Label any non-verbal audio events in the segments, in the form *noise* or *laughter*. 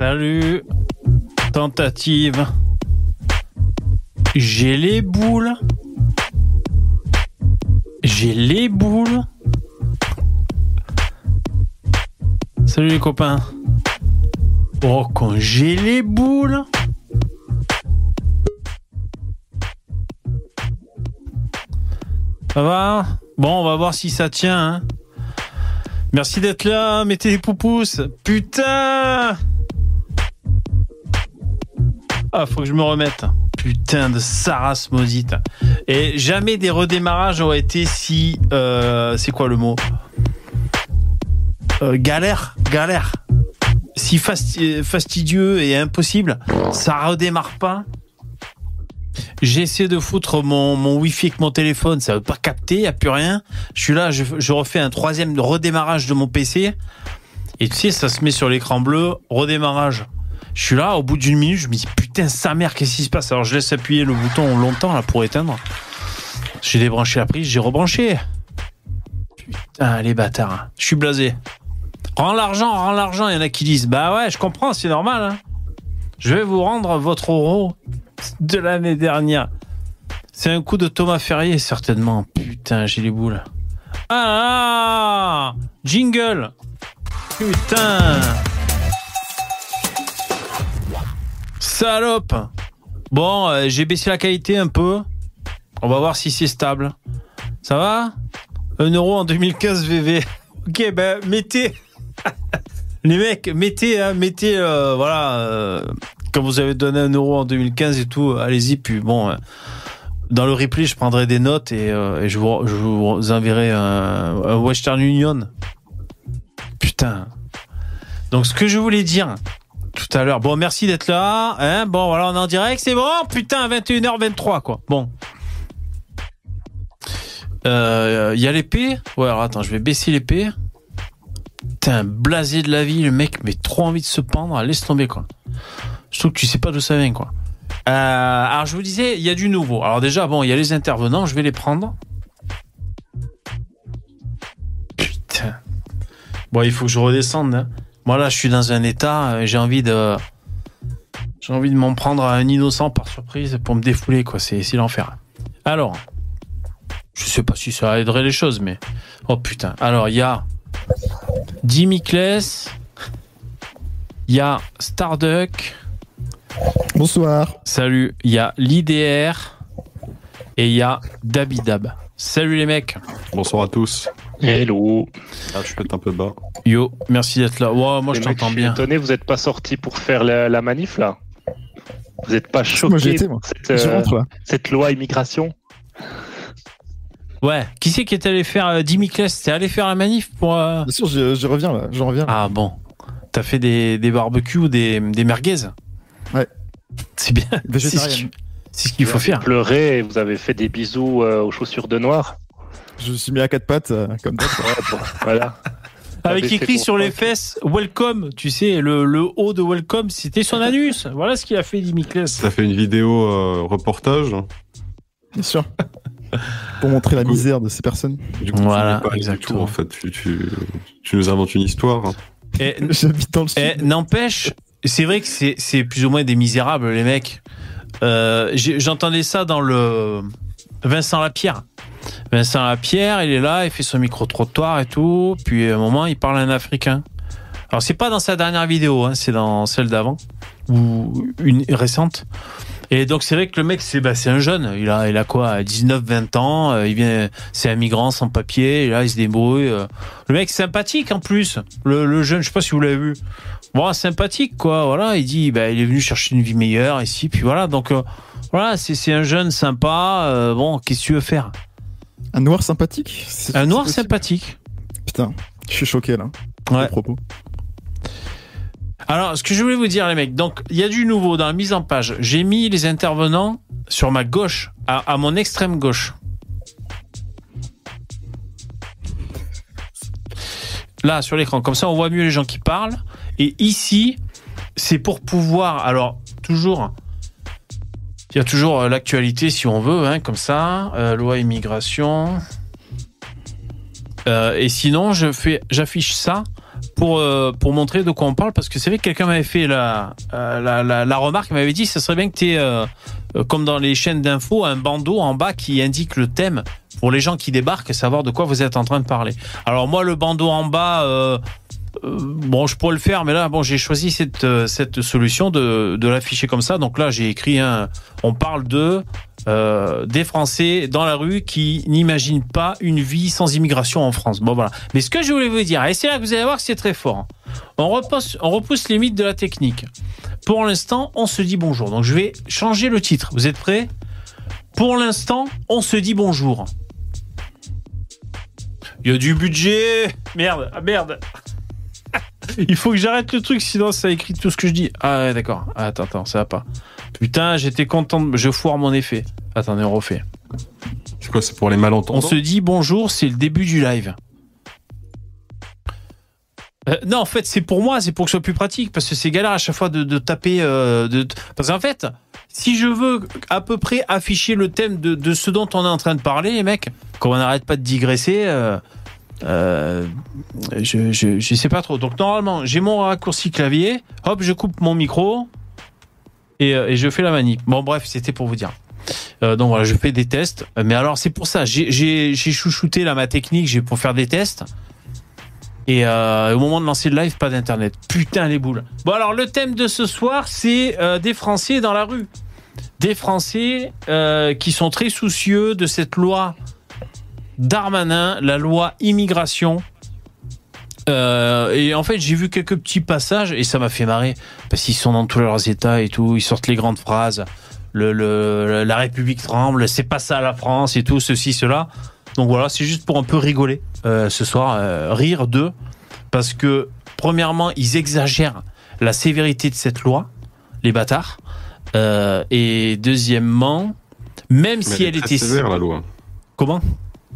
Salut. Tentative. J'ai les boules. J'ai les boules. Salut les copains. Oh, quand j'ai les boules. Ça va? Bon, on va voir si ça tient. Hein. Merci d'être là. Mettez les poupousses. Putain Ah, faut que je me remette. Putain de Saras maudite. Et jamais des redémarrages ont été si... Euh, c'est quoi le mot? Euh, Galère. Galère. Si fasti- fastidieux et impossible. Ça redémarre pas. J'essaie de foutre mon, mon wifi avec mon téléphone, ça veut pas capter, y a plus rien. Je suis là, je refais un troisième redémarrage de mon PC. Et tu sais, ça se met sur l'écran bleu, redémarrage. Je suis là, au bout d'une minute, je me dis putain, sa mère, qu'est-ce qui se passe? Alors je laisse appuyer le bouton longtemps là pour éteindre. J'ai débranché la prise, j'ai rebranché. Putain, les bâtards. Je suis blasé. Rends l'argent, rends l'argent. Il y en a qui disent bah ouais, je comprends, c'est normal. hein. Je vais vous rendre votre euro de l'année dernière. C'est un coup de Thomas Ferrier, certainement. Putain, j'ai les boules. Ah, ah Jingle Putain Salope Bon, euh, j'ai baissé la qualité un peu. On va voir si c'est stable. Ça va? Un euro en 2015 VV. *laughs* Ok, ben mettez... *laughs* Les mecs, mettez, hein, mettez, euh, voilà, euh, quand vous avez donné un euro en 2015 et tout, allez-y. Puis bon, euh, dans le replay, je prendrai des notes et, euh, je, vous, enverrai un Western Union. Putain. Donc, ce que je voulais dire tout à l'heure. Bon, merci d'être là. Hein bon, voilà, on est en direct. C'est bon. Putain, 21h23, quoi. Bon. Euh, Il y a l'épée? Ouais, alors attends, je vais baisser l'épée. Putain, blasé de la vie, le mec, mais trop envie de se pendre. Laisse tomber, quoi. Je trouve que tu sais pas d'où ça vient, quoi. Euh, alors, je vous disais, il y a du nouveau. Alors, déjà, bon, il y a les intervenants, je vais les prendre. Putain. Bon, il faut que je redescende. Hein. Moi, là, je suis dans un état, euh, j'ai envie de. J'ai envie de m'en prendre à un innocent par surprise pour me défouler, quoi. C'est c'est l'enfer. Alors, je sais pas si ça aiderait les choses, mais. Oh putain. Alors, il y a. Dimiclès. Il y a Starduck. Bonsoir. Salut. Il y a l'IDR. Et il y a Dabidab. Salut les mecs. Bonsoir à tous. Hello. Ah, je pète un peu bas. Yo, merci d'être là. Ouais, moi je Les t'entends suis bien. étonné, vous n'êtes pas sorti pour faire la, la manif là Vous n'êtes pas choqué cette, euh, rentre là. cette loi immigration? Ouais. Qui c'est qui est allé faire euh, Dimiclès T'es allé faire la manif pour. euh, Bien sûr, je, je reviens là. Je reviens. Ah bon. T'as fait des, des barbecues ou des, des merguez? Ouais. C'est bien. C'est ce qu'il- c'est ce qu'il faut faire. Pleuré et vous avez fait des bisous euh, aux chaussures de noir. Je me suis mis à quatre pattes euh, comme ça. Ouais, bon, voilà. *laughs* Avec écrit sur les fesses Welcome, tu sais, le, le haut de Welcome, c'était son anus. Voilà ce qu'il a fait, Dimiclès. Ça fait une vidéo euh, reportage. Bien sûr. Pour montrer la misère de ces personnes. Du coup, Voilà, tu n'es pas du exactement. tout, en fait, tu, tu, tu nous inventes une histoire. hein. Et, *laughs* J'habite dans le et sud. n'empêche, c'est vrai que c'est plus ou moins des misérables, les mecs. Euh, J'entendais ça dans le Vincent Lapierre. Vincent Lapierre, il est là, il fait son micro-trottoir et tout. Puis à un moment, il parle à un Africain. Alors, c'est pas dans sa dernière vidéo, hein, c'est dans celle d'avant, ou une récente. Et donc, c'est vrai que le mec, c'est bah, un jeune. Il a, il a quoi 19, 20 ans. euh, il vient, c'est un migrant sans papier. Là, il se débrouille. euh. Le mec, sympathique en plus. Le, jeune, je sais pas si vous l'avez vu. Bon, sympathique, quoi. Voilà, il dit, bah, il est venu chercher une vie meilleure ici. Puis voilà, donc, euh, voilà, c'est un jeune sympa. bon, qu'est-ce que tu veux faire? Un noir sympathique Un noir possible sympathique. Putain, je suis choqué là. Ouais. À propos. Alors, ce que je voulais vous dire, les mecs, donc, il y a du nouveau dans la mise en page. J'ai mis les intervenants sur ma gauche, à, à mon extrême gauche. Là, sur l'écran. Comme ça, on voit mieux les gens qui parlent. Et ici, c'est pour pouvoir, alors, toujours, il y a toujours euh, l'actualité si on veut, hein, comme ça, euh, loi immigration. Euh, et sinon, je fais, j'affiche ça pour pour montrer de quoi on parle parce que c'est vrai que quelqu'un m'avait fait la, la, la remarque, il m'avait dit, ça serait bien que tu euh, comme dans les chaînes d'infos, un bandeau en bas qui indique le thème pour les gens qui débarquent, savoir de quoi vous êtes en train de parler. Alors moi, le bandeau en bas. Euh, bon, je pourrais le faire, mais là, bon, j'ai choisi cette euh, cette solution de de l'afficher comme ça. Donc là, j'ai écrit un. On parle de euh, des Français dans la rue qui n'imaginent pas une vie sans immigration en France. Bon voilà. Mais ce que je voulais vous dire, et c'est là que vous allez voir que c'est très fort. On repousse, on repousse les mythes de la technique. Pour l'instant, on se dit bonjour. Donc je vais changer le titre. Vous êtes prêts? Pour l'instant, on se dit bonjour. Il y a du budget. Merde, ah merde. Il faut que j'arrête le truc, sinon ça écrit tout ce que je dis. Ah ouais, d'accord. Ah, attends, attends, ça va pas. Putain, j'étais content. de- Je foire mon effet. Attendez, on refait. C'est quoi C'est pour les malentendants On se dit bonjour, c'est le début du live. Euh, non, en fait, c'est pour moi, c'est pour que ce soit plus pratique, parce que c'est galère à chaque fois de, de taper. euh, de, parce qu'en fait, si je veux à peu près afficher le thème de, de ce dont on est en train de parler, les mecs, qu'on n'arrête pas de digresser, euh, euh, je, je, sais pas trop. Donc normalement, j'ai mon raccourci clavier, hop, je coupe mon micro et, euh, je fais la manip. Bon, bref, c'était pour vous dire. Euh, donc voilà, je fais des tests. Mais alors c'est pour ça, j'ai- chouchouté là ma technique, pour faire des tests. Et au moment de lancer le live, pas d'internet. Putain les boules. Bon alors le thème de ce soir, c'est des Français dans la rue. Des Français qui sont très soucieux de cette loi Darmanin, la loi immigration. Euh, et en fait, j'ai vu quelques petits passages et ça m'a fait marrer parce qu'ils sont dans tous leurs états et tout. Ils sortent les grandes phrases. Le, le- la République tremble, c'est pas ça la France et tout, ceci, cela. Donc voilà, c'est juste pour un peu rigoler euh, ce soir, euh, rire d'eux, parce que premièrement, ils exagèrent la sévérité de cette loi, les bâtards, Euh, et deuxièmement, même Mais si elle très était sévère la loi. comment?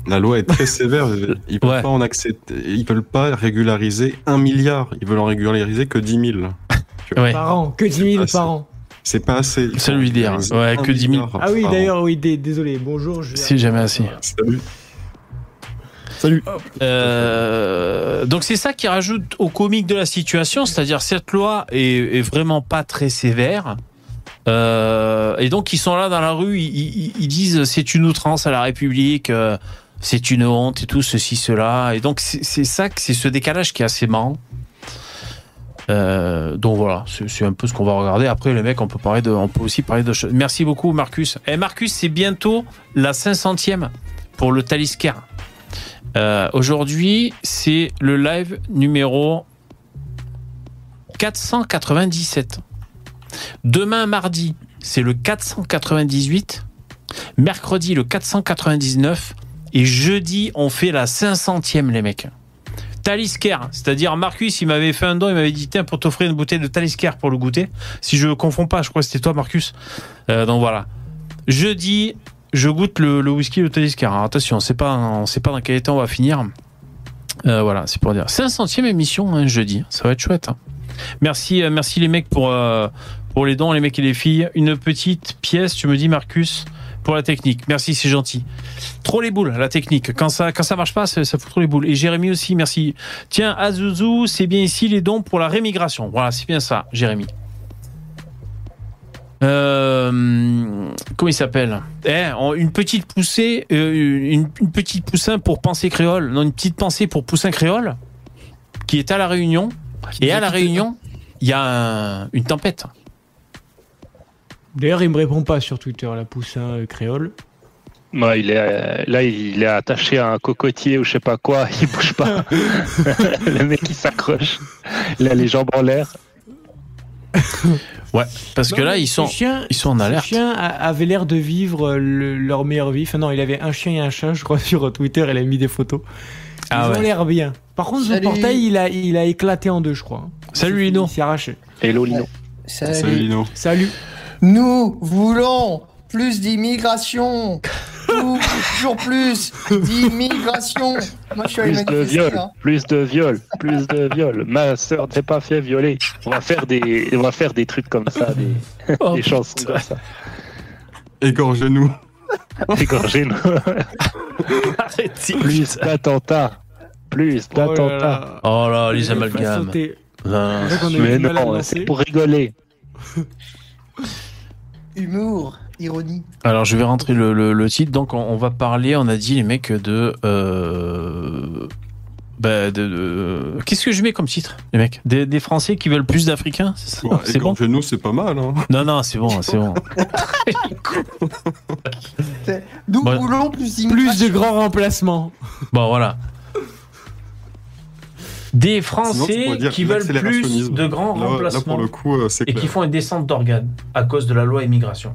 La loi est très sévère. *laughs* Ils peuvent Ouais. pas en accepter. Ils veulent pas régulariser un milliard. Ils veulent en régulariser que 10 000. Ouais. Par an, que 10 000 Ah, par an. C'est pas assez. Faut lui dire, ouais, que 10 000. milliard Ah oui, d'ailleurs, oui, dé- désolé. Bonjour. Je C'est jamais assez. Salut. Salut. Euh, donc c'est ça qui rajoute au comique de la situation, c'est-à-dire cette loi est, est vraiment pas très sévère. Euh, et donc ils sont là dans la rue, ils, ils- ils disent c'est une outrance à la République, euh, c'est une honte et tout ceci cela. Et donc c'est ça, c'est ce décalage qui est assez marrant. Euh, donc voilà, c'est un peu ce qu'on va regarder. Après les mecs, on peut parler de, on peut aussi parler de choses. Merci beaucoup Marcus. Et Marcus, c'est bientôt la 500e pour le Talisker. Euh, Aujourd'hui, c'est le live numéro 497. Demain, mardi, c'est le 498. Mercredi, le 499. Et jeudi, on fait la 500e, les mecs. Talisker, c'est-à-dire Marcus, il m'avait fait un don, il m'avait dit tiens pour t'offrir une bouteille de Talisker pour le goûter. Si je ne confonds pas, je crois que c'était toi Marcus. Euh, donc voilà. Jeudi, je goûte le, le whisky le Talisker. Alors, attention, on sait pas, on sait pas dans quel état on va finir. Euh, voilà, c'est pour dire. 500e émission hein, jeudi, ça va être chouette. hein. Merci, euh, merci les mecs pour pour les dons, les mecs et les filles. Une petite pièce, tu me dis Marcus, pour la technique. Merci, c'est gentil. Trop les boules, la technique. Quand ça quand ça marche pas, ça, ça fout trop les boules. Et Jérémy aussi, merci. Tiens, Azuzu, c'est bien ici les dons pour la rémigration. Voilà, c'est bien ça, Jérémy. Euh, comment il s'appelle? Eh, Une petite poussée, euh, une, une petite poussin pour penser créole. Non, une petite pensée pour poussin créole qui est à la Réunion. Et à la Réunion, il y a un- une tempête. D'ailleurs, il me répond pas sur Twitter, la poussin euh, créole. Ouais, il est, euh, là, il est attaché à un cocotier ou je sais pas quoi. *laughs* Il bouge pas. *laughs* le mec, il s'accroche. Il a les jambes en l'air. Ouais, parce que là, ils sont, ils sont en alerte. chiens a- avaient l'air de vivre euh, le- leur meilleure vie. Enfin, non, il avait un chien et un chat, je crois, *laughs* sur Twitter. Il a mis des photos. Ils Ah ont ouais. l'air bien. Par contre, son Salut. portail, il a, il a éclaté en deux, je crois. Salut, Il Lino. s'est arraché. Hello, Lino. Salut. Salut Lino. Salut. Nous voulons plus d'immigration. *laughs* Toujours plus d'immigration. Moi, je suis allé Plus de viol, hein. plus de viol, plus de viol. Ma sœur s'est pas fait violer. On va faire des, on va faire des trucs comme ça, des, Oh, des chansons comme ça. Égorgez-nous. Égorgez-nous. Arrêtez. Plus d'attentats, plus Oh là d'attentats. là. Oh là, les amalgames. Mais non, c'est pour rigoler. *laughs* Humour, ironie. Alors, je vais rentrer le, le- le titre. Donc, on, on va parler, on a dit, les mecs, de. euh, bah, de, de- Qu'est-ce que je mets comme titre, les mecs? Des, des Français qui veulent plus d'Africains? C'est ça? Ouais, C'est bon? égorgez-nous, c'est pas mal. Hein. Non, non, c'est bon, c'est bon. Nous Bon. voulons plus Plus de grands remplacements. Bon, voilà. Des Français qui veulent plus de grands Là, là, remplacements pour le coup, euh, et qui font une descente d'organes à cause de la loi immigration.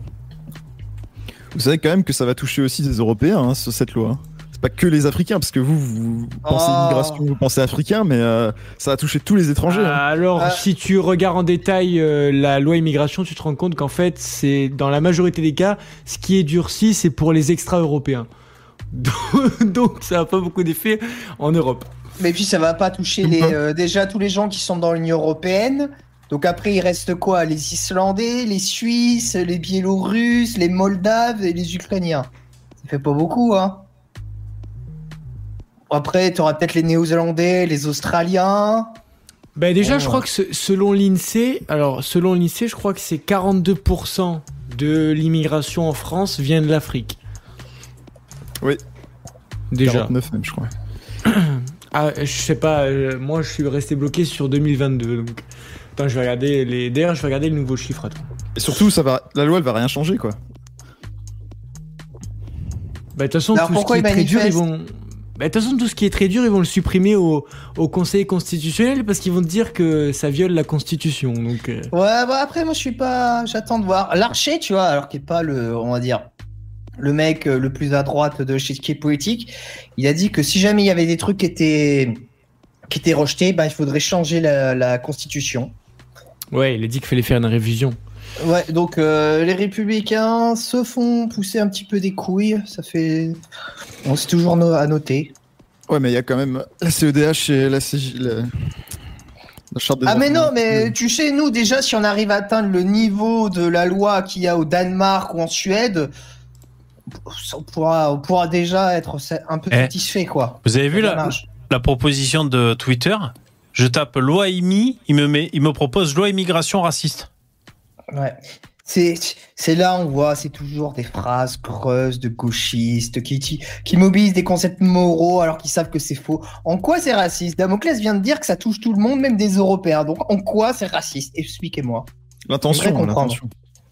Vous savez quand même que ça va toucher aussi des Européens, hein, sur cette loi. C'est pas que les Africains, parce que vous, vous pensez Oh. immigration, vous pensez africain, mais euh, ça va toucher tous les étrangers. hein. Alors, Ah. si tu regardes en détail euh, la loi immigration, tu te rends compte qu'en fait, c'est dans la majorité des cas, ce qui est durci, c'est pour les extra-européens. *laughs* Donc, ça n'a pas beaucoup d'effet en Europe. Mais puis ça va pas toucher Ou les, euh, déjà tous les gens qui sont dans l'Union Européenne. Donc après, il reste quoi? Les Islandais, les Suisses, les Biélorusses, les Moldaves et les Ukrainiens. Ça fait pas beaucoup, hein Après, tu auras peut-être les Néo-Zélandais, les Australiens. Ben déjà, Oh, je crois que ce- selon l'INSEE, alors selon l'INSEE, je crois que c'est 42% de l'immigration en France vient de l'Afrique. Oui. Déjà. 49 même, je crois. Ah, je sais pas, euh, moi je suis resté bloqué sur 2022. Donc... Attends, je vais regarder les. D'ailleurs, je vais regarder les nouveaux chiffres. Attends. Et surtout, ça va, la loi, elle va rien changer, quoi. Bah, de toute façon, Alors, tout ce qui est très dur, ils vont. Bah, de toute façon, tout ce qui est très dur, ils vont le supprimer au, au Conseil constitutionnel parce qu'ils vont te dire que ça viole la Constitution. Donc, euh, Ouais, bah après, moi, je suis pas. J'attends de voir. L'archer, tu vois, alors qu'il est pas le, on va dire, le mec euh, le plus à droite de chez qui est politique, il a dit que si jamais il y avait des trucs qui étaient, qui étaient rejetés, bah, il faudrait changer la, la constitution. ouais, il a dit qu'il fallait faire une révision. Ouais, donc euh, les républicains se font pousser un petit peu des couilles. Ça fait. Bon, c'est toujours no- à noter. Ouais, mais il y a quand même la CEDH et la CJ. La, la charte des Ah, mais non, mais tu sais, nous, déjà, si on arrive à atteindre le niveau de la loi qu'il y a au Danemark ou en Suède, on pourra, on pourra déjà être un peu Eh. satisfait, quoi. Vous avez vu la, proposition de Twitter? Je tape loi IMI, il me, met, il me propose loi immigration raciste. Ouais. C'est, c'est là, on voit, c'est toujours des phrases creuses de gauchistes qui, qui, qui mobilisent des concepts moraux alors qu'ils savent que c'est faux. En quoi c'est raciste? Damoclès vient de dire que ça touche tout le monde, même des Européens. Donc, en quoi c'est raciste? Expliquez-moi. Comprendre. l'intention.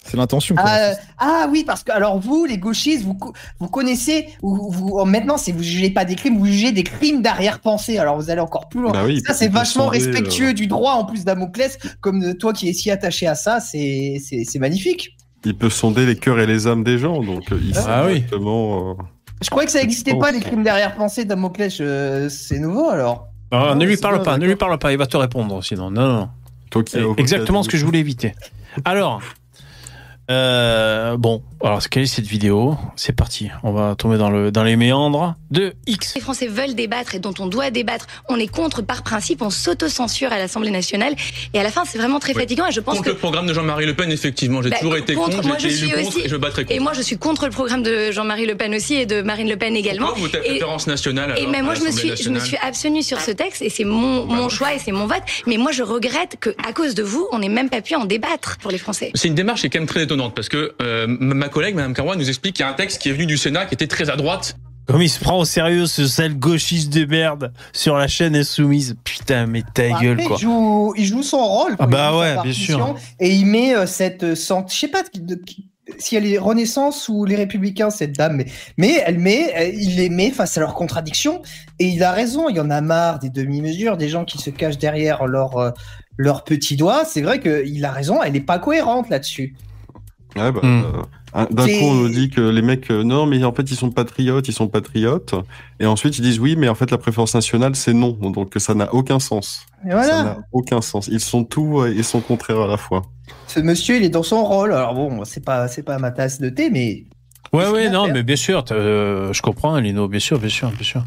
C'est l'intention. quoi. Ah, euh, ah oui, parce que alors vous, les gauchistes, vous, vous connaissez, vous, vous- maintenant, c'est vous jugez pas des crimes, vous jugez des crimes d'arrière-pensée. Alors vous allez encore plus loin. Bah oui, ça, c'est vachement sonder, respectueux euh, du droit en plus Damoclès, comme de toi qui es si attaché à ça, c'est c'est- c'est magnifique. Il peut sonder les cœurs et les âmes des gens, donc euh, il sait Ah oui. exactement. euh, Je croyais que ça n'existait Oh. pas les crimes d'arrière-pensée Damoclès. euh, c'est nouveau alors. Ah, ne lui parle pas, ne lui parle pas, il va te répondre sinon. Non, non, toi qui Exactement ce que je voulais éviter. Alors, euh, bon, alors quelle est cette vidéo? C'est parti, on va tomber dans, le, dans les méandres de X. Les Français veulent débattre et dont on doit débattre. On est contre par principe, on s'auto-censure à l'Assemblée nationale. Et à la fin, c'est vraiment très Oui. fatigant. Et je pense contre que. le programme de Jean-Marie Le Pen, effectivement. J'ai Bah, toujours été contre, contre, moi, j'ai je suis contre aussi- et je battrai contre. Et moi, je suis contre le programme de Jean-Marie Le Pen aussi et de Marine Le Pen également. Pourquoi vous êtes Et- nationale Et même moi, je me suis, je me nationale suis abstenue sur ce texte et c'est mon, Bah, mon choix et c'est mon vote. Mais moi, je regrette que, à cause de vous, on n'ait même pas pu en débattre pour les Français. C'est une démarche qui est quand même très étonnante parce que euh, ma collègue, Madame Carrois, nous explique qu'il y a un texte qui est venu du Sénat qui était très à droite. Comme il se prend au sérieux ce sale gauchiste de merde sur la chaîne insoumise. Putain, mais ta Après, gueule quoi. Il joue, il joue son rôle. quoi. Ah bah ouais, bien sûr. Et il met euh, cette euh, sent- je sais pas de- de- si elle est Renaissance ou les Républicains cette dame, mais, mais elle met, euh, il les met face à leurs contradictions. Et il a raison. Il y en a marre des demi-mesures, des gens qui se cachent derrière leur euh, leurs petits doigts. C'est vrai qu'il a raison. Elle n'est pas cohérente là-dessus. Ouais, bah, Hmm. euh, un- D'un coup, on nous dit que les mecs, euh, non, mais en fait, ils sont patriotes, ils sont patriotes. Et ensuite, ils disent oui, mais en fait, la préférence nationale, c'est non. Donc, ça n'a aucun sens. Et Ça n'a aucun sens. Ils sont tout euh, et sont contraires à la fois. Ce monsieur, il est dans son rôle. Alors bon, c'est pas c'est pas ma tasse de thé, mais Ouais, ouais, non, faire mais bien sûr, euh, je comprends, Lino, bien sûr, bien sûr, bien sûr.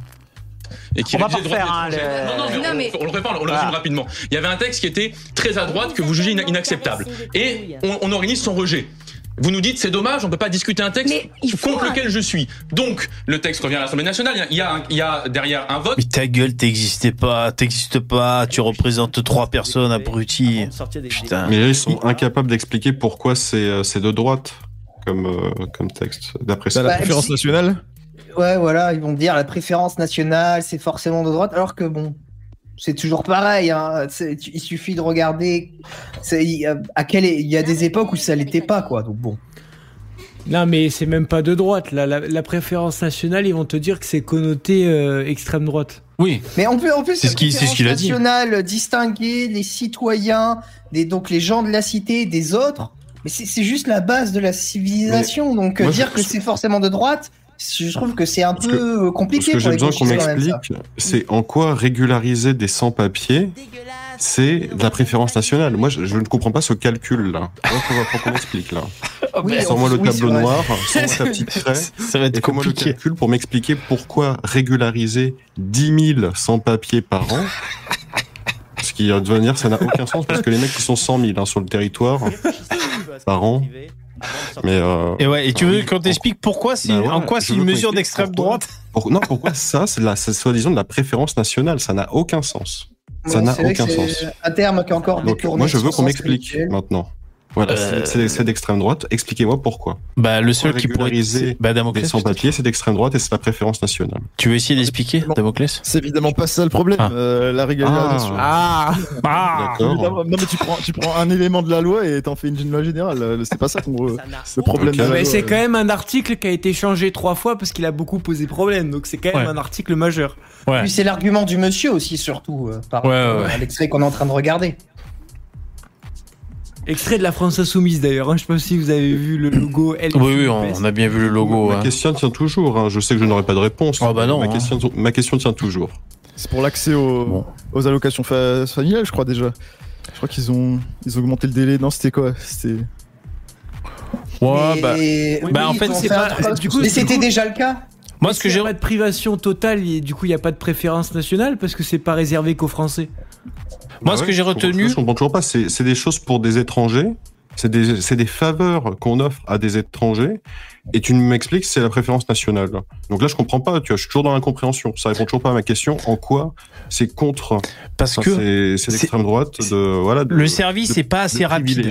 Et qui On va pas des hein, le- Non, non, mais, Non, on- mais- on, le répare, on le Voilà. résume rapidement. Il y avait un texte qui était très à droite que vous jugez ina- inacceptable. Et on, on organise son rejet. Vous nous dites c'est dommage, on peut pas discuter un texte Mais il faut contre un- lequel je suis. Donc le texte revient à l'Assemblée nationale. Il y a, un- il y a derrière un vote. Mais ta gueule, t'existais pas, t'existes pas, tu représentes trois personnes abruties. Putain. Mais là, ils sont incapables d'expliquer pourquoi c'est euh, c'est de droite comme, euh, comme texte, d'après ça. la Bah, préférence nationale? Ouais, voilà, ils vont dire la préférence nationale, c'est forcément de droite, alors que bon, c'est toujours pareil. Hein. Tu- Il suffit de regarder c'est- il y a- à quelle il y a des époques où ça l'était pas, quoi. Donc bon. Non, mais c'est même pas de droite. Là, la, la préférence nationale, ils vont te dire que c'est connoté euh, extrême droite. Oui. Mais on peut en plus C'est ce la qu'il- c'est ce qu'il a dit. préférence nationale distinguer les citoyens, des, donc les gens de la cité des autres. Mais c'est c'est juste la base de la civilisation. donc euh, je- dire que c'est forcément de droite, je trouve que c'est un Parce peu Ce compliqué que pour j'ai besoin qu'on m'explique, c'est en quoi régulariser des sans-papiers, c'est de la préférence nationale. Moi, je, je ne comprends pas ce faut, *laughs* faut qu'on m'explique, là. Oui, Sors-moi le oui, c'est tableau noir, *laughs* sors-moi ta petite craie, Ça va et être fais-moi le compliqué. calcul pour m'expliquer pourquoi régulariser 10 000 sans-papiers par an ce qui va devenir, ça n'a aucun sens parce que les mecs qui sont 100 000 hein, sur le territoire *laughs* par an. Mais euh, Et ouais, et tu veux qu'on t'explique pourquoi c'est, Bah ouais, en quoi c'est une mesure d'extrême pourquoi. droite pour- non, pourquoi ça, c'est la- c'est soi-disant de la préférence nationale Ça n'a aucun sens. Ça Ouais, n'a aucun c'est sens. Un terme qui est encore détourné. moi, je veux qu'on m'explique maintenant. Voilà, Euh, c'est- d'extrême droite. Expliquez-moi pourquoi. Bah, le seul qui pourrait bah, Damoclès. sans-papiers, c'est d'extrême droite et c'est la préférence nationale. Tu veux essayer d'expliquer, Damoclès? C'est évidemment pas ça le problème, Ah. euh, la régularisation. Ah Ah D'accord. Non mais tu prends, tu prends un élément de la loi et t'en fais une loi générale. euh, C'est pas ça veut. Le problème Mais loi, c'est euh. quand même un article qui a été changé trois fois parce qu'il a beaucoup posé problème. Donc c'est quand même Ouais. un article majeur. Ouais. Puis c'est l'argument du monsieur aussi, surtout, euh, par Ouais, rapport ouais, à l'extrait qu'on est en train de regarder. Extrait de la France Insoumise d'ailleurs. hein. Je sais pas si vous avez vu le logo L. Oui, oui, on, on a bien vu le logo. Ma hein. question tient toujours. hein. Je sais que je n'aurai pas de réponse. Oh, bah non, Ma, hein. question, ma question tient toujours. C'est pour l'accès aux, Bon. aux allocations fa- familiales, je crois déjà. Je crois qu'ils ont, ils ont augmenté le délai. Non, c'était quoi? C'était. Ouais, Mais- bah, oui, bah, en fait, c'est pas- du coup, mais c'était déjà le cas. moi, ce que j'ai. de privation totale et du coup il n'y a pas de préférence nationale parce que c'est pas réservé qu'aux Français. Moi, Bah ce ouais, que j'ai retenu- Je comprends toujours pas. C'est des choses pour des étrangers. C'est des, faveurs qu'on offre à des étrangers. Et tu m'expliques que c'est la préférence nationale. Donc là, je comprends pas. Tu vois, je suis toujours dans l'incompréhension. Ça répond toujours pas à ma question. En quoi c'est contre? Parce Enfin, que c'est l'extrême droite de voilà. de- le service n'est pas assez de rapide.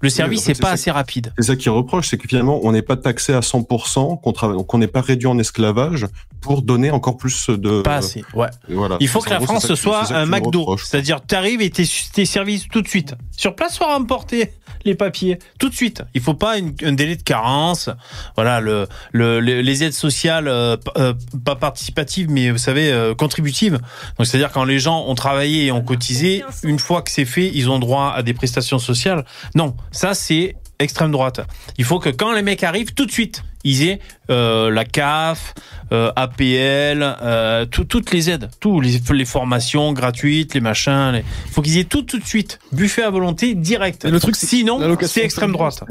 Le service Oui, en fait, n'est pas assez rapide. C'est ça qui reproche, c'est que finalement, on n'est pas taxé à 100%, qu'on n'est pas réduit en esclavage pour donner encore plus de. Pas assez. Ouais. Voilà. Il faut que la gros, France que- soit un McDo. C'est-à-dire, tu arrives et tes, services tout de suite. Sur place, soit remporter les papiers tout de suite. Il faut pas une- un délai de carence. Voilà, le, le, le- les aides sociales, euh, euh, pas participatives, mais vous savez, euh, contributives. Donc, c'est-à-dire quand les gens ont travaillé et ont cotisé, une fois que c'est fait, ils ont droit à des prestations sociales. Non, ça c'est extrême droite. Il faut que quand les mecs arrivent, tout de suite, ils aient euh, la CAF, euh, APL, euh, tout- toutes les aides, tous les, les formations gratuites, les machins. les- Il faut qu'ils aient tout tout de suite, buffet à volonté, direct. Et le truc, c'est que Sinon, c'est extrême droite.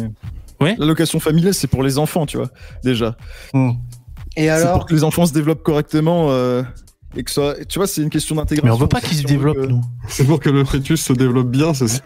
Oui. L'allocation familiale, c'est pour les enfants, tu vois, déjà. Et C'est alors pour que les enfants se développent correctement. euh, et que ça, tu vois, c'est une question d'intégration. Mais on veut pas qu'ils se développent, que- nous. *laughs* C'est pour que le fœtus se développe bien, c'est ça.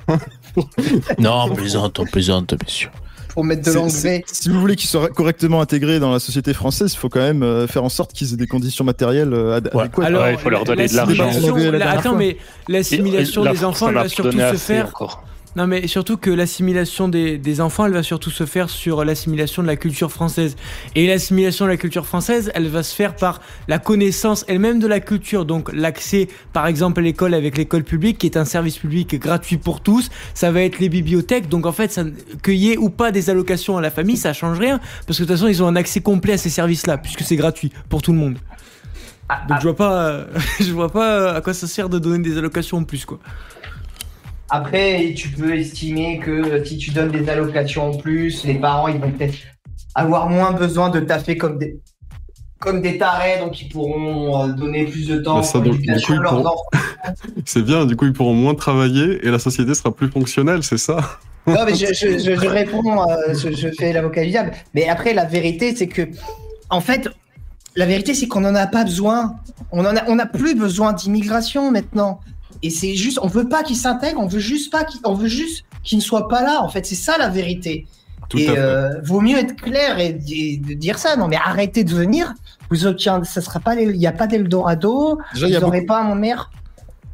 *laughs* Non, on plaisante, on plaisante, bien sûr. pour mettre de l'anglais. Si vous voulez qu'ils soient correctement intégrés dans la société française, il faut quand même euh, faire en sorte qu'ils aient des conditions matérielles euh, ad- Ouais. adéquates. Alors, Ouais, il faut leur donner de l'assimilation- l'argent. La Attends, mais l'assimilation La des enfants, va surtout se faire. encore. Non, mais surtout que l'assimilation des, des enfants, elle va surtout se faire sur l'assimilation de la culture française. Et l'assimilation de la culture française, elle va se faire par la connaissance elle-même de la culture. Donc l'accès, par exemple, à l'école avec l'école publique, qui est un service public gratuit pour tous. Ça va être les bibliothèques. Donc en fait, ça, qu'il y ait ou pas des allocations à la famille, ça change rien. Parce que de toute façon, ils ont un accès complet à ces services-là, puisque c'est gratuit pour tout le monde. Donc je vois pas, *laughs* je vois pas à quoi ça sert de donner des allocations en plus, quoi. Après, tu peux estimer que si tu donnes des allocations en plus, les parents ils vont peut-être avoir moins besoin de taffer comme des comme des tarés, donc ils pourront euh, donner plus de temps Bah, ça, donc, du coup, leurs pourront-. *laughs* C'est bien, du coup, ils pourront moins travailler et la société sera plus fonctionnelle, c'est ça? Non, mais je, je- je- je *laughs* réponds, euh, je, fais l'avocat du diable. Mais après, la vérité, c'est que, en fait, la vérité, c'est qu'on n'en a pas besoin. On en a, on n'a plus besoin d'immigration maintenant. Et c'est juste, on veut pas qu'ils s'intègrent, on veut juste pas qu'ils, on veut juste qu'ils ne soient pas là. En fait, c'est ça la vérité. Tout et euh, vaut mieux être clair et, et de dire ça. Non, mais arrêtez de venir. Vous obtiendrez, ça sera pas, il n'y a pas d'Eldorado. Vous n'aurez beaucoup- pas mon mère.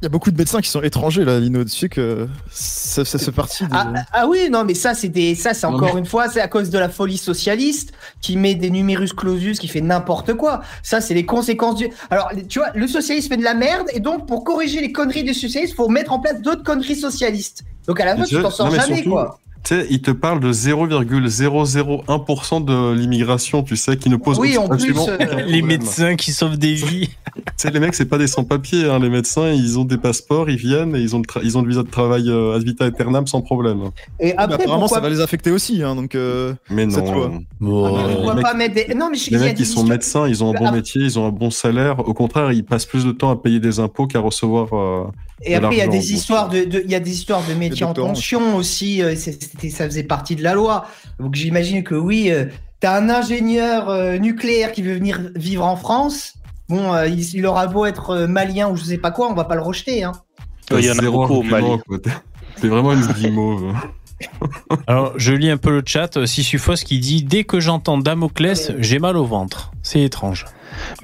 Il y a beaucoup de médecins qui sont étrangers là, Lino. Tu sais que ça, ça fait partie des... Ah, ah oui, non, mais ça, c'est des, ça, c'est encore une fois, c'est à cause de la folie socialiste qui met des numerus clausus, qui fait n'importe quoi. Ça, c'est les conséquences du. Alors, tu vois, le socialisme fait de la merde, et donc pour corriger les conneries du socialisme, faut mettre en place d'autres conneries socialistes. Donc à la fin, tu t'en sors non, jamais, surtout, quoi. Tu sais, il te parle de 0,001% de l'immigration, tu sais, qui ne pose Oui, en plus, euh, Les médecins qui sauvent des vies. *laughs* Tu sais, les mecs, c'est pas des sans-papiers, hein. les médecins, ils ont des passeports, ils viennent et ils ont le, tra- ils ont le visa de travail euh, ad vitam aeternam sans problème. Et Mais après, apparemment, pourquoi, ça va les affecter aussi, hein, donc. euh, Mais non. Bon, les mecs- pas mettre des. Non, mais je- Les il y a mecs, des ils sont médecins, ils ont un bon Ah. métier, ils ont un bon salaire. Au contraire, ils passent plus de temps à payer des impôts qu'à recevoir. euh, Et après, il y a des histoires de, de- il y a des histoires de métiers en tension aussi. c'est- c'était- ça faisait partie de la loi. Donc j'imagine que oui, euh, t'as un ingénieur euh, nucléaire qui veut venir vivre en France. Bon, euh, il, il aura beau être euh, malien ou je sais pas quoi, on va pas le rejeter. Hein. Il y en a zéro beaucoup au Mali. T'es vraiment une guimauve. *laughs* *laughs* Alors, je lis un peu le chat. Sisyphos qui dit Dès que j'entends Damoclès, j'ai mal au ventre. C'est étrange.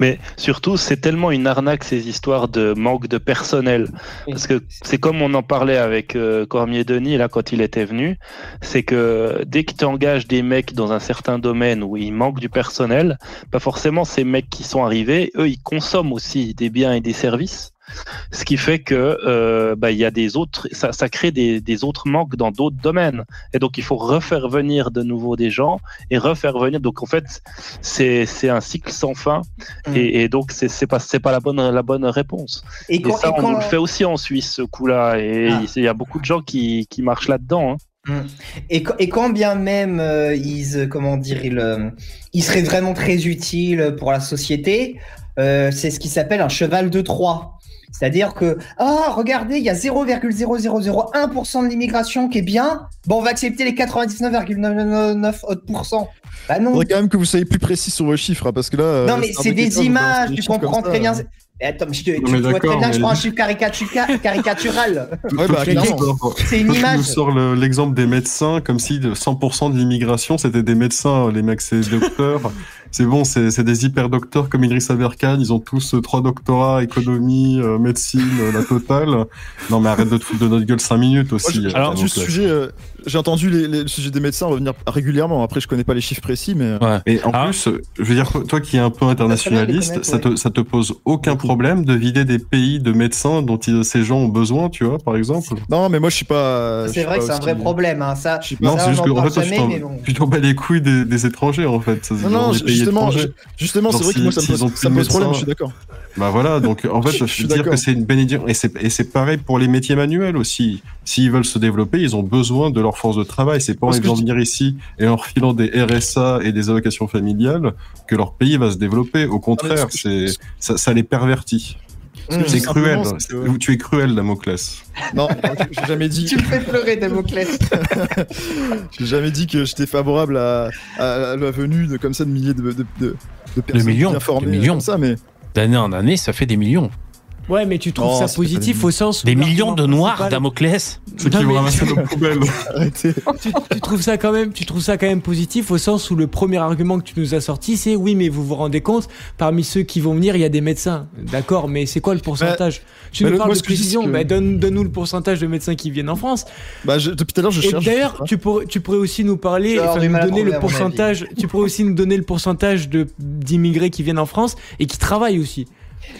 Mais surtout, c'est tellement une arnaque ces histoires de manque de personnel. Parce que c'est comme on en parlait avec euh, Cormier Denis là quand il était venu, c'est que dès que tu engages des mecs dans un certain domaine où il manque du personnel, pas forcément ces mecs qui sont arrivés, eux ils consomment aussi des biens et des services. *laughs* Ce qui fait que euh, bah, il y a des autres, ça, ça crée des, des autres manques dans d'autres domaines. Et donc il faut refaire venir de nouveau des gens et refaire venir. Donc en fait, c'est un cycle sans fin. Mm. Et, et donc c'est pas c'est pas la bonne la bonne réponse. Et Et quand, ça, et on le fait aussi en Suisse, ce coup-là. Et Ah. il y a beaucoup de gens qui, qui marchent là-dedans. hein. Et, quand- et quand bien même euh, ils, euh, comment dire, ils, euh, ils seraient vraiment très utiles pour la société, euh, c'est ce qui s'appelle un cheval de Troie. C'est-à-dire que, ah, regardez, il y a 0,0001% de l'immigration qui est bien. Bon, on va accepter les 99,99 autres pourcents. Bah non. Faudrait quand même que vous soyez plus précis sur vos chiffres, hein, parce que là. euh, Non, mais c'est des images, des tu comprends très bien. euh. Mais Attends, mais je te- Non, tu, mais vois très bien que je prends un chiffre caricatura- caricatural. *laughs* Ouais, bah. C'est une image. nous sors le- l'exemple des médecins comme si de 100% de l'immigration c'était des médecins, les mecs, c'est des docteurs. *laughs* c'est bon, c'est des hyper docteurs comme Idriss Aberkan, ils ont tous euh, trois doctorats, économie, euh, médecine, euh, la totale. Non mais arrête de te foutre de notre gueule cinq minutes aussi. alors, ce sujet, j'ai entendu les, les- le sujet des médecins revenir régulièrement. Après, je connais pas les chiffres précis, mais. euh, Et en Ah. plus, je veux dire, toi- qui es un peu internationaliste, ça ouais. te, ça te pose aucun problème de vider des pays de médecins dont ils- ces gens ont besoin, tu vois, par exemple? Non, mais moi, je suis pas. C'est vrai que c'est un vrai problème. Hein. Ça, Je suis pas- Non, c'est juste que en fait, jamais, bon. tu t'en bats les couilles des, des étrangers, en fait. Non, non, justement, justement, c'est vrai que moi, ça me pose, plus ça me de pose problème, je suis d'accord. Bah voilà, donc en *laughs* fait, Je- veux dire que c'est une bénédiction. Et c'est, et c'est pareil pour les métiers manuels aussi. S'ils veulent se développer, ils ont besoin de leur force de travail. C'est pas en je- venir ici et en leur filant des RSA et des allocations familiales que leur pays va se développer. Au contraire, c'est, ça, ça les pervertit. C'est cruel. que- Tu es cruel, Damoclès. Non, j'ai jamais dit. Tu me fais pleurer, Damoclès. *laughs* J'ai jamais dit que j'étais favorable à, à la venue de comme ça de milliers de, de, de, de personnes millions, bien formées de millions. comme ça, mais D'année en année, ça fait des millions. Ouais, mais tu trouves Non, ça positif au sens où Des millions de noirs, Damoclès. Ceux qui Non, vont mais- ramasser nos poubelles. *laughs* arrêtez. tu, tu trouves ça quand même, tu trouves ça quand même positif au sens où le premier argument que tu nous as sorti, c'est oui, mais vous vous rendez compte, parmi ceux qui vont venir, il y a des médecins. D'accord, mais c'est quoi le pourcentage? Tu mais nous le- parles de précision, que- bah, donne, donne-nous le pourcentage de médecins qui viennent en France. Bah, je- depuis tout à l'heure, je Et cherche. d'ailleurs, tu pourrais, tu pourrais aussi nous parler, enfin, nous donner le pourcentage. Tu pourrais aussi nous donner le pourcentage d'immigrés qui viennent en France et qui travaillent aussi.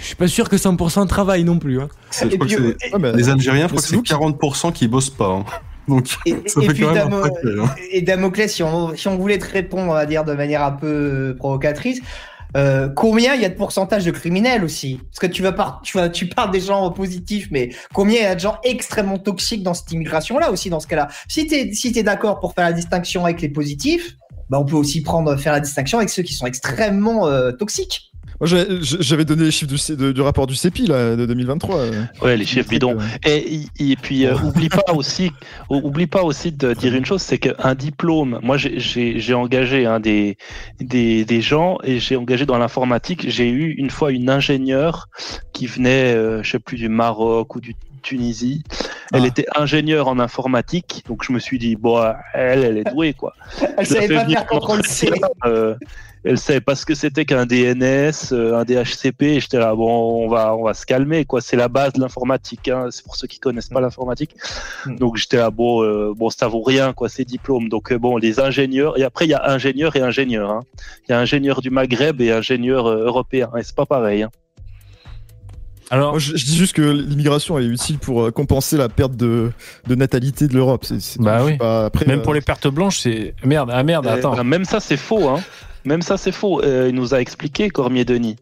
Je suis pas sûr que 100% travaillent non plus. Hein. C'est- je Et crois puis, que euh, mais- les Algériens, je crois que c'est c'est vous qui- 40% qui bossent pas. hein. *laughs* Donc, Et, *laughs* ça et fait puis quand même un Damo- paquet, hein. et Damoclès, si on, si on voulait te répondre, on va dire de manière un peu euh, provocatrice, euh, combien il y a de pourcentage de criminels aussi? Parce que tu vas par, tu vas, tu parles des gens positifs, mais combien il y a de gens extrêmement toxiques dans cette immigration-là aussi dans ce cas-là? Si t'es si t'es d'accord pour faire la distinction avec les positifs, bah on peut aussi prendre faire la distinction avec ceux qui sont extrêmement euh, toxiques. Moi, j'avais- j'avais donné les chiffres du, C- de- du rapport du CEPI là, de 2023. euh. Ouais, les chiffres bidons. Et, et puis, euh, oublie pas *laughs* aussi, oublie pas aussi de dire une chose, c'est qu'un diplôme. Moi, j'ai- j'ai j'ai engagé hein, des, des des gens et j'ai engagé dans l'informatique. J'ai eu une fois une ingénieure qui venait, euh, je sais plus du Maroc ou du Tunisie. Elle Ah. était ingénieure en informatique, donc je me suis dit, bon, elle, elle est douée, quoi. Elle savait pas venir faire contrôle C. *laughs* euh, elle savait pas ce que c'était qu'un DNS, euh, un DHCP. J'étais là, bon, on va, on va se calmer, quoi. C'est la base de l'informatique. Hein. C'est pour ceux qui connaissent pas l'informatique. Mm. Donc j'étais là, bon, euh, bon, ça vaut rien, quoi, ces diplômes. Donc euh, bon, les ingénieurs. Et après, il y a ingénieur et ingénieur. hein. Il y a ingénieur du Maghreb et ingénieur euh, européen. Et c'est pas pareil. hein. Alors, Moi, je, je dis juste que l'immigration est utile pour euh, compenser la perte de, de natalité de l'Europe. C'est- Bah oui. pas, après, même euh, pour les pertes blanches, c'est merde. Ah merde, attends. ben, même ça, c'est faux. Hein. Même ça, c'est faux. Euh, il nous a expliqué, Cormier Denis.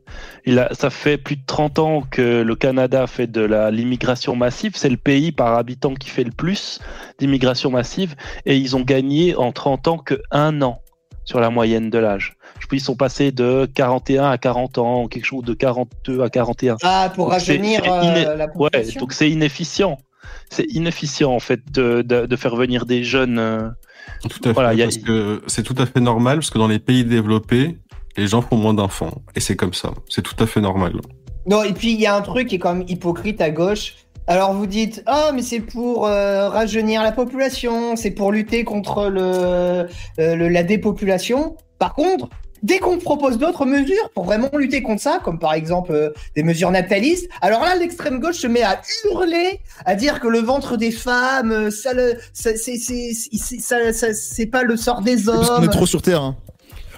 Il a, ça fait plus de 30 ans que le Canada fait de l'immigration massive. C'est le pays par habitant qui fait le plus d'immigration massive. Et ils ont gagné en 30 ans que un an sur la moyenne de l'âge. Je pense qu'ils sont passés de 41 à 40 ans, quelque chose de 42 à 41. Ah, pour Donc, rajeunir euh, la Ouais, population. donc c'est inefficient. C'est inefficient en fait de, de, de faire venir des jeunes. Tout à fait. Voilà, il y a- parce que c'est tout à fait normal, parce que dans les pays développés, les gens font moins d'enfants. Et c'est comme ça. C'est tout à fait normal. Non, et puis il y a un truc qui est quand même hypocrite à gauche. Alors vous dites, ah, mais c'est pour euh, rajeunir la population, c'est pour lutter contre le, euh, le- la dépopulation. Par contre, dès qu'on propose d'autres mesures pour vraiment lutter contre ça, comme par exemple euh, des mesures natalistes, alors là, l'extrême gauche se met à hurler, à dire que le ventre des femmes, euh, ça, le, ça, c'est, c'est, c'est, ça- ça- c'est pas le sort des Parce qu'on hommes. est trop sur Terre. hein.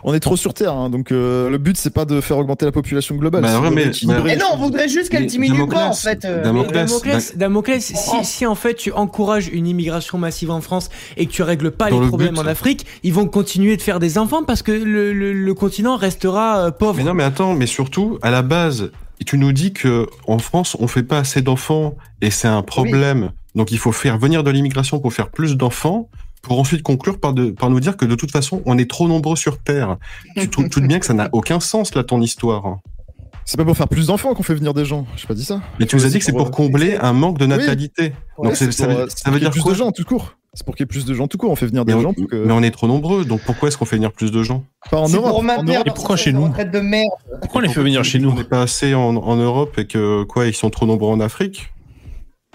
On est trop sur Terre, hein, donc euh, le but c'est pas de faire augmenter la population globale. Bah mais- non, on voudrait juste qu'elle diminue pas, en fait. euh. Damoclès. Mais Damoclès, Damoclès, si, si en fait tu encourages une immigration massive en France et que tu règles pas Dans les le problèmes but. en Afrique, ils vont continuer de faire des enfants parce que le, le- le continent restera euh, pauvre. Mais non, mais attends, mais surtout, à la base, tu nous dis que en France, on fait pas assez d'enfants et c'est un problème. Donc il faut faire venir de l'immigration pour faire plus d'enfants, pour ensuite conclure par, de, par nous dire que de toute façon, on est trop nombreux sur Terre. Tu trouves tout de bien que ça n'a *laughs* aucun sens, là, ton histoire. C'est pas pour faire plus d'enfants qu'on fait venir des gens. J'ai pas dit ça. Mais tu nous as dit que c'est pour combler un manque de natalité. Ouais, Donc c'est- C'est ça, pour, veut- euh, ça pour veut qu'il y ait dire plus quoi de gens tout court. C'est pour qu'il y ait plus de gens tout court. On fait venir des mais gens on, pour que. mais on est trop nombreux, donc pourquoi est-ce qu'on fait venir plus de gens? Pas en C'est Europe. pour en maintenir Europe. Et pourquoi chez nous de merde. Pourquoi on les fait venir chez nous On n'est pas assez en, en Europe et que quoi, ils sont trop nombreux en Afrique?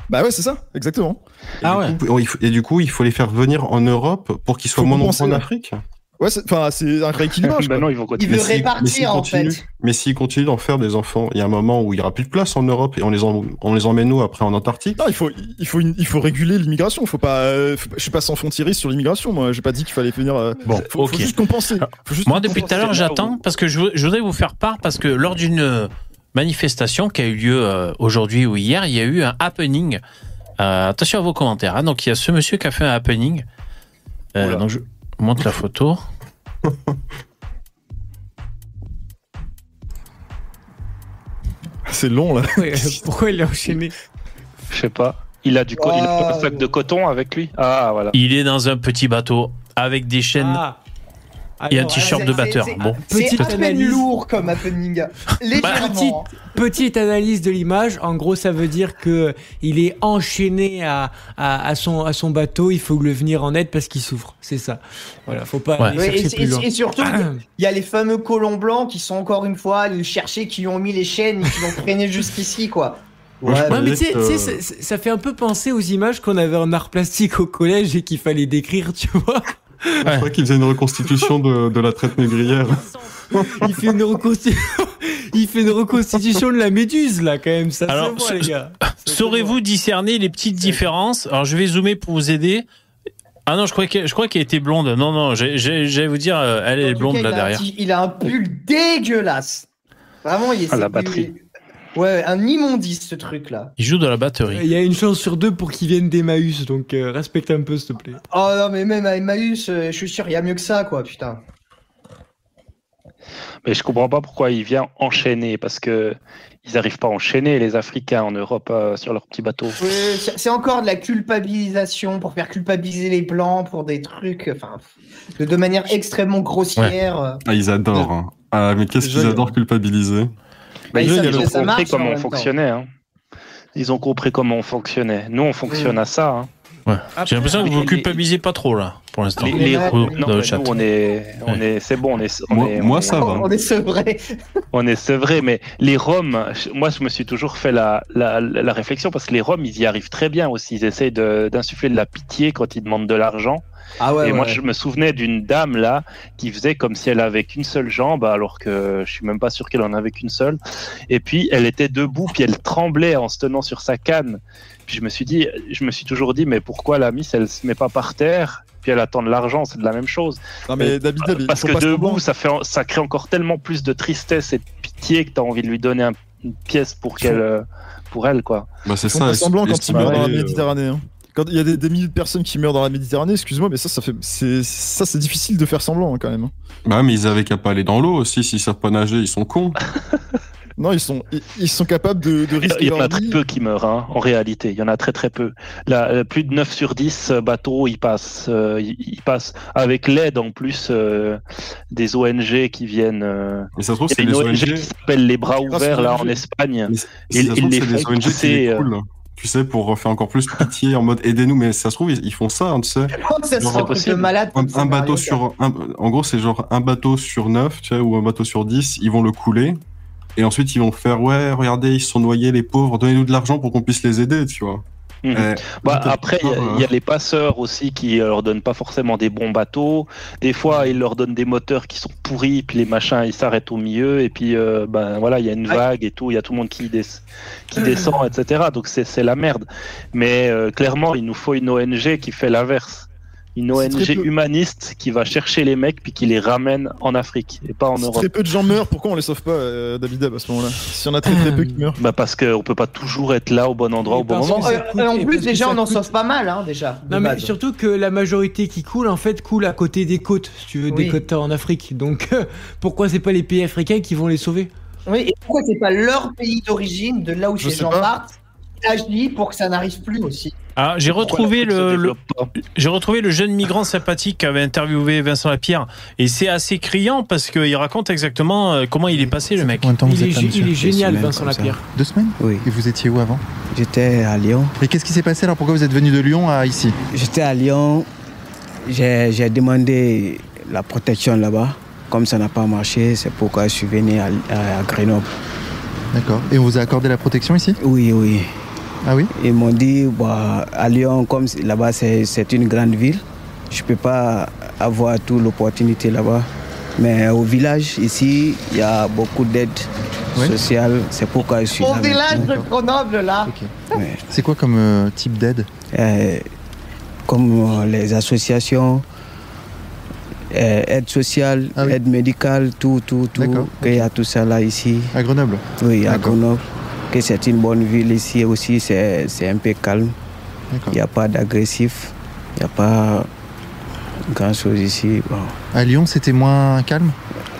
Bah ouais, c'est ça, exactement. Et Ah du ouais. coup, il faut- et du coup, il faut les faire venir en Europe pour qu'ils soient moins nombreux en. Afrique. Ouais, c'est- enfin, c'est un rééquilibrage. *laughs* bah non, ils vont continuer. mais répartir, en fait. Mais s'ils continuent d'en faire des enfants, il y a un moment où il n'y aura plus de place en Europe et on les, en- on les emmène nous après en Antarctique. Non, il faut, il faut, une- il faut réguler l'immigration. Faut pas, euh, faut pas- je suis pas sans fontiriste sur l'immigration. Moi, j'ai pas dit qu'il fallait venir. euh, Bon, faut, juste compenser. Faut juste Moi, depuis tout à l'heure, j'attends parce que je, voudrais vous faire part parce que lors d'une euh, manifestation qui a eu lieu euh, aujourd'hui ou hier, il y a eu un happening. Euh, attention à vos commentaires. hein. Donc, il y a ce monsieur qui a fait un happening. Euh, donc, je montre la photo. *laughs* C'est long là. Ouais, pourquoi il est enchaîné? Je sais pas. Il a du co- il a Ah, un sac de coton avec lui? Ah voilà. Il est dans un petit bateau avec des chaînes. Ah. Et un Alors, t-shirt c'est- de batteur. Bon. C'est Petite à peine analyse. lourd comme happening. *laughs* Légèrement. petite- Petite analyse de l'image. En gros, ça veut dire que il est enchaîné à, à, à son, à son bateau. Il faut le venir en aide parce qu'il souffre. C'est ça. Voilà, faut pas Ouais. aller Ouais, et, chercher plus et- loin. et surtout, *clears throat* il y a les fameux colons blancs qui sont encore une fois allés le chercher, qui lui ont mis les chaînes et qui l'ont traîné *laughs* jusqu'ici, quoi. Ouais, Ouais, mais tu sais, Direct, tu sais, euh, ça, ça fait un peu penser aux images qu'on avait en art plastique au collège et qu'il fallait décrire, tu vois. Je crois qu'ils faisaient une reconstitution de, de la traite négrière. Il fait une reconstitution, *laughs* il fait une reconstitution de la méduse là quand même. Ça Alors, se voit, ce- les gars. Ça se Saurez-vous discerner les petites différences? Alors, je vais zoomer pour vous aider. Ah non, je crois qu'elle, je crois qu'elle était blonde. Non, non, j'allais vous dire, euh, elle est blonde cas, là il a un derrière. il a un pull dégueulasse. Vraiment, il est. Ah, la batterie. Ouais, un immondice ce truc là. Il joue de la batterie. Il y a une chance sur deux pour qu'ils viennent d'Emmaüs, donc euh, respecte un peu s'il te plaît. Oh non, mais même à Emmaüs, euh, je suis sûr, il y a mieux que ça, quoi, putain. Mais je comprends pas pourquoi il vient enchaîner parce que ils n'arrivent pas à enchaîner les Africains en Europe euh, sur leur petit bateau. C'est encore de la culpabilisation pour faire culpabiliser les blancs pour des trucs, enfin, de, de manière extrêmement grossière. Ah, ils adorent. hein. Ah, mais qu'est-ce qu'ils adorent culpabiliser? Bah, ils ils, ont compris marche en comment on fonctionnait. hein. Ils ont compris comment on fonctionnait. Nous, on fonctionne Mm. à ça. hein. Ouais. J'ai l'impression que vous les- culpabilisez pas trop là, pour l'instant. Les, les- non, chat. nous, on est, on Ouais. est, c'est bon, on est, on Moi- est- moi, on est- va. On est. On vrai, mais les Roms, moi, je me suis toujours fait la, la, la réflexion parce que les Roms, ils y arrivent très bien aussi. Ils essayent de- d'insuffler de la pitié quand ils demandent de l'argent. Ah ouais, et moi, je me souvenais d'une dame là qui faisait comme si elle avait qu'une seule jambe, alors que je suis même pas sûr qu'elle en avait qu'une seule. Et puis, elle était debout, puis elle tremblait en se tenant sur sa canne. Puis je me suis dit, je me suis toujours dit, mais pourquoi la miss, elle se met pas par terre puis elle attend de l'argent, c'est de la même chose. Non, mais David, David, il Parce faut que debout, ça, fait, ça crée encore tellement plus de tristesse et de pitié que tu as envie de lui donner un- une pièce pour qu'elle, euh, pour elle, quoi. Bah, c'est ça. semblant quand ils estimer meurent dans la euh, Méditerranée. hein. Quand il y a des, des milliers de personnes qui meurent dans la Méditerranée, excuse-moi, mais ça, ça fait, c'est, ça, c'est difficile de faire semblant hein, quand même. hein. Bah, mais ils avaient qu'à pas aller dans l'eau aussi. S'ils savent pas nager, ils sont cons. *laughs* Non, ils sont, ils, ils sont capables de, de risquer Il y en a très vie. peu qui meurent, hein, en réalité. Il y en a très très peu. Là, euh, plus de 9 sur 10 euh, bateaux, ils passent, euh, ils, passent avec l'aide en plus euh, des ONG qui viennent. euh, Et ça se trouve, c'est des une ONG qui s'appelle les Bras Grâce ouverts là en Espagne. Mais ça Ils- se trouve, les c'est des font ONG qui coulent. Tu sais, pour faire encore plus pitié en mode aidez-nous. Mais ça se trouve, ils, font ça, hein, tu sais. Ça se possible. le malade. Un, un bateau sur. un- en gros, c'est genre un bateau sur 9, tu sais, ou un bateau sur 10, ils vont le couler. Et ensuite, ils vont faire Ouais, regardez, ils se sont noyés, les pauvres, donnez-nous de l'argent pour qu'on puisse les aider, tu vois. Mhm. Eh, Bah, après, il y a- y, a les passeurs aussi qui euh, leur donnent pas forcément des bons bateaux. Des fois, ils leur donnent des moteurs qui sont pourris, puis les machins ils s'arrêtent au milieu, et puis euh, ben voilà, il y a une vague et tout, il y a tout le monde qui, des- qui descend, etc. Donc c'est c'est la merde. Mais euh, clairement, il nous faut une ONG qui fait l'inverse. Une ONG humaniste qui va chercher les mecs puis qui les ramène en Afrique et pas en Si Europe. très peu de gens meurent, pourquoi on les sauve pas, euh, David Dab, à ce moment-là S'il y en a très très peu qui meurent. Bah parce qu'on peut pas toujours être là au bon endroit Et au bon moment. Euh, coûte- en plus, déjà, on en sauve pas mal, hein, déjà. Non mais base. surtout que la majorité qui coule en fait coule à côté des côtes, si tu veux, des côtes en Afrique. Donc pourquoi c'est pas les pays africains qui vont les sauver? Oui, et pourquoi c'est pas leur pays d'origine, de là où Je ces gens pas. partent, qui agit pour que ça n'arrive plus aussi? Ah, j'ai retrouvé le, le- développe pas j'ai retrouvé le jeune migrant sympathique qu'avait interviewé Vincent Lapierre et c'est assez criant parce qu'il raconte exactement euh, comment il est passé le mec. Combien de temps il vous est, il est génial Vincent. Lapierre. Deux semaines Oui, Et vous étiez où avant? J'étais à Lyon. Et qu'est-ce qui s'est passé alors? Pourquoi vous êtes venu de Lyon à ici? J'étais à Lyon, j'ai j'ai demandé la protection là-bas. Comme ça n'a pas marché, c'est pourquoi je suis venu à, à- à Grenoble. D'accord. Et on vous a accordé la protection ici? Oui, oui. Ah oui Ils m'ont dit, bah, à Lyon, comme là-bas c'est c'est une grande ville, je ne peux pas avoir toute l'opportunité là-bas. Mais au village, ici, il y a beaucoup d'aide Oui. sociale. C'est pourquoi je suis Au là. village maintenant. de Grenoble, là. Ouais. C'est quoi comme euh, type d'aide Euh, comme euh, les associations, euh, aide sociale, Ah oui. aide médicale, tout, tout, tout. D'accord, qu'il y a tout ça là ici. À Grenoble Oui, à. Grenoble. Que c'est une bonne ville ici aussi, c'est c'est un peu calme. Il n'y a pas d'agressif, il n'y a pas grand chose ici. Bon. À Lyon, c'était moins calme?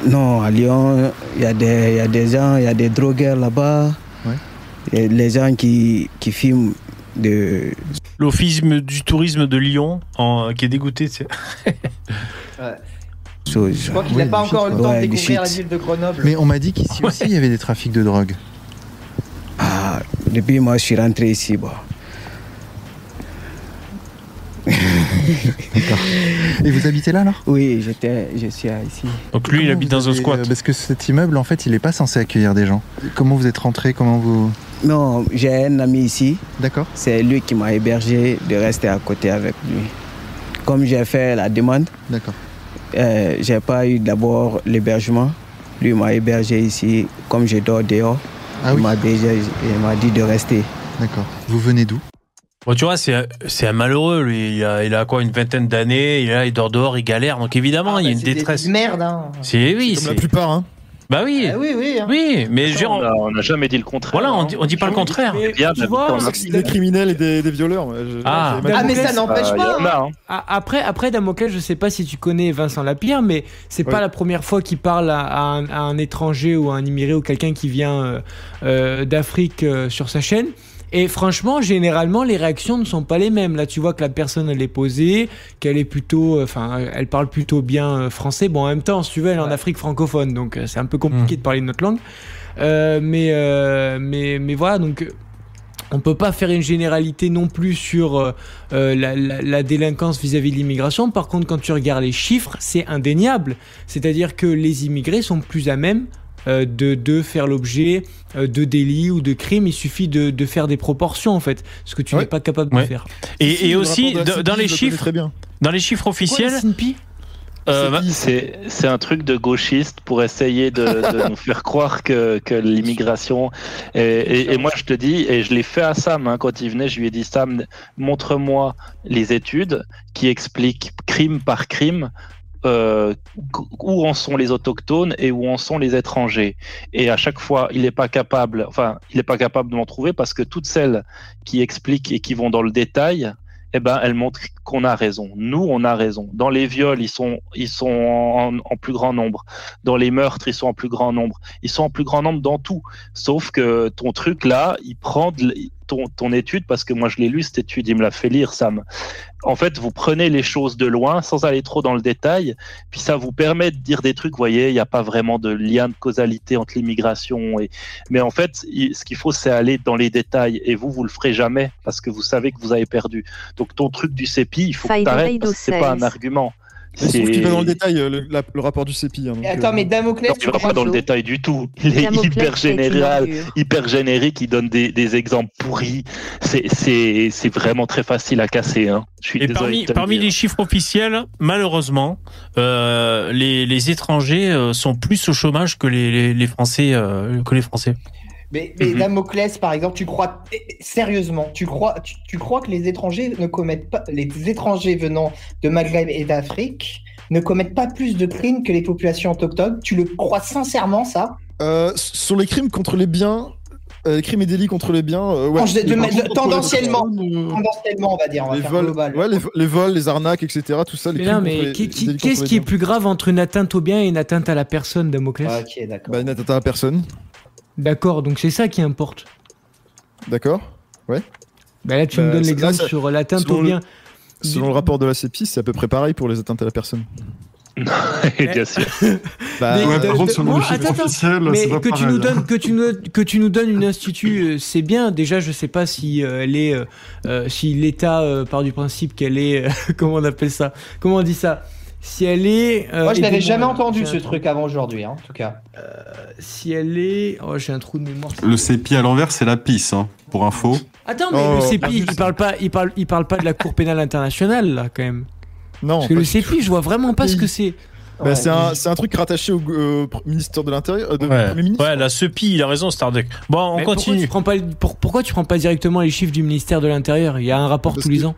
Non, à Lyon, il y, a des- il y a des gens, il y a des drogueurs là-bas. Ouais. Les gens qui, qui filment de, L'office du tourisme de Lyon en- qui est dégoûté. tu sais. *laughs* choses. Je crois qu'il Oui, n'a pas encore eu le temps de ouais, du découvrir la ville de Grenoble. Mais on m'a dit qu'ici aussi, il y avait des trafics de drogue. Depuis moi, je suis rentré ici. Bon. Et vous habitez là, alors Oui, j'étais, je suis ici. Donc lui, il habite dans un squat. euh, Parce que cet immeuble, en fait, il n'est pas censé accueillir des gens. Comment vous êtes rentré? Comment vous... Non, j'ai un ami ici. D'accord C'est lui qui m'a hébergé de rester à côté avec lui. Comme j'ai fait la demande, D'accord. euh, j'ai pas eu d'abord l'hébergement. Lui m'a hébergé ici. Comme je dors dehors, Ah il oui, m'a déjà, il m'a dit de rester. d'accord. Vous venez d'où? Bon, tu vois, c'est c'est un malheureux, lui. Il a, il a quoi, une vingtaine d'années. Il, il dort dehors, il galère. Donc évidemment, Ah, il y a bah, une c'est détresse. des merdes, hein. C'est oui, Comme la c'est. plupart, hein. Bah oui, Ah oui, oui. hein. oui, mais Ça, genre, on n'a jamais dit le contraire. voilà, on hein. dit, on dit pas le contraire. Mais bien tu vois, C'est des criminels et des, des violeurs. je- Ah. Ah, mais ça n'empêche Euh, y pas. hein. Ah, Après, après Damoclès, je sais pas si tu connais Vincent Lapierre, mais c'est pas Ouais. la première fois qu'il parle à, à un, à un étranger ou à un immigré ou quelqu'un qui vient euh, euh, d'Afrique euh, sur sa chaîne. Et franchement, généralement, les réactions ne sont pas les mêmes. Là, tu vois que la personne, elle est posée, qu'elle est plutôt, euh, enfin, elle parle plutôt bien euh, français. Bon, en même temps, si tu veux, elle est en. Afrique francophone, donc euh, c'est un peu compliqué de parler notre langue. Euh, mais, euh, mais, mais voilà, donc. euh, on peut pas faire une généralité non plus sur euh, euh, la, la- la délinquance vis-à-vis de l'immigration. Par contre, quand tu regardes les chiffres, c'est indéniable. C'est-à-dire que les immigrés sont plus à même euh, de, de faire l'objet euh, de délits ou de crimes. Il suffit de, de faire des proportions, en fait, ce que tu Ouais. n'es pas capable Ouais. de faire. Et, aussi, dans- les chiffres, Très bien. dans les chiffres officiels, Quoi, euh, C'est c'est un truc de gauchiste pour essayer de, de *laughs* nous faire croire que, que l'immigration. Et, et- et moi, je te dis, et je l'ai fait à Sam hein, quand il venait, je lui ai dit Sam, montre-moi les études qui expliquent crime par crime. Euh, où en sont les autochtones et où en sont les étrangers. Et à chaque fois, il n'est pas capable, enfin, il n'est pas capable de m'en trouver parce que toutes celles qui expliquent et qui vont dans le détail, eh ben, elles montrent qu'on a raison. Nous, on a raison. Dans les viols, ils sont, en, plus grand nombre. Dans les meurtres, ils sont en plus grand nombre. Ils sont en plus grand nombre dans tout. Sauf que ton truc là, il prend ton, ton étude, parce que moi je l'ai lu, cette étude, il me l'a fait lire, Sam. En fait, vous prenez les choses de loin sans aller trop dans le détail, puis ça vous permet de dire des trucs, vous voyez, il n'y a pas vraiment de lien de causalité entre l'immigration et, mais en fait, ce qu'il faut, c'est aller dans les détails. Et vous, vous le ferez jamais parce que vous savez que vous avez perdu. Donc ton truc du CEPI, il faut que tu arrêtes c'est pas un 16. argument. Sauf qu'il va dans le détail, euh, le, la- le rapport du CEPI. hein, donc, Et attends, euh, mais Damoclès, Non, tu il va pas dans le détail du tout. Il est Damoclès hyper général, hyper générique. Il donne des, des exemples pourris. C'est- C'est c'est vraiment très facile à casser. Hein. Je suis Et désolé parmi, parmi les chiffres officiels, malheureusement, euh, les, les étrangers euh, sont plus au chômage que les, les, les Français. euh, que les Français. Mais, mais Mhm. Damoclès, par exemple, tu crois eh, sérieusement, tu crois, tu, tu crois que les étrangers ne commettent pas, les étrangers venant de Maghreb et d'Afrique ne commettent pas plus de crimes que les populations autochtones? Tu le crois sincèrement ça? Euh, sur les crimes contre les biens, euh, les crimes et délits contre les biens, euh, ouais. De- de- tendanciellement. les euh, Tendanciellement, on va dire, on va les faire vols, ouais, les, vo- les vols, les arnaques, etc. Tout ça, les Mais non, qui- qui- qu'est-ce qui est plus grave entre une atteinte au bien et une atteinte à la personne, Damoclès? Ah. Bah, une atteinte à la personne, D'accord, donc c'est ça qui importe. d'accord Bah là, tu Bah, me donnes c'est- l'exemple sur l'atteinte au le- bien. Selon le rapport de la CEPI, c'est à peu près pareil pour les atteintes à la personne. *laughs* Bien sûr. Bah, Mais Ouais, de- par contre, de- selon moi, les chiffres attends, attends. officiels, Mais c'est pas que tu nous hein. donnes, que tu nous, que tu nous donnes une institut, euh, c'est bien. Déjà, je sais pas si euh, elle est, euh, euh, si l'État euh, part du principe qu'elle est, euh, *laughs* comment on appelle ça, comment on dit ça, si elle est. euh, Moi, je n'avais jamais entendu ce truc avant aujourd'hui, hein, en tout cas. Si elle est, oh, j'ai un trou de mémoire. Le CEPI à l'envers, c'est la pisse, hein, pour info. Attends, mais Oh, le CEPI, ah, il parle pas, il parle, il parle pas de la Cour pénale internationale là, quand même. non, Parce que le. CEPI, je vois vraiment pas ce que c'est. Bah, Ouais, c'est un, c'est un truc rattaché au euh, ministère de l'Intérieur, euh, de Ouais, Premier ministre. ouais la SEPI, il a raison, Starduck. Bon, on Mais pourquoi continue. tu prends pas, pour- pourquoi tu prends pas directement les chiffres du ministère de l'Intérieur? Il y a un rapport Parce tous les ans.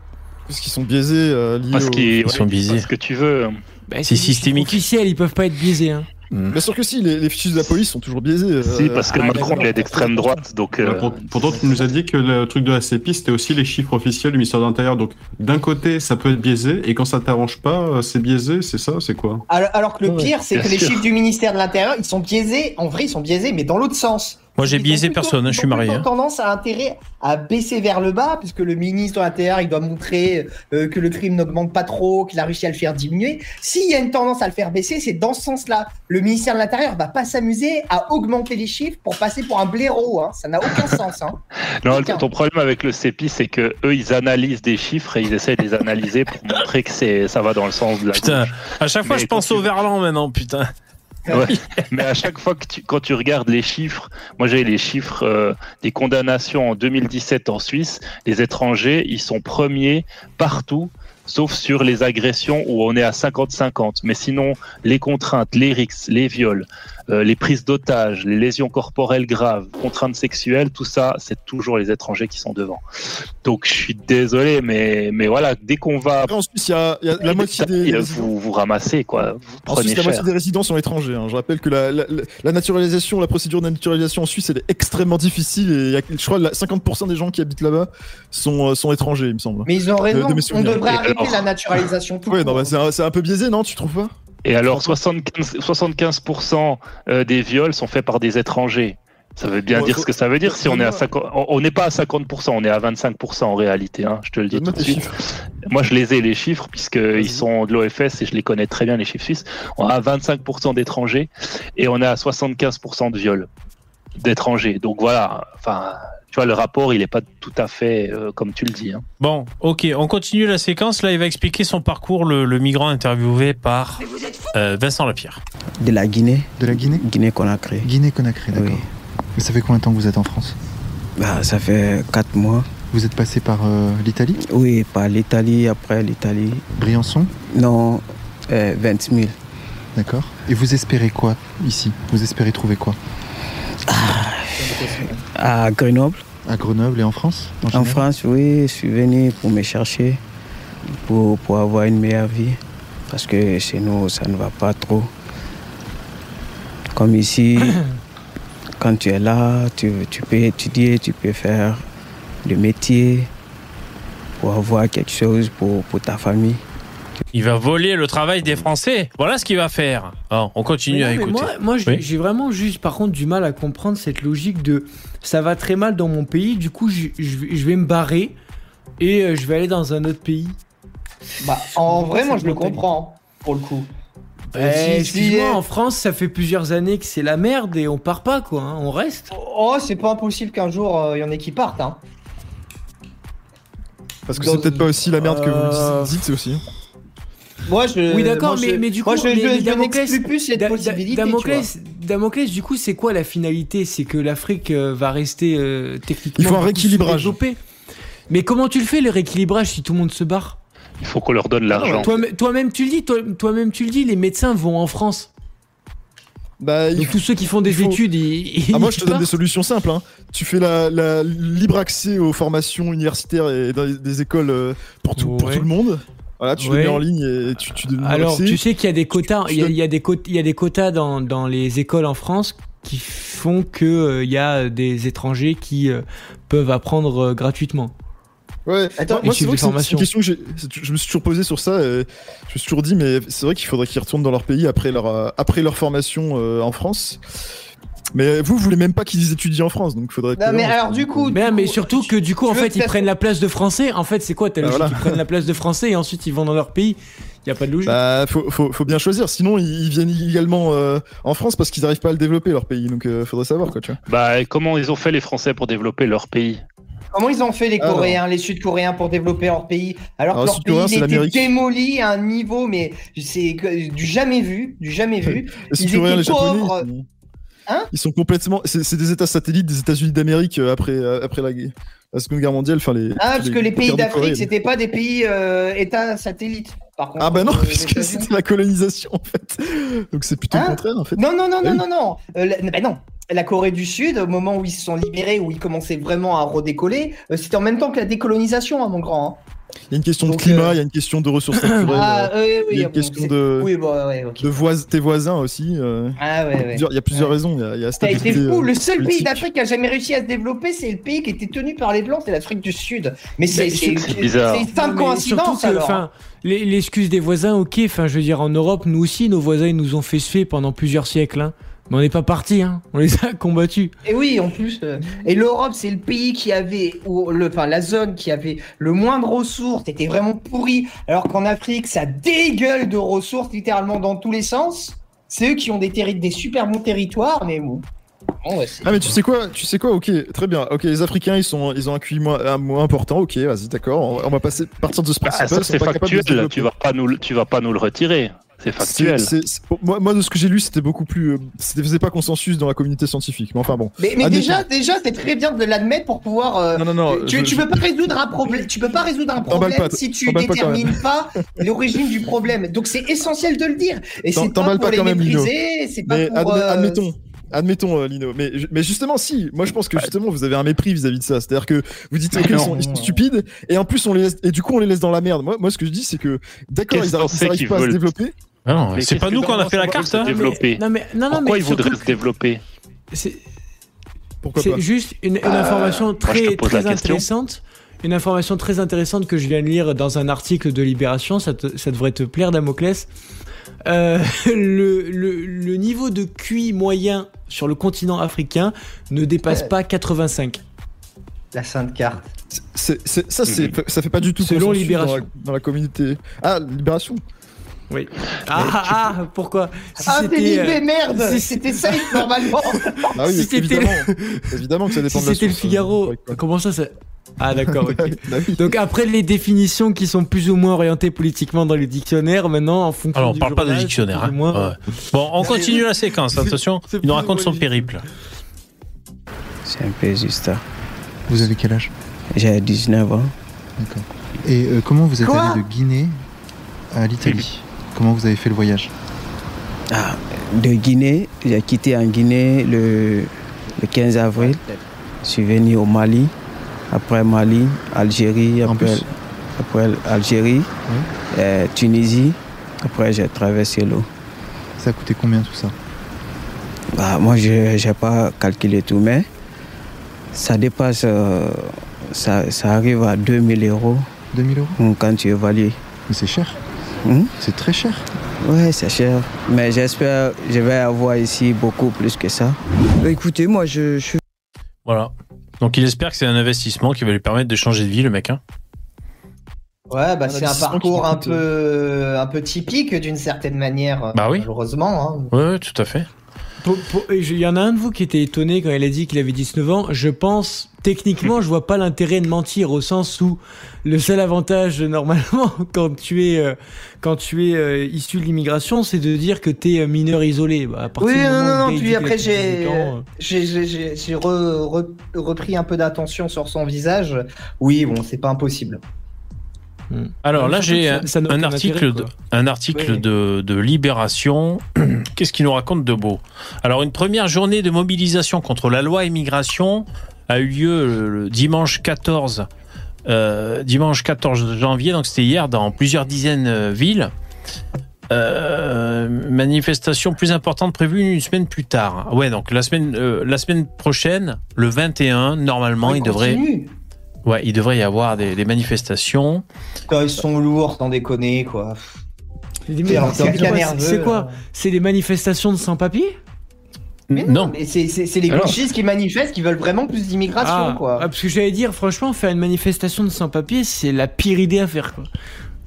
Parce qu'ils sont biaisés euh, liés Parce qu'ils sont biaisés. parce que tu veux. Bah, C'est des chiffres systémique. Officiels, ils peuvent pas être biaisés. Hein. Mm. Bien sûr que si, les, les fichiers de la police sont toujours biaisés. euh, Si, parce que ah, Macron, il est d'extrême droite. Donc, Bah, euh, pour- pourtant, tu nous as dit que le truc de la CEPI, c'était aussi les chiffres officiels du ministère de l'Intérieur. Donc, d'un côté, ça peut être biaisé, et quand ça t'arrange pas, euh, c'est biaisé, c'est ça, c'est quoi? Alors, alors que le pire, c'est que les chiffres du ministère de l'Intérieur, ils sont biaisés, en vrai, ils sont biaisés, mais dans l'autre sens. Moi, j'ai Ils biaisé plutôt- personne, hein, ils je suis marié. plutôt hein. tendance à intérêt à baisser vers le bas, puisque le ministre de l'Intérieur, il doit montrer euh, que le crime n'augmente pas trop, qu'il a réussi à le faire diminuer. S'il y a une tendance à le faire baisser, c'est dans ce sens-là. Le ministère de l'Intérieur va pas s'amuser à augmenter les chiffres pour passer pour un blaireau. Hein. Ça n'a aucun sens. Hein. *laughs* non, Putain. ton problème avec le CEPI, c'est que eux, ils analysent des chiffres et ils essaient de les analyser pour montrer que c'est, ça va dans le sens de la Putain, gauche. à chaque fois, Mais je pense tu- au Verlan maintenant, putain. Ouais. *laughs* Mais à chaque fois que tu, quand tu regardes les chiffres, moi j'ai les chiffres euh, des condamnations en 2017 en Suisse, les étrangers, ils sont premiers partout, sauf sur les agressions où on est à 50-50. Mais sinon, les contraintes, les rixes, les viols, euh, les prises d'otages, les lésions corporelles graves, contraintes sexuelles, tout ça, c'est toujours les étrangers qui sont devant. Donc je suis désolé, mais, mais voilà, dès qu'on va... Après, en Suisse, il y a, il y a la moitié des. résidents- vous, vous ramassez, quoi. Vous En prenez Suisse, la moitié des résidents sont étrangers. hein. Je rappelle que la, la- la- la naturalisation, la procédure de naturalisation en Suisse, elle est extrêmement difficile. Et il y a- je crois que la- 50% des gens qui habitent là-bas sont, euh, sont étrangers, il me semble. Mais ils ont raison. On devrait arrêter alors la naturalisation tout Ouais, non, bah, c'est un, c'est un peu biaisé, non Tu trouves pas? Et alors, 75, 75% euh, des viols sont faits par des étrangers. Ça veut bien Ouais, dire faut- ce que ça veut dire si on est à Donne-moi- 50, on- n'est pas à 50%, on est à 25% en réalité, hein, je te le dis tout de suite. chiffres. Moi, je les ai, les chiffres, puisqu'ils sont de l'OFS et je les connais très bien, les chiffres suisses. On a 25% d'étrangers et on est à 75% de viols d'étrangers. Donc voilà, enfin, tu vois, le rapport, il est pas tout à fait euh, comme tu le dis. hein. Bon, ok, on continue la séquence. Là, il va expliquer son parcours, le, le migrant interviewé par euh, Vincent Lapierre. De la Guinée. De la Guinée Guinée-Conakry. Guinée-Conakry, d'accord. Oui. Et ça fait combien de temps que vous êtes en France? Bah, ça fait 4 mois. Vous êtes passé par euh, l'Italie? Oui, par l'Italie, après l'Italie. Briançon? Non, euh, 20 000. D'accord. Et vous espérez quoi ici? Vous espérez trouver quoi? À Grenoble. À Grenoble et en France En France, oui, je suis venu pour me chercher, pour, pour avoir une meilleure vie. Parce que chez nous, ça ne va pas trop. Comme ici, *coughs* quand tu es là, tu, tu peux étudier, tu peux faire le métier pour avoir quelque chose pour, pour ta famille. Il va voler le travail des Français. Voilà ce qu'il va faire. On continue Mais à écouter. Moi, moi, j'ai Oui. j'ai vraiment juste, par contre, du mal à comprendre cette logique de ça va très mal dans mon pays, du coup, je, je vais- je vais me barrer et euh, je vais aller dans un autre pays. Bah, en vrai, moi, je le comprends, pour le coup. Eh, Euh, si- si- Excuse-moi, en France, ça fait plusieurs années que c'est la merde et on part pas, quoi. hein, on reste. Oh, c'est pas impossible qu'un jour, euh, il y en ait qui partent, hein. Parce que c'est peut-être pas aussi la merde que vous dites, c'est aussi. Moi, je. oui, d'accord, mais, je- mais du coup, moi, je, mais- je- mais je Damoclès- plus cette Da- possibilité. Damoclès, Damoclès, du coup, c'est quoi la finalité? C'est que l'Afrique euh, va rester euh, techniquement. Il faut un rééquilibrage. Mais comment tu le fais le rééquilibrage si tout le monde se barre? Il faut qu'on leur donne l'argent. Toi- Toi-même, tu le dis. toi- Toi-même, tu le dis. Les médecins vont en France. Bah, Donc tous ceux qui font des faut- études, ils. Ah, moi, je te donne des solutions simples. hein. Tu fais la, la libre accès aux formations universitaires et dans les- des écoles euh, pour tout, pour tout le monde. Voilà, tu Ouais. le mets en ligne et tu, tu donnes Alors, tu sais qu'il y a des quotas. tu Il y a, donnes- il y a des quotas. Il y a des quotas dans, dans les écoles en France qui font que euh, il y a des étrangers qui euh, peuvent apprendre euh, gratuitement. Ouais, Attends, moi, c'est vrai des que c'est- une question que je me suis toujours posé sur ça. Et je me suis toujours dit, mais c'est vrai qu'il faudrait qu'ils retournent dans leur pays après leur, après leur formation euh, en France. Mais vous, vous voulez même pas qu'ils étudient en France, donc il faudrait. Non, que- mais alors, du coup. Mais, du mais coup, surtout que du coup, en fait, ils prennent la place de français. En fait, c'est quoi ta Bah, logique voilà. Ils prennent la place de français et ensuite ils vont dans leur pays. Il y a pas de logique. Bah, faut, faut, faut bien choisir. Sinon, ils, viennent illégalement euh, en France parce qu'ils n'arrivent pas à le développer leur pays. Donc, euh, faudrait savoir quoi, tu vois. Bah, comment ils ont fait les Français pour développer leur pays? Comment ils ont fait les. Coréens, les Sud-Coréens pour développer leur pays? Alors, Alors, que leur pays était démoli à un niveau mais c'est du jamais vu, du jamais *laughs* vu. Les Ils étaient Japonais, pauvres. Hein ils sont complètement. C'est des États satellites des États-Unis d'Amérique euh, après, euh, après la, la Seconde Guerre mondiale. Enfin, les, Ah, parce que les pays d'Afrique, c'était pas des pays euh, États satellites. Par contre, Ah bah non, euh, puisque c'était la colonisation en fait. Donc c'est plutôt Hein le contraire en fait. Non, non, non, Ah non, oui. non, non. Euh, la- bah non. La Corée du Sud, au moment où ils se sont libérés, où ils commençaient vraiment à redécoller, c'était en même temps que la décolonisation, hein, mon grand. hein. Il y a une question Donc, de climat, euh, il y a une question de ressources naturelles. *coughs* Ah, euh, oui, oui, il y a une bon, question de, Oui, bon, ouais, ok. de vois- tes voisins aussi. euh, Ah, ouais, il y a ouais. plusieurs- il y a plusieurs Ouais. raisons. Il y a, il y a stabilité, fou. euh, Le seul pays d'Afrique qui a jamais réussi à se développer, c'est le pays qui était tenu par les Blancs, c'est l'Afrique du Sud. Mais c'est bizarre. C'est une simple Non, coïncidence que, alors. l'excuse des voisins, ok. Enfin, je veux dire, en Europe, nous aussi, nos voisins, ils nous ont fait se fait pendant plusieurs siècles. hein. Mais on n'est pas partis, hein. On les a *laughs* combattus. Et oui, en plus. euh, et l'Europe, c'est le pays qui avait, ou le, enfin la zone qui avait le moins de ressources, était vraiment pourri. Alors qu'en Afrique, ça dégueule de ressources littéralement dans tous les sens. C'est eux qui ont des, des super bons territoires, mais bon. Bon, ouais, c'est- Ah mais tu sais quoi, tu sais quoi, ok, très bien. Ok, les Africains ils sont, ils ont un QI moins, un moins important. Ok, vas-y, d'accord. On, on va passer partir de ce Ah, principe. ça, c'est factuel. Tu vas pas nous, le- tu vas pas nous le retirer. C'est factuel. Moi, moi, de ce que j'ai lu, c'était beaucoup plus. euh, C'était faisait pas consensus dans la communauté scientifique. Mais enfin bon. Mais, mais Admettons. déjà, déjà, c'est très bien de l'admettre pour pouvoir. euh, Non, non, non. tu, je- tu je- peux pas résoudre un problème. Tu peux pas résoudre un problème pas, si tu t'emballes pas détermines pas l'origine du problème. Donc c'est essentiel de le dire. Et c'est pas t'emballes pour pas les quand même, Lino. mépriser. C'est pas Mais pour. euh, admettons. Admettons, euh, Lino. Mais, mais justement, si. Moi, je pense que justement, vous avez un mépris vis-à-vis de ça. C'est-à-dire que vous dites, Mais ok, ils non. sont, ils sont stupides, et en plus, on les laisse, et du coup, on les laisse dans la merde. Moi, moi, ce que je dis, c'est que, d'accord, ils, arri- qu'on ils sait arrivent qu'ils pas à se veulent développer. Ah non, c'est pas nous qu'on a fait la carte. hein. développer Non mais non non Pourquoi mais ils voudraient se développer c'est juste une, une Euh, information très très intéressante. Une information très intéressante que je viens de lire dans un article de Libération, ça, te- ça devrait te plaire, Damoclès. Euh, *laughs* le, le, le niveau de QI moyen sur le continent africain ne dépasse pas 85. La sainte carte. C'est- ça, c'est, ça fait pas du tout Selon Libération. Dans la, dans la communauté. Ah, Libération. Oui. Ah, ah, ah, pourquoi Si Ah, c'était, t'es libé, euh, merde si- C'était safe normalement *laughs* Ah oui, Si c'était- évidemment. *laughs* évidemment que ça dépend Si de la c'était le euh, Figaro, comment ça, ça Ah d'accord, ok. *laughs* Bah oui. Donc après les définitions qui sont plus ou moins orientées politiquement dans les dictionnaires, maintenant en fonction Alors, on du parle pas de dictionnaire. hein. moins- Ouais. Bon, on continue la séquence. Attention, il nous raconte son périple. C'est un peu juste ça. Vous avez quel âge J'ai 19 ans. D'accord. Et euh, comment vous êtes Quoi allé de Guinée à l'Italie Comment vous avez fait le voyage Ah, de Guinée, j'ai quitté en Guinée le, le 15 avril. Je suis venu au Mali. Après Mali, Algérie, après, Algérie, euh, Tunisie. Après, j'ai traversé l'eau. Ça a coûté combien tout ça Bah, moi, je n'ai pas calculé tout, mais ça dépasse, euh, ça, ça arrive à 2000 euros 2000 euros hum, quand tu évalues. Mais c'est cher. Hum? C'est très cher. Ouais, c'est cher. Mais j'espère que je vais avoir ici beaucoup plus que ça. Bah, écoutez, moi, je, je suis Voilà. Donc il espère que c'est un investissement qui va lui permettre de changer de vie, le mec. Hein. Ouais, bah c'est un parcours un peu, un peu typique d'une certaine manière. Bah oui. Malheureusement. Hein. Ouais, tout à fait. Il y en a un de vous qui était étonné quand il a dit qu'il avait 19 ans. Je pense, techniquement, je vois pas l'intérêt de mentir au sens où le seul avantage, normalement, *laughs* quand tu es, euh, quand tu es euh, issu de l'immigration, c'est de dire que tu es mineur isolé. Bah, à Oui, non, non, non. Puis après, 18 j'ai, euh, re- repris un peu d'attention sur son visage. Oui, bon, c'est pas impossible. Alors Ouais, là, j'ai un, article, intérêt, de, un article Oui. de, de Libération. *clears throat* Qu'est-ce qu'il nous raconte de beau? Alors, une première journée de mobilisation contre la loi immigration a eu lieu le, dimanche 14, euh, dimanche 14 janvier, donc c'était hier, dans plusieurs dizaines de villes. Euh, manifestation plus importante prévue une semaine plus tard. Ouais, donc la semaine, euh, la semaine prochaine, le 21, normalement, il devrait. Ouais, il devrait y avoir des, des manifestations. Putain, Ils sont lourds, sans déconner, quoi. c'est quoi, nerveux, C'est quoi là. C'est des manifestations de sans-papiers Mais non, mais c'est, les gauchistes qui manifestent, qui veulent vraiment plus d'immigration, ah, quoi. ah, parce que j'allais dire, franchement, faire une manifestation de sans-papiers, c'est la pire idée à faire, quoi.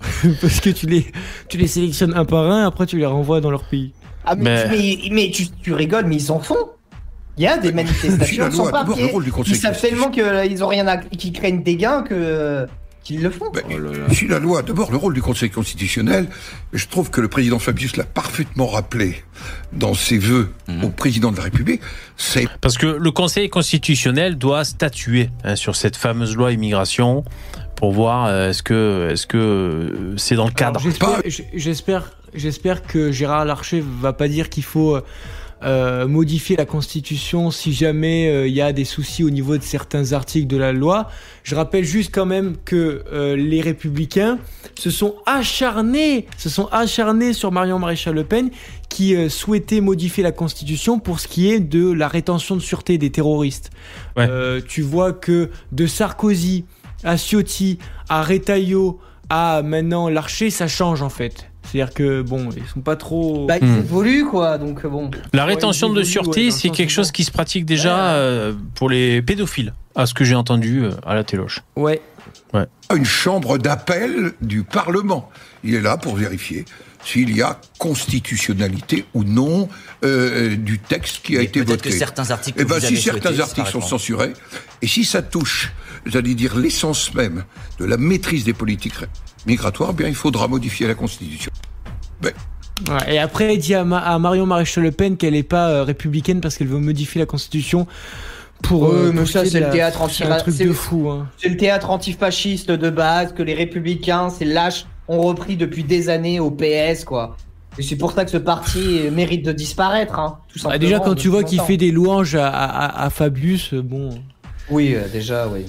*laughs* parce que tu les, tu les sélectionnes un par un, après tu les renvoies dans leur pays. Ah, mais, Mais- mais, mais tu, tu rigoles, mais ils en font. Il y a des manifestations du Conseil Ils savent tellement qu'ils ont rien à, qu'ils craignent des gains que qu'ils le font. Ben, Si la loi, d'abord le rôle du Conseil constitutionnel, je trouve que le président Fabius l'a parfaitement rappelé dans ses vœux au président de la République, c'est Parce que le Conseil constitutionnel doit statuer hein, sur cette fameuse loi immigration pour voir euh, est-ce que est-ce que euh, c'est dans le cadre. J'espère, j'espère, j'espère que Gérard Larcher va pas dire qu'il faut euh, modifier la Constitution si jamais euh, il y a des soucis au niveau de certains articles de la loi. Je rappelle juste quand même que euh, les Républicains se sont acharnés, se sont acharnés sur Marion Maréchal Le Pen qui euh, souhaitait modifier la Constitution pour ce qui est de la rétention de sûreté des terroristes. Ouais. Euh, tu vois que de Sarkozy à Ciotti, à Retailleau, à maintenant Larcher, ça change en fait. C'est-à-dire que bon, ils sont pas trop. Bah, ils Hmm. évoluent, quoi. Donc bon. La Ouais, rétention de évoluent, ouais, sûreté, c'est quelque chose bon. qui se pratique déjà euh, pour les pédophiles, à ce que j'ai entendu euh, à la téloche. Ouais. une chambre d'appel du Parlement. Il est là pour vérifier s'il y a constitutionnalité ou non euh, du texte qui a Mais été peut-être voté. que certains articles Eh ben, si certains articles sont censurés, et si ça touche, j'allais dire, l'essence même de la maîtrise des politiques migratoires, eh bien, il faudra modifier la Constitution. Ouais, et après, il dit à, Ma- à Marion Maréchal Le Pen qu'elle est pas euh, républicaine parce qu'elle veut modifier la Constitution pour. Euh, mais pour ça, c'est le théâtre c'est un anti- truc c'est- de fou. Hein. C'est le théâtre antifasciste de base que les républicains, c'est lâches, ont repris depuis des années au PS, quoi. Et c'est pour ça que ce parti mérite de disparaître, hein, tout Ah, déjà, quand tu vois qu'il fait des louanges à, à- à- à Fabius, euh, bon. Oui, euh, déjà, oui.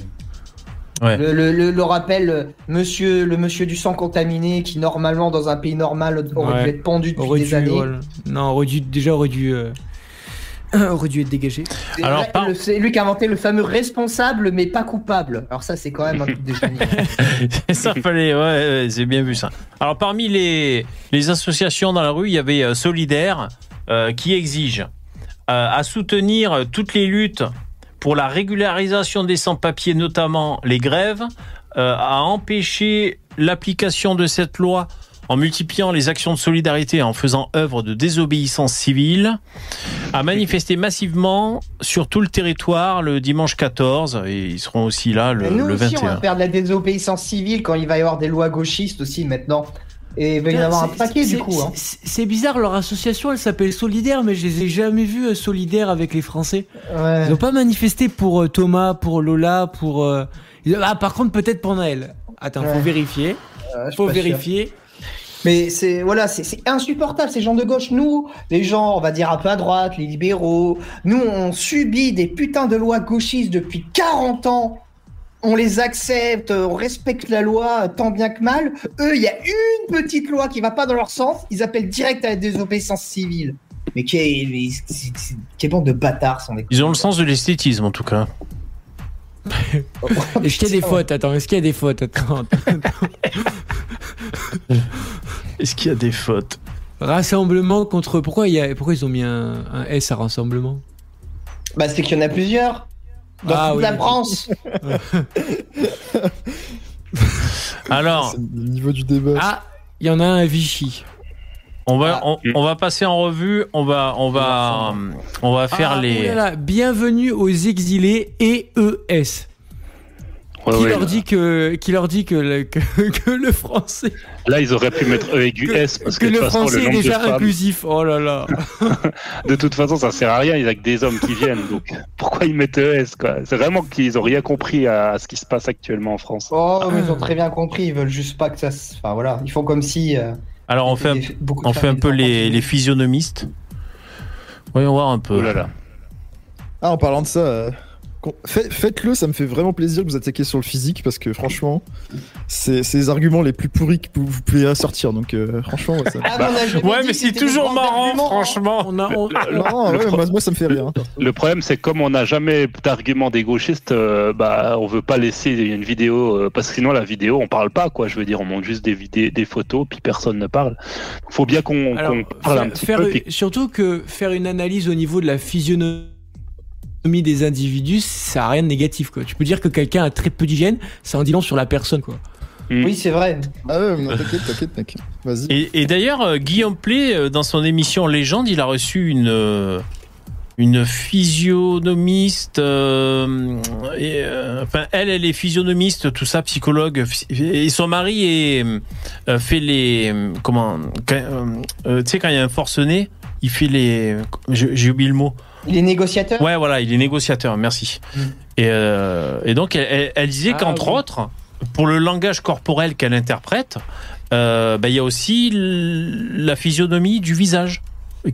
Ouais. Le, le, le, le rappel, euh, monsieur, le monsieur du sang contaminé qui, normalement, dans un pays normal, aurait Ouais. dû être pendu depuis Aurait des dû, années. voilà. Non, aurait dû, déjà aurait dû, euh, *clears throat* aurait dû être dégagé. C'est Alors, vrai, par- le- C'est lui qui a inventé le fameux responsable, mais pas coupable. Alors ça, c'est quand même un truc de génie. *laughs* ça fallait, ouais, ouais, c'est bien vu ça. Alors parmi les, les associations dans la rue, il y avait euh, Solidaire euh, qui exige euh, à soutenir toutes les luttes pour la régularisation des sans-papiers, notamment les grèves, euh, à empêcher l'application de cette loi en multipliant les actions de solidarité et en faisant œuvre de désobéissance civile, a manifesté massivement sur tout le territoire le dimanche 14 et ils seront aussi là le, Mais nous le aussi, on va 21. faire de la désobéissance civile quand il va y avoir des lois gauchistes aussi maintenant. Et il va y en avoir un C'est- paquet du coup. hein. c'est- bizarre, leur association, elle s'appelle Solidaire, mais je les ai jamais vus euh, solidaires avec les Français. Ouais. Ils n'ont pas manifesté pour euh, Thomas, pour Lola, pour. euh, ils- Ah, par contre, peut-être pour Naël. Attends, faut Ouais. vérifier. Faut pas sûr. vérifier. Mais c'est voilà, c'est c'est insupportable ces gens de gauche. Nous, les gens, on va dire un peu à droite, les libéraux, nous on subit des putains de lois gauchistes depuis 40 ans. On les accepte, on respecte la loi tant bien que mal. Eux, il y a une petite loi qui va pas dans leur sens, ils appellent direct à la désobéissance civile. Mais quel, quel bande de bâtards sont des. Ils ont le sens de l'esthétisme en tout cas. *laughs* Est-ce qu'il y a des fautes? Attends, est-ce qu'il y a des fautes? Attends. Est-ce qu'il y a des fautes? Rassemblement contre. Pourquoi, il y a... Pourquoi ils ont mis un, un S à rassemblement? Bah c'est qu'il y en a plusieurs dans Ah toute oui. la France. *laughs* Alors, C'est le niveau du débat. Ah, il y en a un à Vichy. on va on, on va passer en revue, on va on va on va faire Ah, les oh là là, Bienvenue aux exilés EES. Ouais, qui, ouais. leur dit que, qui leur dit que le, que, *laughs* que le français, Là, ils auraient pu mettre E aigu S parce que, que de le façon, français le est déjà femmes, inclusif. Oh là là. *laughs* de toute façon, ça sert à rien. Il y a que des hommes qui viennent. Donc, pourquoi ils mettent ES quoi? C'est vraiment qu'ils ont rien compris à, à ce qui se passe actuellement en France. Oh, mais ils ont très bien compris, ils veulent juste pas que ça. se- Enfin voilà, ils font comme si. euh, Alors on fait un, des- on fait un peu les, les physionomistes. Voyons voir un peu. Oh là là. Ah, en parlant de ça, euh, faites-le, ça me fait vraiment plaisir que vous attaquiez sur le physique parce que franchement, c'est les arguments les plus pourris que vous, vous pouvez sortir. Donc euh, franchement, ouais, ça... Ah, mais Ouais, c'est toujours marrant, hein. franchement. On a, on- *laughs* non, ouais, moi, moi, ça me fait rire. hein. Le problème, c'est que comme on n'a jamais d'argument des gauchistes, euh, bah, on veut pas laisser une vidéo euh, parce que sinon la vidéo, on parle pas quoi. Je veux dire, on montre juste des vidéos, des photos, puis personne ne parle. Faut bien qu'on parle un faire- petit faire- peu. puis- surtout que faire une analyse au niveau de la physionomie des individus, ça a rien de négatif quoi. Tu peux dire que quelqu'un a très peu d'hygiène, ça en dit long sur la personne quoi. Oui, c'est vrai. Ah ouais, mais t'inquiète, t'inquiète, mec. Vas-y. Et, et d'ailleurs, euh, Guillaume Play, euh, dans son émission Légende, il a reçu une, euh, une physionomiste. euh, et, euh, enfin, elle, elle est physionomiste, tout ça, psychologue. Et son mari est, euh, fait les. Comment. tu sais, quand il y a un forcené, il fait les. J'ai j'ai oublié le mot. Il est négociateur? Ouais, voilà, il est négociateur, merci. Et, euh, et donc, elle, elle- elle disait Ah, qu'entre oui. autres, pour le langage corporel qu'elle interprète, euh, bah, il y a aussi la physionomie du visage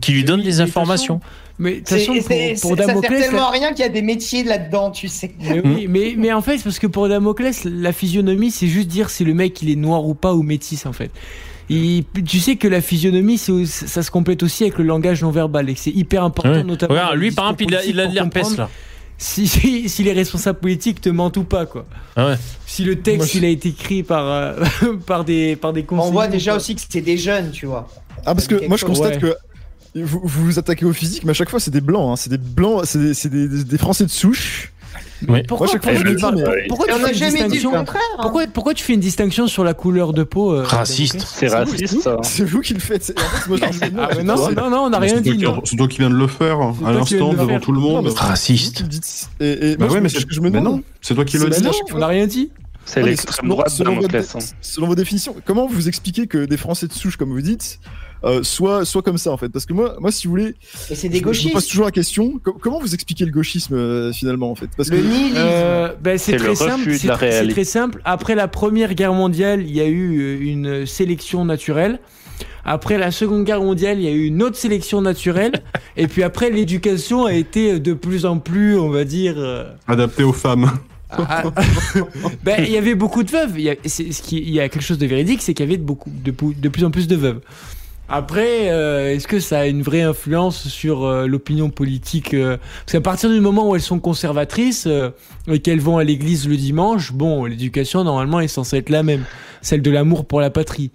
qui lui donne des informations. Mais de toute façon, c'est- pour, pour ça sert Damoclès, tellement à rien qu'il y a des métiers là-dedans, tu sais. Mais, oui, mais, mais en fait, c'est parce que pour Damoclès, la physionomie, c'est juste dire si le mec il est noir ou pas ou métis en fait. Et tu sais que la physionomie, ça se complète aussi avec le langage non verbal et que c'est hyper important, Ouais. notamment. Regarde, lui, par exemple, il a, de l'herpès là. Si, si, si les responsables politiques te mentent ou pas, quoi. Ah ouais. Si le texte Moi, je- il a été écrit par, euh, *laughs* par des, par des conseillers. On voit déjà aussi que c'est des jeunes, tu vois. Ah, parce que moi, je constate que. Vous, vous vous attaquez au physique, mais à chaque fois, c'est des blancs. hein. C'est des blancs, c'est des, c'est des- des- des Français de souche. Pourquoi, tu- dis, mais- pourquoi tu fais une jamais dit le distinction contraire. hein. pourquoi, pourquoi tu fais une distinction sur la couleur de peau euh, Raciste. C'est raciste, ça. C'est vous qui le faites. c'est- En fait, moi, Ah, mais non, toi. non, non, on n'a rien dit. C'est toi qui viens de le faire C'est à l'instant devant tout le monde. Raciste. Et, Bah ouais, mais ce c'est que je me demande, c'est toi qui le dis. On n'a rien dit. C'est l'extrême droite selon, votre, hein. selon vos définitions, comment vous expliquez que des Français de souche, comme vous dites, euh, soient, soient comme ça en fait Parce que moi, moi, si vous voulez, Et c'est je, des je me pose gauchistes. toujours la question co- comment vous expliquez le gauchisme euh, finalement en fait? Parce que Le nihilisme. Euh, ben, c'est C'est très le simple. de C'est la très, c'est réalité. très simple. Après la Première Guerre mondiale, il y a eu euh, une sélection naturelle. Après la Seconde Guerre mondiale, il y a eu une autre sélection naturelle. Et puis après, l'éducation a été de plus en plus, on va dire. euh, Adapté aux femmes. ah, *laughs* ben, il y avait beaucoup de veuves. Il y a, c'est- ce qui, il y a quelque chose de véridique, c'est qu'il y avait de, beaucoup, de, pou- de plus en plus de veuves. Après, euh, est-ce que ça a une vraie influence sur euh, l'opinion politique euh, Parce qu'à partir du moment où elles sont conservatrices euh, et qu'elles vont à l'église le dimanche, bon, l'éducation normalement est censée être la même, celle de l'amour pour la patrie.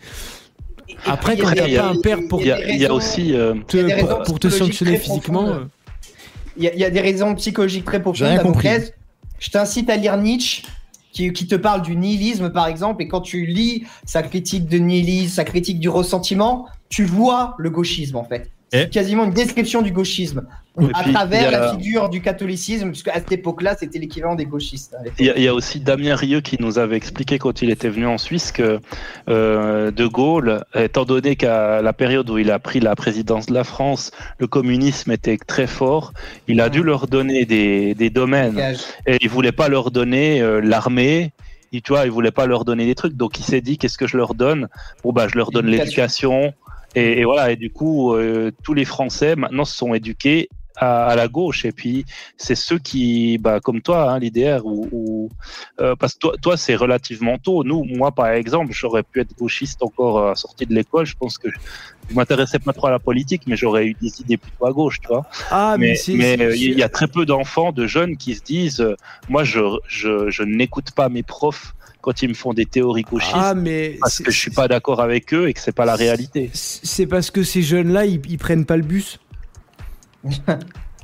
Après, quand il y a- t'as pas un père pour, Il y a, des il y a raisons- aussi. te, y a pour, te sanctionner physiquement. Il y, a- il y a des raisons psychologiques très J'ai profondes. rien compris. Je t'incite à lire Nietzsche. qui, qui te parle du nihilisme, par exemple, et quand tu lis sa critique de nihilisme, sa critique du ressentiment, tu vois le gauchisme, en fait. C'est quasiment une description du gauchisme. Et à puis, travers a- la figure du catholicisme, puisque à cette époque-là, c'était l'équivalent des gauchistes. Il y, a, il y a aussi Damien Rieu qui nous avait expliqué quand il était venu en Suisse que euh, De Gaulle, étant donné qu'à la période où il a pris la présidence de la France, le communisme était très fort, il a dû leur donner des, des domaines. Et il voulait pas leur donner euh, l'armée. Il, tu vois, il voulait pas leur donner des trucs, donc il s'est dit qu'est-ce que je leur donne? Bon bah je leur donne l'éducation et, et voilà et du coup euh, tous les Français maintenant se sont éduqués à, à la gauche. Et puis c'est ceux qui bah comme toi hein, l'IDR ou, ou euh, parce que toi, toi c'est relativement tôt. Nous moi par exemple j'aurais pu être gauchiste encore euh, sorti de l'école. Je pense que je m'intéressais pas trop à la politique mais j'aurais eu des idées plutôt à gauche tu vois. Ah, mais mais c'est- mais, euh, il y a très peu d'enfants de jeunes qui se disent euh, moi je je, je n'écoute pas mes profs quand ils me font des théories gauchistes Ah, mais parce que je suis pas d'accord avec eux et que c'est pas la réalité C'est parce que ces jeunes-là, ils, ils prennent pas le bus. *laughs*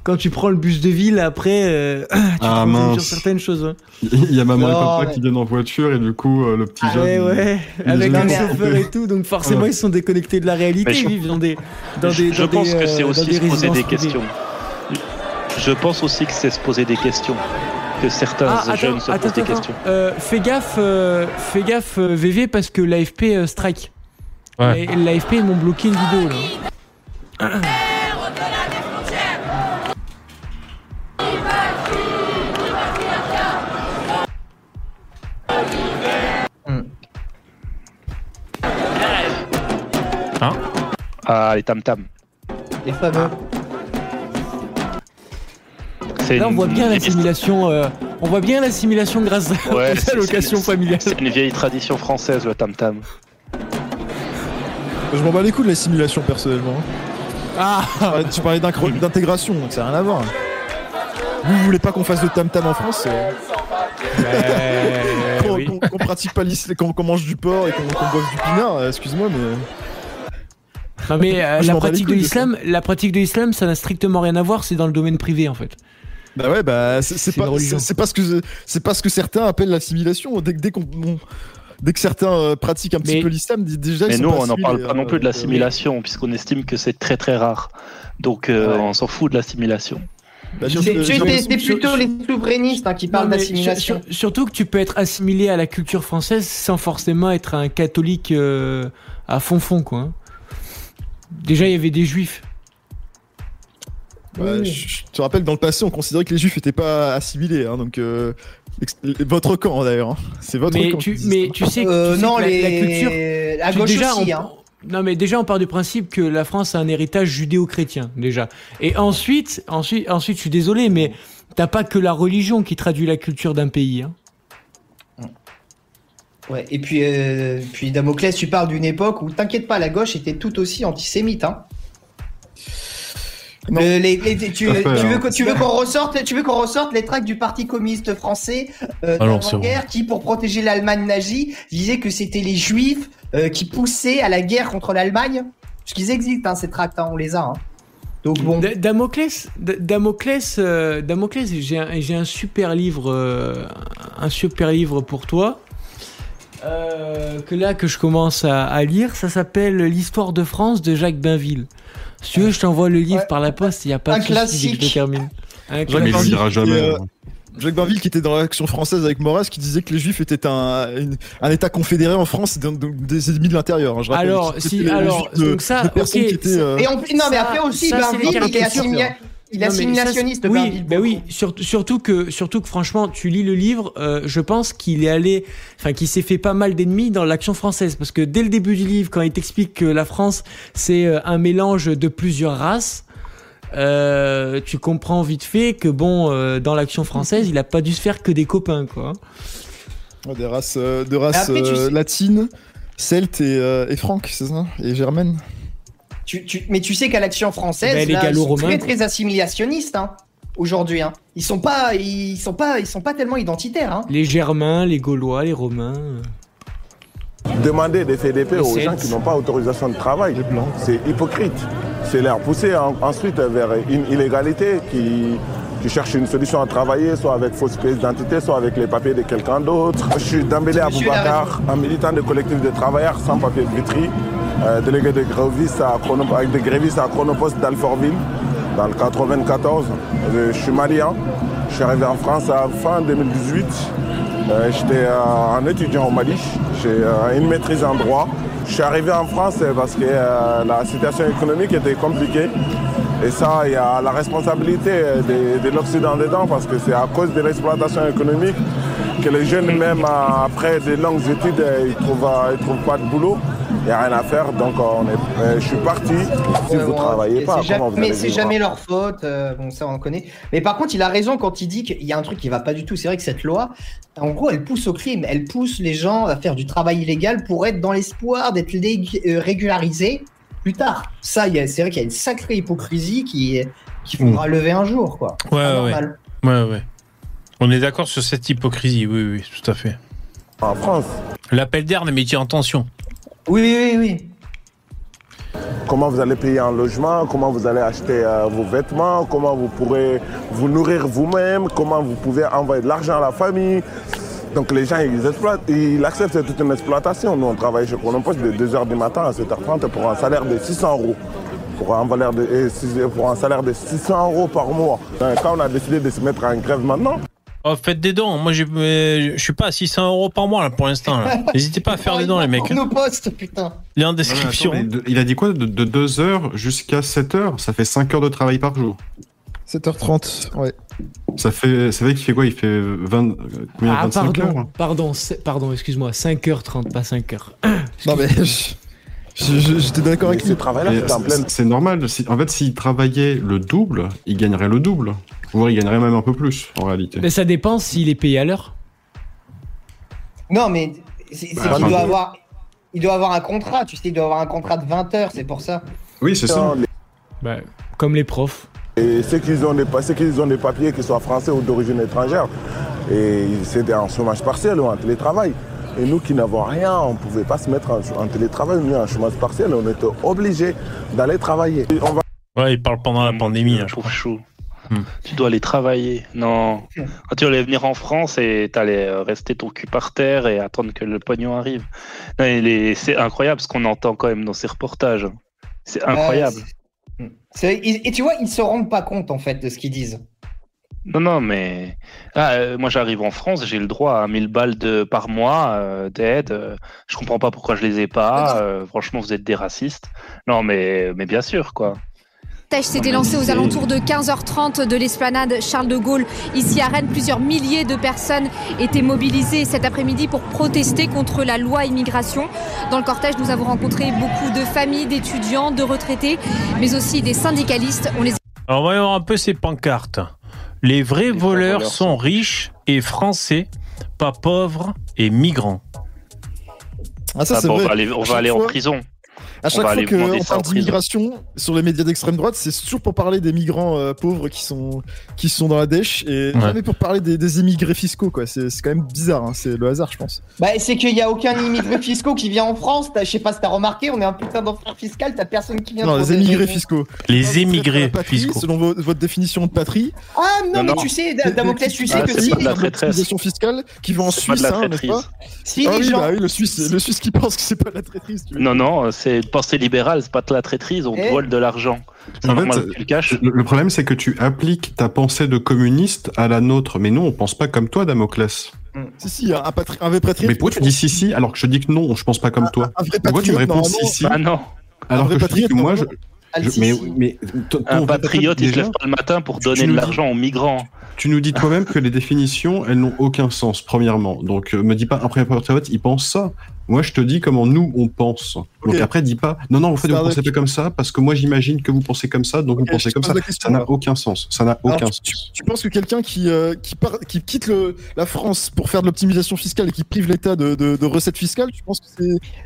Quand tu prends le bus de ville, après, euh, *clears throat* tu Ah, te sur certaines choses. hein. Il y a maman et papa mais- qui viennent en voiture et du coup, euh, le petit jeune. Ouais, ouais, il avec est un chauffeur et tout, donc forcément Ouais. ils sont déconnectés de la réalité, je- ils vivent dans des, dans je, des, je dans pense des, que c'est euh, aussi se poser des questions. Je pense aussi que c'est se poser des questions. Que certains Ah, attends, jeunes se attends, posent des attends. questions. Euh, fais gaffe, euh, fais gaffe euh, VV parce que l'AFP euh, strike. Ouais. Et L'AFP ils m'ont bloqué une vidéo là. Ah, les tam-tam. Les fameux. C'est Là on une- voit bien l'assimilation, euh, on voit bien l'assimilation grâce à Ouais, *laughs* aux c'est- une vieille tradition française, le tam-tam. Je m'en bats les coups de l'assimilation personnellement. Ah Tu parlais d'incro- d'intégration, donc ça n'a rien à voir. Vous voulez pas qu'on fasse de tam-tam en France euh, Qu'on oui. qu'on- pratique pas l'islam, qu'on mange du porc et qu'on boive du pinard, euh, excuse-moi, mais. Non euh, la pratique de l'islam, la pratique de l'islam, ça n'a strictement rien à voir, c'est dans le domaine privé en fait. Bah ouais, bah c'est pas, pas ce que c'est pas ce que certains appellent l'assimilation. Dès, que- dès qu'on on- dès que certains euh, pratiquent un petit Mais- peu l'islam, déjà Mais ils sont nous, pas on n'en parle pas non hein, plus de euh, l'assimilation, puisqu'on estime que c'est très très rare. Donc euh, Ouais. on s'en fout de l'assimilation. bah, C'est c'est plutôt les souverainistes hein, qui parlent Non, mais d'assimilation. sur- sur- surtout que tu peux être assimilé à la culture française sans forcément être un catholique euh, à fond fond quoi. hein. Déjà il y avait des juifs. Ouais, je, je te rappelle, dans le passé, on considérait que les juifs étaient pas assimilés, hein, donc euh, votre camp d'ailleurs. hein. C'est votre Mais camp. tu, mais tu sais, que- Euh, tu sais non, que la, les... la culture. Tu- gauche déjà, aussi, on- hein. Non mais déjà on part du principe que la France a un héritage judéo-chrétien déjà. Et ensuite, ensuite, ensuite, je suis désolé, mais t'as pas que la religion qui traduit la culture d'un pays. hein. Ouais, et puis, euh, puis Damoclès, tu parles d'une époque où, t'inquiète pas, la gauche était tout aussi antisémite. Hein. Non. Le- les- les- tu, veux, hein. que- tu veux qu'on ressorte, tu veux qu'on ressorte les tracts du Parti communiste français euh, Ah non, la guerre qui, pour protéger l'Allemagne nazie, disait que c'était les Juifs euh, qui poussaient à la guerre contre l'Allemagne. Parce qu'ils existent, hein, ces tracts, hein, on les a. hein. Donc bon. Da- Damoclès, Da- Damoclès, euh, Damoclès, j'ai un, super livre, euh, un super livre pour toi. euh, que là que je commence à, à lire, ça s'appelle l'histoire de France de Jacques Bainville. Si tu veux, je t'envoie le livre Ouais. par la poste. Il y a pas Un de dès que classique. je termine. Un Mais il classique. jamais. Euh, hein. Jacques Bainville qui était dans l'action française avec Maurras qui disait que les juifs étaient un, une- un état confédéré en France donc- donc des ennemis de l'intérieur. hein, je rappelle. Alors, si- alors, donc ça, ok, qui étaient, euh, Et en plus, non, mais après aussi, Bainville, il il est assimilationniste, Oui, ben oui, surtout, surtout que, surtout que franchement, tu lis le livre, euh, je pense qu'il est allé, enfin, qu'il s'est fait pas mal d'ennemis dans l'action française, parce que dès le début du livre, quand il t'explique que la France, c'est euh, un mélange de plusieurs races, euh, tu comprends vite fait que bon, euh, dans l'action française, il a pas dû se faire que des copains, quoi. des races, euh, de races après, tu sais- latines, celtes et, euh, et franques, c'est ça? Et germaines? Tu, tu- mais tu sais qu'à l'action française, Ben, les là, ils sont très très assimilationnistes hein, aujourd'hui. Hein. Ils sont pas, ils sont pas, ils sont pas tellement identitaires. Hein. Les Germains, les Gaulois, les Romains. Demander des CDP aux gens qui n'ont pas autorisation de travail, c'est hypocrite. C'est leur pousser en- ensuite vers une illégalité qui, qui cherchent une solution à travailler, soit avec fausse pièce d'identité, soit avec les papiers de quelqu'un d'autre. Je suis Dambélé Aboubacar, un militant de collectif de travailleurs sans papier de euh, délégué de à avec des grévistes à Chronopost d'Alfortville, dans le 94. Je, je suis malien. Je suis arrivé en France à fin 2018. Euh, J'étais euh, un étudiant au Mali. J'ai euh, une maîtrise en droit. Je suis arrivé en France euh, parce que euh, la situation économique était compliquée. Et ça, il y a la responsabilité euh, de, de l'Occident dedans parce que c'est à cause de l'exploitation économique que les jeunes, même euh, après de longues études, euh, ils ne euh, ils trouvent pas de boulot. Il n'y a rien à faire. Donc, euh, on est, euh, je suis parti. Si Ouais, vous ne travaillez pas, jamais, vous allez c'est jamais leur faute. euh, bon, ça, on connaît. Mais par contre, il a raison quand il dit qu'il y a un truc qui va pas du tout. C'est vrai que cette loi, en gros, elle pousse au crime. Elle pousse les gens à faire du travail illégal pour être dans l'espoir d'être lég- euh, régularisés plus tard. Ça, c'est vrai qu'il y a une sacrée hypocrisie qui qu'il faudra lever un jour, quoi. Ouais, ouais, ouais. normal. Ouais, ouais. On est d'accord sur cette hypocrisie, oui, oui, tout à fait. En France. L'appel d'air ne métier en tension. Oui, oui, oui. Comment vous allez payer un logement, comment vous allez acheter euh, vos vêtements, comment vous pourrez vous nourrir vous-même, comment vous pouvez envoyer de l'argent à la famille? Donc les gens, ils exploitent, ils acceptent toute une exploitation. Nous, on travaille chez Chronopost de 2h du matin à 7h30 pour un salaire de 600 euros. Pour un, salaire de, pour un salaire de 600 euros par mois. Quand on a décidé de se mettre en grève maintenant, Oh, faites des dons. Moi, j'ai- euh, je suis pas à 600 euros par mois là, pour l'instant. *laughs* N'hésitez pas à faire des dons, les mecs. hein. Nos postes, putain. Il est en Non, mais description. attends, mais de- il a dit quoi de, de 2h jusqu'à 7h Ça fait 5 heures de travail par jour. 7h30, ouais. Ça fait, ça fait qu'il fait quoi? Il fait 20, euh, combien, Ah, 25 pardon, heures pardon, c'est- pardon, excuse-moi, 5h30, pas 5h. Non, mais *coughs* je- j'étais d'accord avec ce lui. c'est normal. Si- en fait, s'il travaillait le double, il gagnerait le double. Ou il gagnerait même un peu plus, en réalité. Mais ça dépend s'il est payé à l'heure. Non, mais c'est Bah, qu'il doit avoir. Il doit avoir un contrat, tu sais, il doit avoir un contrat de 20 heures, c'est pour ça. Oui, c'est ça. Bah, comme les profs. Et ceux qui ont des, ceux qui ont des papiers, qu'ils soient français ou d'origine étrangère, et c'est en chômage partiel ou en télétravail. Et nous qui n'avons rien, on ne pouvait pas se mettre en, en télétravail ni en chômage partiel, on était obligés d'aller travailler. Et on va Ouais, il parle pendant la pandémie. là, je chou. Hmm. Tu dois aller travailler. Non. Quand tu allais venir en France et t'allais euh, rester ton cul par terre et attendre que le pognon arrive. Non, il est- C'est incroyable ce qu'on entend quand même dans ces reportages. C'est incroyable. Euh, c'est- et, et tu vois, ils se rendent pas compte en fait de ce qu'ils disent. Non, non, mais ah, euh, moi j'arrive en France, j'ai le droit à 1000 balles de, par mois euh, d'aide. euh, je comprends pas pourquoi je les ai pas. euh, franchement, vous êtes des racistes. Non, mais, mais bien sûr, quoi. cortège s'était lancé aux alentours de 15h30 de l'esplanade Charles de Gaulle. Ici à Rennes, plusieurs milliers de personnes étaient mobilisées cet après-midi pour protester contre la loi immigration. Dans le cortège, nous avons rencontré beaucoup de familles, d'étudiants, de retraités, mais aussi des syndicalistes. On les Alors voyons un peu ces pancartes. Les vrais voleurs voleurs sont riches et français, pas pauvres et migrants. Ah, ça, Ah, c'est bon, on vrai. va aller, on va aller en prison. À chaque fois qu'on parle d'immigration sur les médias d'extrême droite, c'est toujours pour parler des migrants euh, pauvres qui sont, qui sont dans la dèche et Ouais. jamais pour parler des, des immigrés fiscaux. quoi. C'est c'est quand même bizarre, hein. c'est le hasard, je pense. Bah, c'est qu'il y a aucun immigré fiscaux qui vient en France. T'as- Je sais pas si t'as remarqué, on est un putain d'enfer fiscal. T'as personne qui vient. Non, les émigrés fiscaux. Les émigrés patrie, fiscaux. Selon vo- votre définition de patrie. Ah non, Non, mais non. tu sais, Damoclès, tu sais Ah, que si, la les- traîtresse. Fiscale qui va en C'est pas de Suisse, hein, n'est-ce pas? Si Ah les oui, gens. bah oui, le Suisse, le Suisse qui pense que c'est pas de la traîtrise. Non, non, c'est pensée libérale, c'est pas de la traîtrise, on te Eh. vole de l'argent. En fait, tu le caches. Le, le problème, c'est que tu appliques ta pensée de communiste à la nôtre. Mais nous, on pense pas comme toi, Damoclès. Si, si, un, un, patri- un vrai patriote. Mais pourquoi tu dis si, si, alors que je dis que non, je pense pas comme toi Un vrai Pourquoi tu me réponds si, si Ah non, Alors vrai que je dis que moi, je. mais, mais ton- un patriote, il se lève pas le matin pour tu donner de l'argent aux migrants. Tu nous dis toi-même que les définitions, elles n'ont aucun sens, premièrement. Donc, euh, me dis pas un vrai patriote, il pense ça. Moi, je te dis comment nous, on pense. Donc après, dis pas, non, non, en fait, C'est vous un pensez pas comme ça, parce que moi, j'imagine que vous pensez comme ça, donc vous pensez comme ça. question, Ça n'a aucun sens. Ça n'a aucun tu, sens. tu penses que quelqu'un qui, euh, qui, part- qui quitte le, la France pour faire de l'optimisation fiscale et qui prive l'État de, de, de recettes fiscales, tu penses que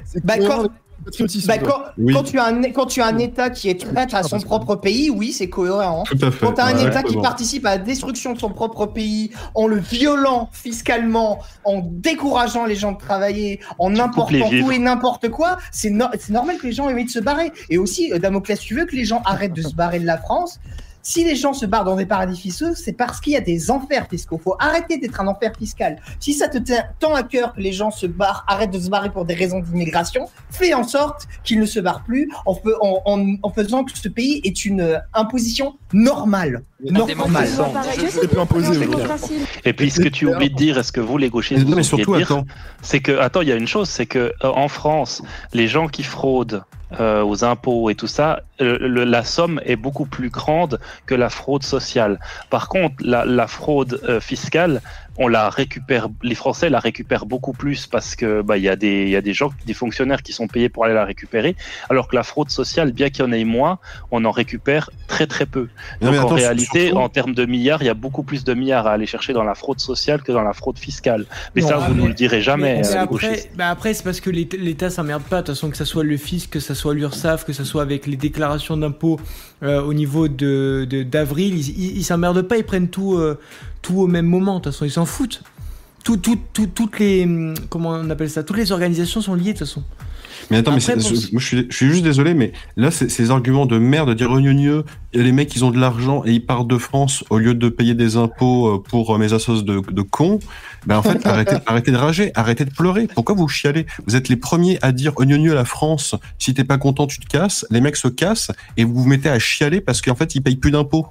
c'est Bah, quand- patriotisme Bah, quand, Oui. quand tu as un, quand tu as un État qui est traître à son propre pays, oui, c'est cohérent. Tout à fait. Quand tu as un Ouais, État qui participe à la destruction de son propre pays, en le violant fiscalement, en décourageant les gens de travailler, en important tout et n'importe quoi, c'est no- c'est normal que les gens aient envie de se barrer. Et aussi, euh, Damoclès, tu veux que les gens arrêtent de se barrer de la France? Si les gens se barrent dans des paradis fiscaux, c'est parce qu'il y a des enfers fiscaux. Faut arrêter d'être un enfer fiscal. Si ça te tient tant à cœur que les gens se barrent, arrêtent de se barrer pour des raisons d'immigration, fais en sorte qu'ils ne se barrent plus en, fe- en- en- en faisant que ce pays est une euh, imposition normale. Normale. Et puis ce que tu oublies de dire, est-ce que vous les gauchistes, c'est que attends, il y a une chose, c'est que euh, en France, les gens qui fraudent euh, aux impôts et tout ça, la somme est beaucoup plus grande que la fraude sociale. Par contre, la, la fraude euh, fiscale, on la récupère, les Français la récupèrent beaucoup plus parce que bah il y a des il y a des gens, des fonctionnaires qui sont payés pour aller la récupérer, alors que la fraude sociale, bien qu'il y en ait moins, on en récupère très très peu. Non, Donc en attends, réalité, surtout- en termes de milliards, il y a beaucoup plus de milliards à aller chercher dans la fraude sociale que dans la fraude fiscale. Mais Non, ça, vous mais- nous le direz jamais. Mais euh, après, bah après c'est parce que l'État s'emmerde pas. De toute façon, que ça soit le fisc, que ça soit l'URSSAF, que ça soit avec les déclarations d'impôts euh, au niveau de d'avril, ils s'emmerdent pas. Ils prennent tout euh, tout au même moment. De toute façon, ils s'en foutent. Tout, tout, tout- toutes les hum, comment on appelle ça? Toutes les organisations sont liées de toute façon. Mais attends, mais Après, je, moi, je suis, je suis juste désolé, mais là, ces arguments de merde, de dire oh, gneu, les mecs, ils ont de l'argent et ils partent de France au lieu de payer des impôts euh, pour euh, mes assos de, de cons. Ben en fait, *laughs* arrêtez, arrêtez de rager, arrêtez de pleurer. Pourquoi vous chialez? Vous êtes les premiers à dire oh, gneu à la France. Si t'es pas content, tu te casses. Les mecs se cassent et vous vous mettez à chialer parce qu'en fait, ils payent plus d'impôts.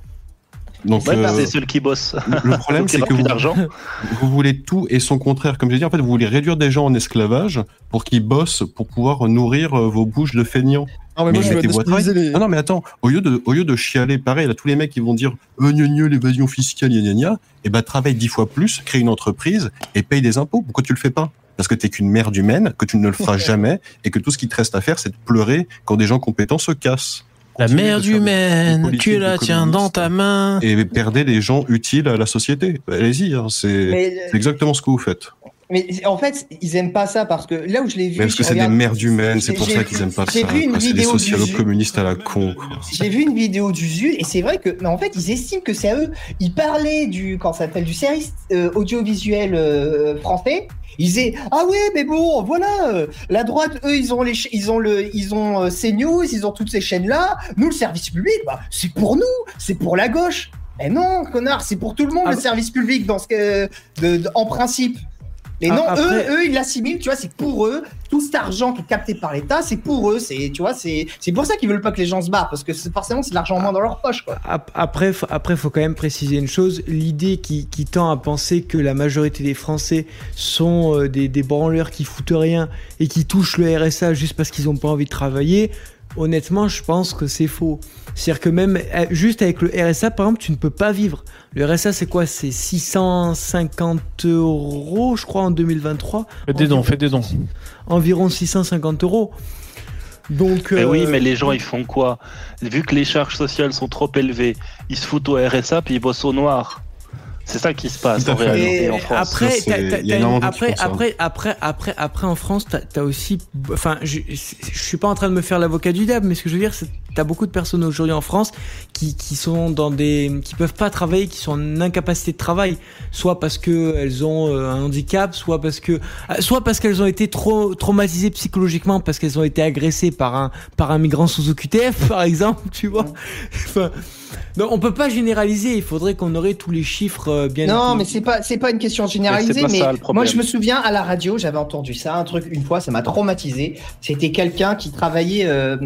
Donc, Ouais, euh, c'est ceux qui bossent. le *laughs* problème, c'est que vous, d'argent. *laughs* vous voulez tout et son contraire. Comme j'ai dit, en fait, vous voulez réduire des gens en esclavage pour qu'ils bossent pour pouvoir nourrir euh, vos bouches de feignants. Non, mais moi, je vais mettez-vous à travailler. déstabiliser les- Non, non, mais attends, au lieu de, au lieu de chialer, pareil, là, tous les mecs qui vont dire euh, l'évasion fiscale, gna gna gna, et ben travaille dix fois plus, crée une entreprise et paye des impôts. Pourquoi tu le fais pas? Parce que t'es qu'une merde humaine, que tu ne le feras *laughs* jamais, et que tout ce qui te reste à faire, c'est de pleurer quand des gens compétents se cassent. La merde humaine, tu la tiens communistes dans ta main. Et perdez les gens utiles à la société. Allez-y, hein, c'est exactement ce que vous faites. Mais en fait, ils aiment pas ça parce que là où je l'ai vu. Mais parce que c'est des merdes humaines, c'est pour ça qu'ils aiment pas ça. J'ai vu une des du socialo-communistes à la con. J'ai vu une vidéo du ZU et c'est vrai que, mais en fait, ils estiment que c'est à eux. Ils parlaient du, quand ça s'appelle, du service euh, audiovisuel euh, français. Ils disaient ah ouais mais bon voilà euh, la droite eux ils ont les ils ont le ils ont euh, CNews ils ont toutes ces chaînes là nous le service public bah c'est pour nous c'est pour la gauche. Mais non connard c'est pour tout le monde le service public dans ce que de- de- en principe et Ah, non après- eux eux ils l'assimilent tu vois c'est pour eux tout cet argent qui est capté par l'État c'est pour eux c'est tu vois c'est c'est pour ça qu'ils veulent pas que les gens se barrent parce que forcément c'est de l'argent en moins dans leur poche quoi Ap- Après, faut- après, faut quand même préciser une chose. L'idée qui, qui tend à penser que la majorité des Français sont euh, des, des branleurs qui foutent rien et qui touchent le RSA juste parce qu'ils ont pas envie de travailler. Honnêtement, je pense que c'est faux. C'est-à-dire que même euh, juste avec le RSA, par exemple, tu ne peux pas vivre. Le RSA, c'est quoi? C'est 650 euros, je crois, en 2023. Faites des dons, faites des dons. Environ 650 euros. Donc, Mais euh, oui, mais les gens, ils font quoi? Vu que les charges sociales sont trop élevées, ils se foutent au RSA puis ils bossent au noir. C'est ça qui se passe en réalité en France. Après, après, ça. après, après, après, après, en France, t'as as aussi, enfin, je, je suis pas en train de me faire l'avocat du diable, mais ce que je veux dire, c'est que t'as beaucoup de personnes aujourd'hui en France qui, qui sont dans des, qui peuvent pas travailler, qui sont en incapacité de travail, soit parce que elles ont euh, un handicap, soit parce que, euh, soit parce qu'elles ont été trop traumatisées psychologiquement, parce qu'elles ont été agressées par un, par un migrant sous OQTF, *laughs* par exemple, tu vois. Enfin, donc on peut pas généraliser. Il faudrait qu'on aurait tous les chiffres euh, bien. Non, mais c'est pas c'est pas une question généralisée. Mais Mais, ça, moi, je me souviens à la radio, j'avais entendu ça, un truc une fois, ça m'a traumatisé. C'était quelqu'un qui travaillait, euh,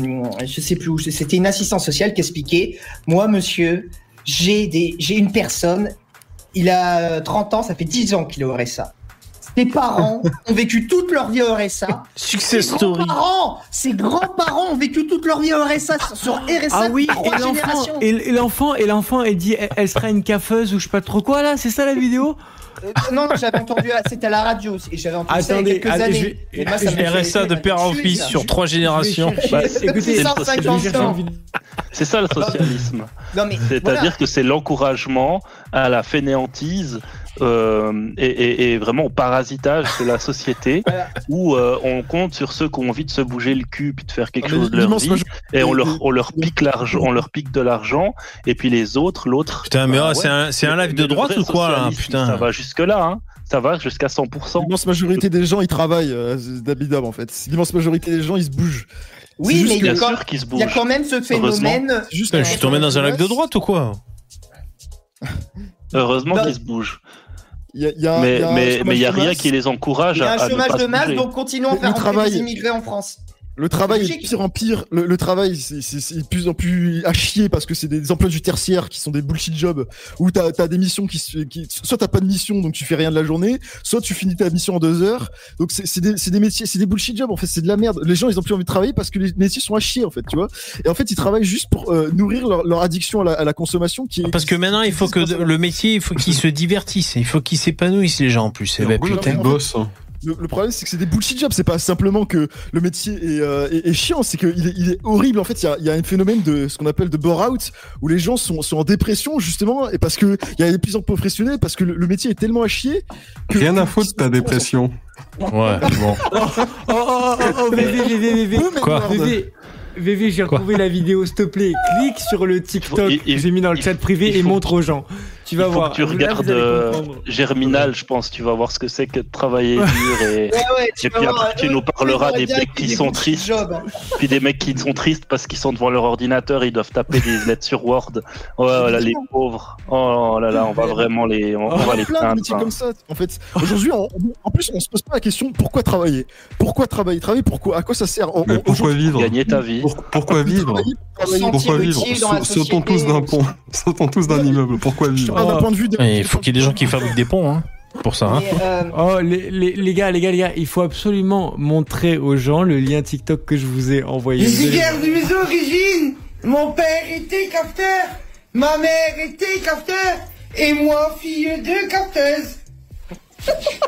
je sais plus où, c'était une assistante sociale qui expliquait, moi, monsieur, j'ai des j'ai une personne, il a 30 ans, ça fait 10 ans qu'il est au RSA. Ses parents ont vécu toute leur vie au RSA. Success Ses story. grands-parents, ses grands-parents ont vécu toute leur vie au RSA sur RSA. Ah oui, trois et l'enfant, générations. et, l'enfant, et l'enfant, elle dit, elle, elle sera une caffeuse ou je sais pas trop quoi là, c'est ça la vidéo? Euh, non, non, j'avais entendu, c'était à la radio et j'avais entendu ça il y a Attendez, quelques attendez, années. je vais- Et moi, ça je RSA de père en fils sur trois générations. Bah, Écoutez, c'est le 150 socialisme. ans. C'est ça le socialisme. C'est-à-dire voilà. que c'est l'encouragement à la fainéantise euh, et, et- et vraiment au parasitage de la société *laughs* où euh, on compte sur ceux qui ont envie de se bouger le cul puis de faire quelque Ah, mais chose de leur vie et on leur, on leur pique l'argent, on leur pique de l'argent et puis les autres, l'autre. Putain, mais bah oh, c'est un- c'est un live de droite ou quoi, là, putain Ça va jusque là, hein. ça va jusqu'à 100%. L'immense majorité des gens, ils travaillent, euh, d'habitable en fait. L'immense majorité des gens, ils se bougent. Oui, mais il y, a quand, il y a quand même ce phénomène. Juste je suis tombé dans un lac de droite ou quoi? Heureusement qu'ils se bougent. Il y a- y a- mais il y a mais mais y a rien qui les encourage Il y a à, un à ne chômage pas de se masse, donc continuons à faire travail- des immigrés en France. Le travail est de pire en pire. Le, le travail, c'est- c'est c'est de plus en plus à chier parce que c'est des emplois du tertiaire qui sont des bullshit jobs où t'as as des missions qui, qui soit t'as pas de mission donc tu fais rien de la journée, soit tu finis ta mission en deux heures. Donc c'est c'est des, c'est des métiers, c'est des bullshit jobs en fait, c'est de la merde. Les gens ils ont plus envie de travailler parce que les métiers sont à chier en fait, tu vois. Et en fait ils travaillent juste pour euh, nourrir leur, leur addiction à la, à la consommation qui est. Parce que maintenant, il faut que le métier, il faut qu'ils se divertissent, il faut qu'ils s'épanouissent les gens en plus. Eh ben, putain. Le, le problème, c'est que c'est des bullshit jobs. C'est pas simplement que le métier est, euh, est, est chiant, c'est qu'il est, il est horrible. En fait, il y a, y a un phénomène de ce qu'on appelle de bore-out, où les gens sont, sont en dépression, justement, et parce que il y a de plus en plus professionnels, parce que le, le métier est tellement à chier. Que, Rien à foutre de ta dépression. Ouais, bon. Oh, oh, oh, VV, VV, VV. Quoi VV, VV, j'ai retrouvé la vidéo, s'il te plaît. Clique sur le TikTok Il- il- que j'ai mis dans le chat privé et faut- montre aux gens. Tu vas Il faut voir. que tu Là, regardes euh. Germinal, je pense. Tu vas voir ce que c'est que de travailler *laughs* dur et, Ouais, ouais, tu et vas puis voir, après tu nous parleras des mecs qui sont tristes, hein. puis des mecs qui sont tristes parce qu'ils sont devant leur ordinateur, ils doivent taper des lettres sur Word. Oh là les pauvres. Oh là là, on va vraiment les, on, on va les plein de plaindre. métiers hein. comme ça. En fait, aujourd'hui, en plus, on se pose pas la question pourquoi travailler? Pourquoi travailler? Travailler pourquoi À quoi ça sert? On- Mais on- pourquoi vivre? Gagner ta vie. Pour- Pourquoi vivre? Pourquoi vivre? Sautons tous d'un pont, *laughs* sautons tous d'un immeuble. Pourquoi vivre? Ah, d'un point de vue de- Il faut qu'il y ait des gens qui fabriquent des ponts, hein, pour ça. hein. Euh, Oh les, les, les gars, les gars, les gars, il faut absolument montrer aux gens le lien TikTok que je vous ai envoyé. Je Vous suis allez guère de mes origines. Mon père était capteur, ma mère était capteur, et moi fille de capteuse.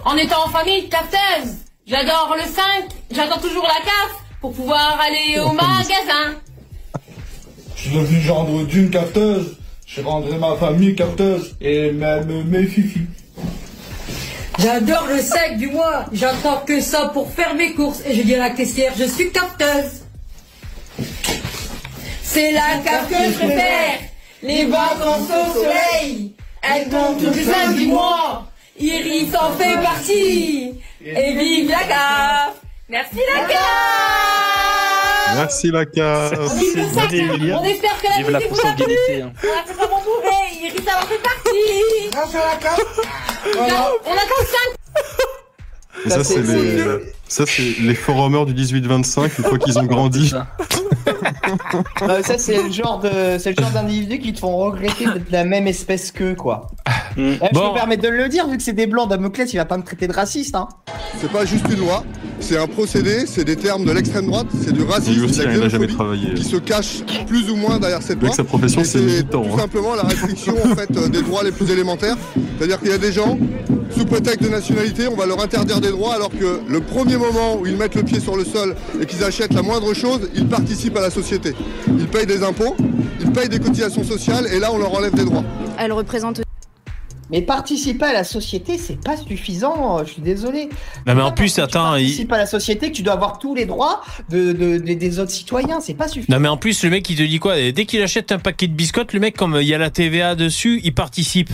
En étant en famille capteuse, j'adore le 5, j'attends toujours la CAF pour pouvoir aller au magasin. Je suis devenu gendre d'une capteuse. Je rendrai ma famille capteuse et même mes fifis. J'adore le 5 du mois, j'attends que ça pour faire mes courses. Et je dis à la caissière, je suis capteuse. C'est la CAF que je préfère, les vacances au soleil, elles tombent les fins du mois. Iris en fait partie, et vive la CAF Merci la CAF Merci la casse. On espère que la Vive la musique vous a plu. consanguinité. hein. On a fait Iris en fait partie Grâce à la CAF. On a comme 5 Ça, c'est- les, ça, c'est les forumers du 18-25, une fois qu'ils ont *laughs* grandi. euh, ça, c'est le genre de, c'est le genre d'individus qui te font regretter d'être de la même espèce qu'eux, quoi. Mm. Eh, Je me permets de le dire, vu que c'est des blancs, Damoclès, il va pas me traiter de raciste, hein. C'est pas juste une loi, c'est un procédé, c'est des termes de l'extrême droite, c'est du racisme, aussi, de la il n'a jamais travaillé. qui se cache plus ou moins derrière cette loi. sa profession, Et c'est c'est militant. tout hein. simplement la restriction en fait euh, des droits les plus élémentaires. C'est-à-dire qu'il y a des gens, sous prétexte de nationalité, on va leur interdire des droits alors que le premier moment où ils mettent le pied sur le sol et qu'ils achètent la moindre chose, ils participent à la société. Ils payent des impôts, ils payent des cotisations sociales et là on leur enlève des droits. Mais participer à la société, c'est pas suffisant, euh, je suis désolé. Non, mais en plus, attends, il- Participe à la société, que tu dois avoir tous les droits de, de- de- des autres citoyens, c'est pas suffisant. Non mais en plus le mec il te dit quoi? Dès qu'il achète un paquet de biscottes, le mec comme il y a la TVA dessus, il participe.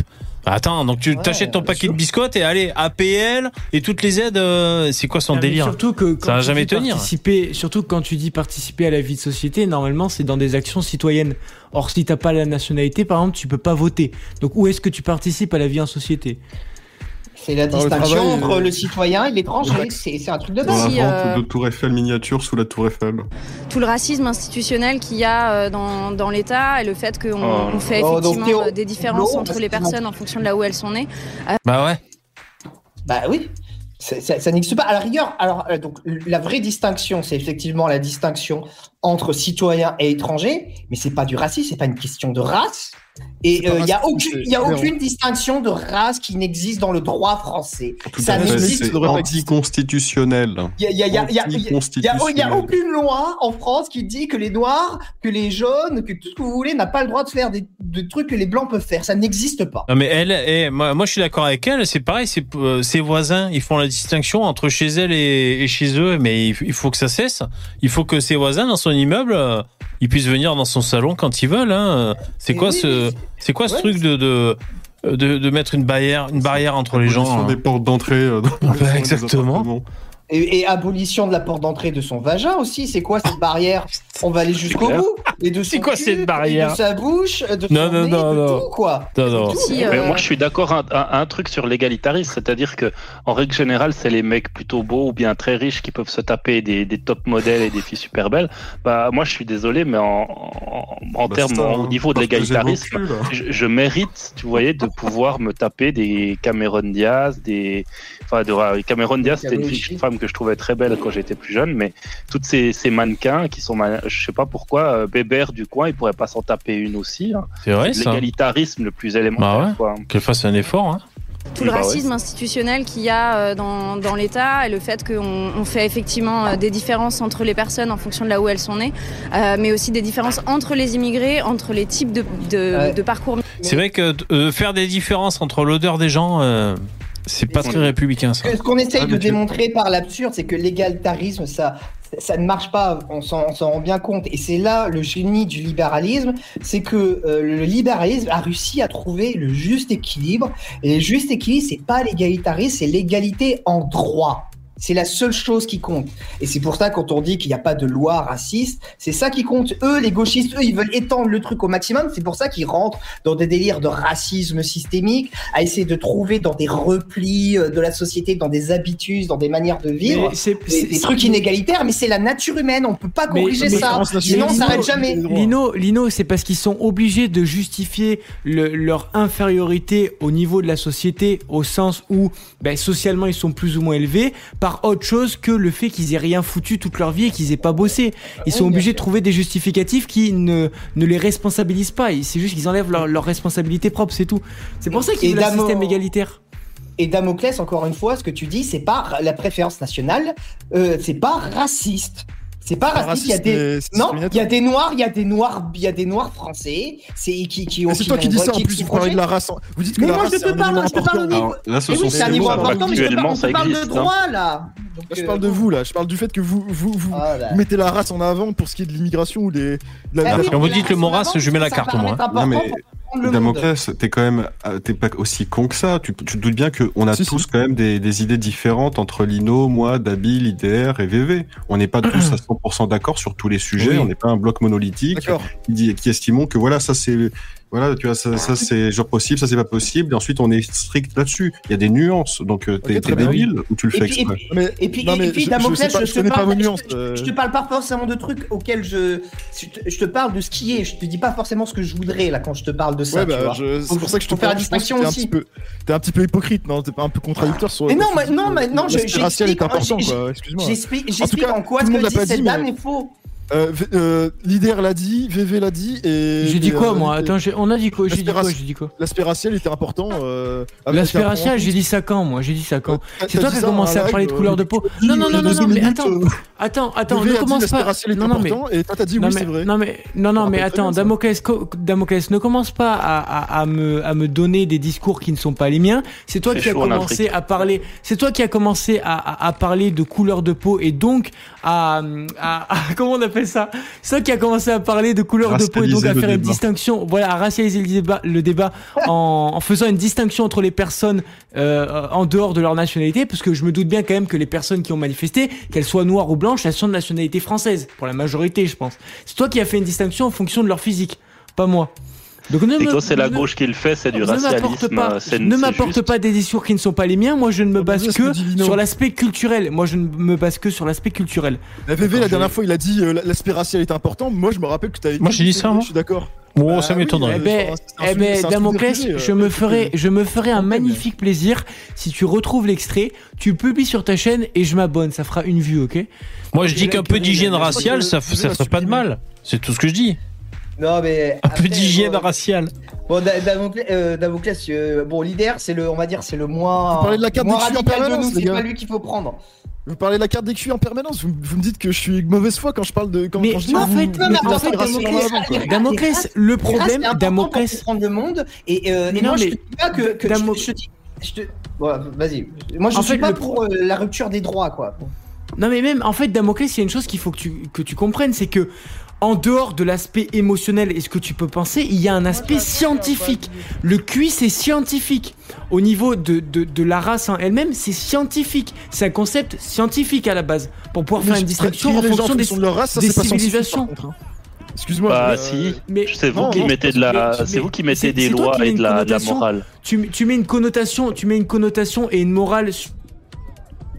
Attends, donc tu Ouais, t'achètes ton paquet de biscottes et allez APL et toutes les aides, euh, c'est quoi son Non, délire? Surtout que quand Ça va tu jamais dis tenir. Participer, surtout que quand tu dis participer à la vie de société, normalement c'est dans des actions citoyennes. Or si t'as pas la nationalité, par exemple, tu peux pas voter. Donc où est-ce que tu participes à la vie en société? C'est la le distinction travail, entre euh, le citoyen et l'étranger, Ouais. c'est un truc de base. la Si, vente euh, de Tour Eiffel miniature sous la Tour Eiffel. tout le racisme institutionnel qu'il y a euh, dans, dans l'État et le fait qu'on Oh. on fait Oh, donc, effectivement euh, des différences non, entre les personnes en fonction de là où elles sont nées. Bah ouais. Bah oui. Ça, ça n'existe pas. À la rigueur, alors donc la vraie distinction, c'est effectivement la distinction entre citoyens et étrangers, mais c'est pas du racisme, c'est pas une question de race. Et il y a raciste, aucune, y a aucune distinction de race qui n'existe dans le droit français. Tout Ça n'existe pas anticonstitutionnel. Il y a, a- a- a- a- a- a- a aucune loi en France qui dit que les noirs, que les jaunes, que tout ce que vous voulez n'a pas le droit de faire des, des trucs que les blancs peuvent faire. Ça n'existe pas. Non mais elle, eh, moi, moi je suis d'accord avec elle. C'est pareil, c'est euh, ses voisins, ils font la distinction entre chez elle et, et chez eux, mais il faut que ça cesse. Il faut que ses voisins dans son immeuble, euh, ils puissent venir dans son salon quand ils veulent. Hein. C'est quoi oui, ce, c'est quoi ce truc de, de de, de mettre une barrière, une barrière entre les gens. Hein. des portes d'entrée. euh, Bah, *laughs* exactement. Et, et abolition de la porte d'entrée de son vagin aussi. C'est quoi cette barrière *laughs* On va aller jusqu'au bout. Et de C'est quoi cul, cette et barrière De sa bouche, de Non, son non, nez, non, de non. tout, quoi. Non, non. Si, Mais euh, moi, je suis d'accord un, un- un truc sur l'égalitarisme, c'est-à-dire que en règle générale, c'est les mecs plutôt beaux ou bien très riches qui peuvent se taper des, des top modèles et des filles super belles. Bah, moi, je suis désolé, mais en, en, en Bah, termes au niveau de l'égalitarisme, je, je mérite, tu voyais, de pouvoir me taper des Cameron Diaz, des, enfin, de Cameron Diaz, c'était une femme que je trouvais très belle quand j'étais plus jeune, mais toutes ces, ces mannequins qui sont, ma- je sais pas pourquoi, euh, Bébert du coin, il pourrait pas s'en taper une aussi. hein. C'est vrai, ça. L'égalitarisme le plus élémentaire. Bah ouais. Qu'elle fasse un effort. Hein. tout le Bah racisme institutionnel qu'il y a euh, dans, dans l'État et le fait qu'on on fait effectivement euh, des différences entre les personnes en fonction de là où elles sont nées, euh, mais aussi des différences entre les immigrés, entre les types de, de, Ouais. de parcours. C'est vrai que euh, faire des différences entre l'odeur des gens, euh, c'est pas très républicain ça. Ce qu'on essaye Ah, de démontrer par l'absurde, c'est que l'égalitarisme, ça, ça ne marche pas. On s'en on s'en rend bien compte. Et c'est là le génie du libéralisme, c'est que euh, le libéralisme a réussi à trouver le juste équilibre. Et le juste équilibre, c'est pas l'égalitarisme, c'est l'égalité en droit. C'est la seule chose qui compte. Et c'est pour ça quand on dit qu'il n'y a pas de loi raciste, c'est ça qui compte. Eux, les gauchistes, eux, ils veulent étendre le truc au maximum. C'est pour ça qu'ils rentrent dans des délires de racisme systémique, à essayer de trouver dans des replis euh, de la société, dans des habitudes, dans des manières de vivre, Mais c'est- des, trucs inégalitaires. Mais c'est la nature humaine. On peut pas corriger ça. Sinon, on Lino- s'arrête jamais. Lino, Lino, c'est parce qu'ils sont obligés de justifier le- leur infériorité au niveau de la société, au sens où ben, socialement ils sont plus ou moins élevés, par autre chose que le fait qu'ils aient rien foutu toute leur vie et qu'ils aient pas bossé. Ils sont Oui, obligés de trouver des justificatifs qui ne, ne les responsabilisent pas. Et C'est juste qu'ils enlèvent leur, leur responsabilité propre, c'est tout. C'est pour ça qu'ils Et veulent un système égalitaire. Et Damoclès, encore une fois, ce que tu dis, c'est pas la préférence nationale, euh, c'est pas raciste. C'est pas Pas raciste. Il y a des non, il y a des noirs, il y a des noirs, il y a des noirs français, c'est qui qui ont. Mais c'est toi qui dis ça en plus, vous parlez de la race. Vous dites que Mais la moi, race je c'est te un parle, élément important. niveau. là, ce sont ces c'est un niveau mots, important, mais je te parle, actuellement, je parle de hein. droit là. Je euh, parle de vous là, je parle du fait que vous vous, vous, là. vous mettez la race en avant pour ce qui est de l'immigration ou des. de la- Ah Quand vous dites le mot race, je mets la carte, moi. Non, mais le. Damoclès, t'es quand même, euh, t'es pas aussi con que ça. Tu, tu te doutes bien qu'on a Si, tous si. quand même des, des idées différentes entre Lino, moi, Dabil, IDR et VV. On n'est pas *clears throat* tous à 100% d'accord sur tous les sujets. Oui. On n'est pas un bloc monolithique qui, dit- qui estimons que voilà, ça c'est, voilà, tu vois, ça, ça c'est genre possible, ça c'est pas possible. Et ensuite, on est strict là-dessus. Il y a des nuances. Donc, euh, t'es Ok, t'es très bien. débile ou tu le fais exprès puis- Mais- et puis, non, et mais puis je- je Damoclès, pas- je, je te parle, je- nuances, je, euh. je te parle pas forcément de trucs auxquels je, je te, je te parle de ce qui est. Je te dis pas forcément ce que je voudrais là quand je te parle de ça. Ouais, tu bah, vois. je- c'est pour ça que je te la parle, je distinction aussi. t'es un petit peu hypocrite, non? T'es pas un peu contradictoire sur. Mais non, non, non, je- j'explique- est important, j'ai- quoi. Excuse-moi. J'explique En quoi ce que dit pas cette dit, dame mais- est faux. Euh, euh, Leader l'a dit, VV l'a dit et. J'ai dit quoi euh, moi? Attends, on a dit quoi J'ai dit quoi dit était important. Euh, j'ai dit ça quand moi? J'ai dit ça quand? C'est toi qui as commencé en à parler de couleur euh, de peau. y a Non, non, non, non, mais attends, euh, attends, attends, VV ne commence l'aspect pas. Non, non, mais important et toi t'as dit non, oui, c'est vrai. non mais non non attends. Damoclès, ne commence pas à, me à me donner des discours qui ne sont pas les miens c'est toi qui as commencé à parler c'est toi qui as commencé à parler de couleur de peau et donc à, à, à- comment on appelle ça? C'est toi qui a commencé à parler de couleur de peau et donc à faire une distinction. Voilà à racialiser le débat le débat *laughs* en, en faisant une distinction entre les personnes euh, en dehors de leur nationalité parce que je me doute bien quand même que les personnes qui ont manifesté qu'elles soient noires ou blanches elles sont de nationalité française pour la majorité je pense. C'est toi qui as fait une distinction en fonction de leur physique pas moi donc ne Et quand c'est la ne- gauche qui le fait, c'est du ne m'apporte racialisme. pas, euh, ne m'apporte juste. pas des discours qui ne sont pas les miens. Moi, je ne me base c'est ce que sur l'aspect culturel. Moi, je ne me base que sur l'aspect culturel. La VV la dernière fois il a dit euh, l'aspect racial est important. Moi je me rappelle que t'avais. Moi, j'ai dit ça, moi. Je suis d'accord. Bon, Bah ça m'étonnerait. Eh euh, ben, un eh ben, Damoclès, je euh, me ferai, je me ferai un magnifique plaisir si tu retrouves l'extrait, tu publies sur ta chaîne et je m'abonne. Ça fera une vue, ok? Moi, je dis qu'un peu d'hygiène raciale, ça, ça ferait pas de mal. C'est tout ce que je dis. Non, mais. Un peu d'hygiène bon, raciale. Bon, Da- Damoclès, euh, Damoclès, euh, bon, leader, c'est le, on va dire, c'est le moins. Vous parlez de la carte culs en permanence, c'est pas lui qu'il faut prendre. Vous parlez de la carte des culs en permanence. Vous, vous me dites que je suis de mauvaise foi quand je parle de. Quand, Mais quand je dis non, en fait, non, mais en fait, Damoclès- Damoclès, le problème, Damoclès- pour comprendre le monde. Et, euh, et Non, moi, je mais- te dis pas que. que Damo- je, je te dis. Je te... Bon, vas-y. Moi, je En suis fait, pas le pour euh, la rupture des droits, quoi. Non mais même en fait Damoclès, il y a une chose qu'il faut que tu, que tu comprennes, c'est que en dehors de l'aspect émotionnel et ce que tu peux penser, il y a un aspect scientifique. Le QI c'est scientifique. Au niveau de, de, de la race en elle-même, c'est scientifique. C'est un concept scientifique à la base. Pour pouvoir Mais faire une distinction en fonction des, de leur race, ça, des c'est pas scientifique, civilisations. hein. Excuse-moi. Bah si, mais- c'est vous qui mettez de Mais- la, mais- c'est vous qui mettez des lois et de la, de la morale. Tu, tu mets une connotation, tu mets une connotation et une morale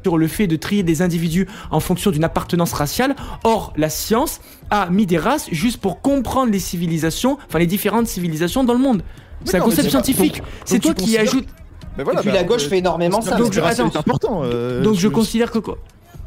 sur le fait de trier des individus en fonction d'une appartenance raciale. Or, la science a mis des races juste pour comprendre les civilisations, enfin les différentes civilisations dans le monde. C'est un concept scientifique. C'est toi qui ajoutes. Mais voilà, Et puis bah, la gauche euh, fait énormément ça. Donc, je- l'aspect attends. est important. euh, Donc je je- considère que quoi?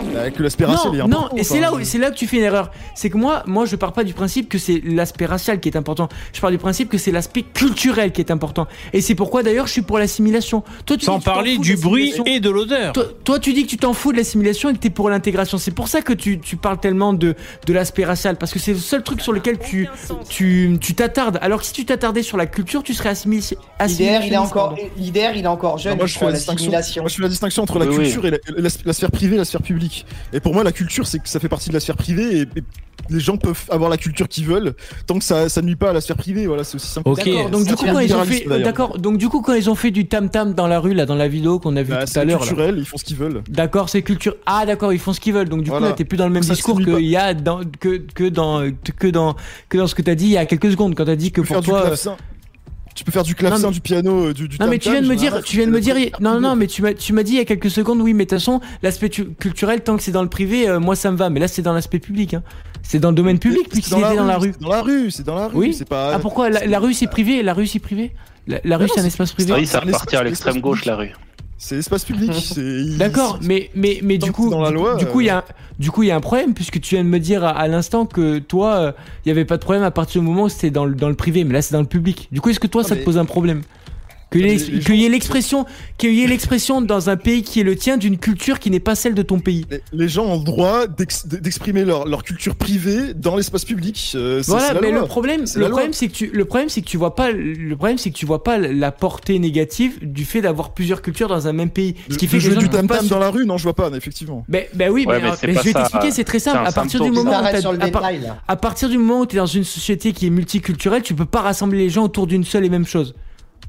Racial est non, non, et c'est là, où- c'est là que tu fais une erreur. C'est que moi, moi, je pars pas du principe que c'est l'aspect racial qui est important. Je pars du principe que c'est l'aspect culturel qui est important. Et c'est pourquoi d'ailleurs je suis pour l'assimilation. Toi, tu Sans parler du bruit et de l'odeur. Toi, toi, tu dis que tu t'en fous de l'assimilation et que t'es pour l'intégration. C'est pour ça que tu, tu parles tellement de, de l'aspect racial. Parce que c'est le seul truc sur lequel tu tu tu t'attardes. Alors que si tu t'attardais sur la culture, tu serais assimilé. L'IDR, il est encore, l'IDR, il est encore jeune. Non, moi, je fais la distinction. Moi, je fais la distinction entre la Oui, oui. culture et la, la- la sphère privée et la sphère publique. Et pour moi, la culture, c'est que ça fait partie de la sphère privée et, et les gens peuvent avoir la culture qu'ils veulent tant que ça, ça nuit pas à la sphère privée. Voilà, c'est aussi simple. que ça. D'accord. Donc du coup, quand ils ont fait, d'accord. Donc du coup, quand ils ont fait du tam tam dans la rue là, dans la vidéo qu'on a vu Bah, tout à l'heure. là. culturel, ils font ce qu'ils veulent. D'accord, c'est culture. Ah, d'accord, ils font ce qu'ils veulent. Donc du coup, Voilà. là, t'es plus dans le même Ça discours qu'il y a dans, que que dans que dans que dans ce que t'as dit il y a quelques secondes quand t'as dit que pour toi. Tu peux faire du clavecin, mais- du piano, euh, du, du Non mais tu viens de me dire, tu viens de me dire, non non mais tu m'as tu m'as dit il y a quelques secondes, oui mais de toute façon l'aspect tu- culturel tant que c'est dans le privé, euh, moi ça me va, mais là c'est dans l'aspect public, hein. c'est dans le domaine public C'est puisqu'il était dans la rue. C'est dans la rue, c'est dans la rue. Oui. C'est pas. Ah pourquoi? La, la rue c'est privé, la rue c'est privé, la, la rue c'est un c'est- espace privé. Ah oui, ça c'est repartit à l'extrême gauche, la rue. C'est espace public. *laughs* c'est- D'accord, mais mais mais du coup, la du- loi, du coup il y a euh, un- du coup il y a un problème puisque tu viens de me dire à, à l'instant que toi euh, il y avait pas de problème à partir du moment où c'était dans le dans le privé, mais là c'est dans le public. Du coup est-ce que toi Ah, ça te pose un problème? Qu'il y ait l'expression, qu'il y ait l'expression dans un pays qui est le tien d'une culture qui n'est pas celle de ton pays. Les, les gens ont le droit d'ex- d'exprimer leur, leur culture privée dans l'espace public. euh, c'est- Voilà, mais loi. le problème, C'est le problème, c'est que tu, le problème, c'est que tu vois pas, le problème, c'est que tu vois pas la portée négative du fait d'avoir plusieurs cultures dans un même pays. Ce qui De fait que les gens du pas tam-tam se- dans la rue, non, je vois pas, effectivement. Ben, ben oui, Ouais, mais, mais euh, c'est mais je vais t'expliquer, c'est très simple. À partir du moment le à partir du moment où tu es dans une société qui est multiculturelle, tu peux pas rassembler les gens autour d'une seule et même chose.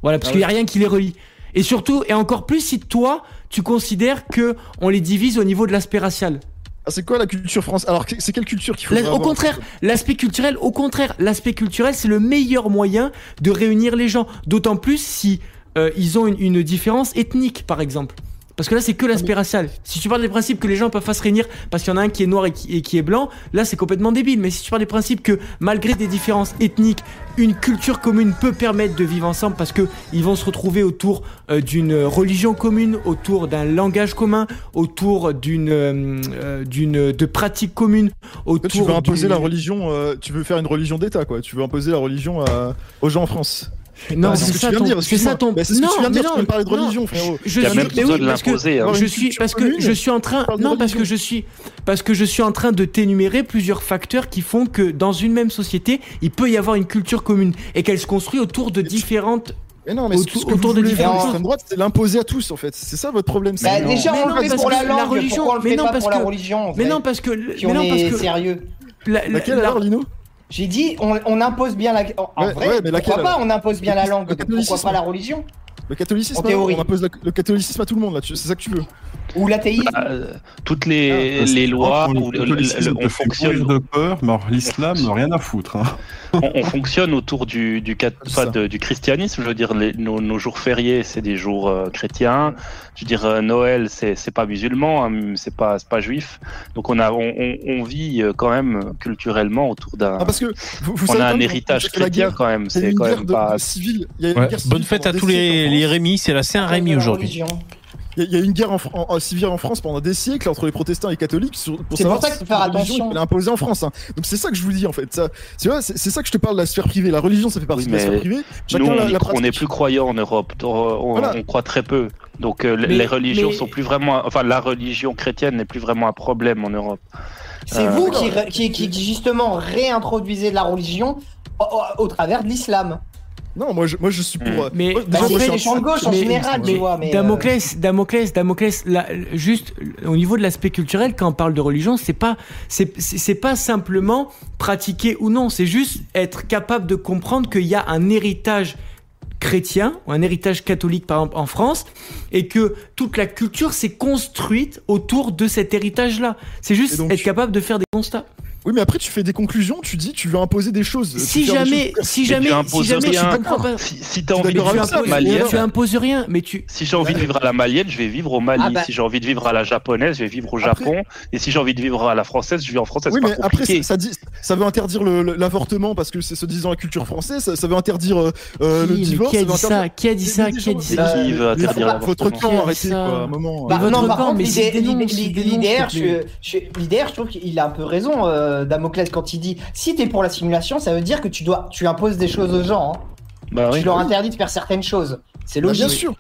Voilà, parce Ah qu'il y a rien qui les relie. Et surtout, et encore plus si toi, tu considères que on les divise au niveau de l'aspect racial. Ah, c'est quoi la culture française Alors, c'est quelle culture qu'il faut au contraire, l'aspect culturel, au contraire, l'aspect culturel, c'est le meilleur moyen de réunir les gens. D'autant plus si euh, ils ont une, une différence ethnique, par exemple. Parce que là, c'est que l'aspect racial. Si tu parles des principes que les gens peuvent pas se réunir parce qu'il y en a un qui est noir et qui, et qui est blanc, là, c'est complètement débile. Mais si tu parles des principes que, malgré des différences ethniques, une culture commune peut permettre de vivre ensemble parce que ils vont se retrouver autour euh, d'une religion commune, autour d'un langage commun, autour d'une euh, euh, d'une de pratiques communes, autour tu veux imposer la religion, euh, tu veux faire une religion d'État, quoi. Tu veux imposer la religion à- aux gens en France. Non, Bah, c'est ce que ça tu viens de dire, c'est ça ton. Bah, c'est ce que non, tu viens de mais dire, tu de parler de non, religion, non, frérot. Je suis, mais oui, parce que hein. Je parce que je en train, non, parce que religion. je suis, parce que je suis en train de t'énumérer plusieurs facteurs qui font que dans une même société, il peut y avoir une culture commune et qu'elle se construit autour de différentes. Mais non, mais Autour- ce que autour vous de différentes droite, c'est l'imposer à tous, en fait. C'est ça votre problème. c'est- Bah, déjà, Mais on non, le fait parce pour que la la langue. religion- Pourquoi on le mais non, parce pour la que- religion Mais non, parce que, mais on non, parce est que sérieux. la- la- Laquelle la- alors, Lino? J'ai dit, on, on impose bien la. En Ouais, vrai, ouais, mais laquelle, pourquoi pas on impose bien la langue Pourquoi pas la religion Le catholicisme, En théorie. on impose la- le catholicisme à tout le monde, là. C'est ça que tu veux. Ou l'athéisme Bah, euh, toutes les, Ah, les lois crois que ou le- le le- catholicisme le- te on fait fonctionne de peur, mais l'islam, *laughs* rien à foutre. hein. on, on fonctionne autour du, du, de- christianisme. Je veux dire, les- nos, nos jours fériés, c'est des jours euh, chrétiens. Je veux dire, euh, Noël, c'est c'est pas musulman, hein, c'est pas, c'est pas juif. Donc on, a, on, on, on vit quand même culturellement autour d'un. Ah, parce que vous, vous on savez a un héritage chrétien guerre, quand même. C'est une quand guerre même de- pas. de civile. Il y a eu une Ouais. guerre civile Bonne fête à tous les, les. Rémi, c'est la Saint-Rémi aujourd'hui. Il y, y a eu une guerre en, Fran- en- civile en France pendant des siècles entre les protestants et les catholiques sur, pour C'est savoir pour ça faut faire la religion, attention. il fallait imposer en France. hein. Donc c'est ça que je vous dis en fait. Ça, c'est ça que je te parle de la sphère privée. La religion, ça fait partie Oui, de la sphère privée. Nous, Chacun on la, la croit- on n'est pratique. plus croyants en Europe. On, Voilà. on croit très peu. Donc euh, Mais- les religions mais- sont plus vraiment. Enfin, la religion chrétienne n'est plus vraiment un problème en Europe. C'est Euh, vous qui, qui, qui justement réintroduisez de la religion au, au- au travers de l'islam. Non, moi je, moi, je suis pour. euh, Mais moi, Bah, déjà, c'est moi, je les suis- gens de gauche en mais- général, tu vois, mais. euh, Damoclès, Damoclès, Damoclès, là, juste au niveau de l'aspect culturel, quand on parle de religion, c'est pas, c'est, pas simplement pratiquer ou non, c'est juste être capable de comprendre qu'il y a un héritage chrétien ou un héritage catholique par exemple en France et que toute la culture s'est construite autour de cet héritage-là. C'est juste donc, être capable de faire des constats. Oui, mais après, tu fais des conclusions, tu dis, tu veux imposer des choses. Si jamais, choses- si jamais, si jamais tu comprends pas, Si, si t'as envie de vivre à la malienne, tu imposes rien, mais tu. si j'ai envie de vivre à la malienne, je vais vivre au Mali. Ah bah. Si j'ai envie de vivre à la japonaise, je vais vivre au Après- Japon. Et si j'ai envie de vivre à la française, je vis en française. Oui, c'est mais pas après, compliqué. ça, ça dit, ça veut interdire le- le- l'avortement parce que c'est se disant la culture française, ça, ça veut interdire euh, euh, le Qui, mais divorce. qui a dit ça? Interdire- Qui a dit ça? Qui a dit ça? Qui veut interdire Votre camp, arrêtez quoi, à un moment. Bah, non, par contre, plaît. je- trouve qu'il a un peu raison, euh, Damoclès, quand il dit si t'es pour la simulation, ça veut dire que tu dois, tu imposes des choses aux gens. hein. Bah oui. Tu leur interdis de faire certaines choses. C'est Bah, logique. bien sûr.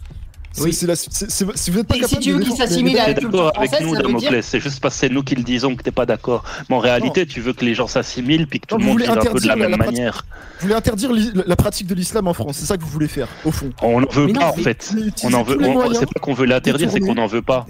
Oui. c'est la- c'est- c'est- Si vous n'êtes pas Et si capable tu de veux qu'ils s'assimilent à la culture avec nous, dire- Damoclès. C'est juste parce que c'est nous qui le disons que t'es pas d'accord. Mais en réalité, tu veux que les gens s'assimilent puis que tout Non, le monde vive un peu de la la- même la manière. Vous voulez interdire l'i- la pratique de l'islam en France, c'est ça que vous voulez faire, au fond. On n'en veut Mais non, pas, en fait. On en veut. C'est pas qu'on veut l'interdire, c'est qu'on n'en veut pas.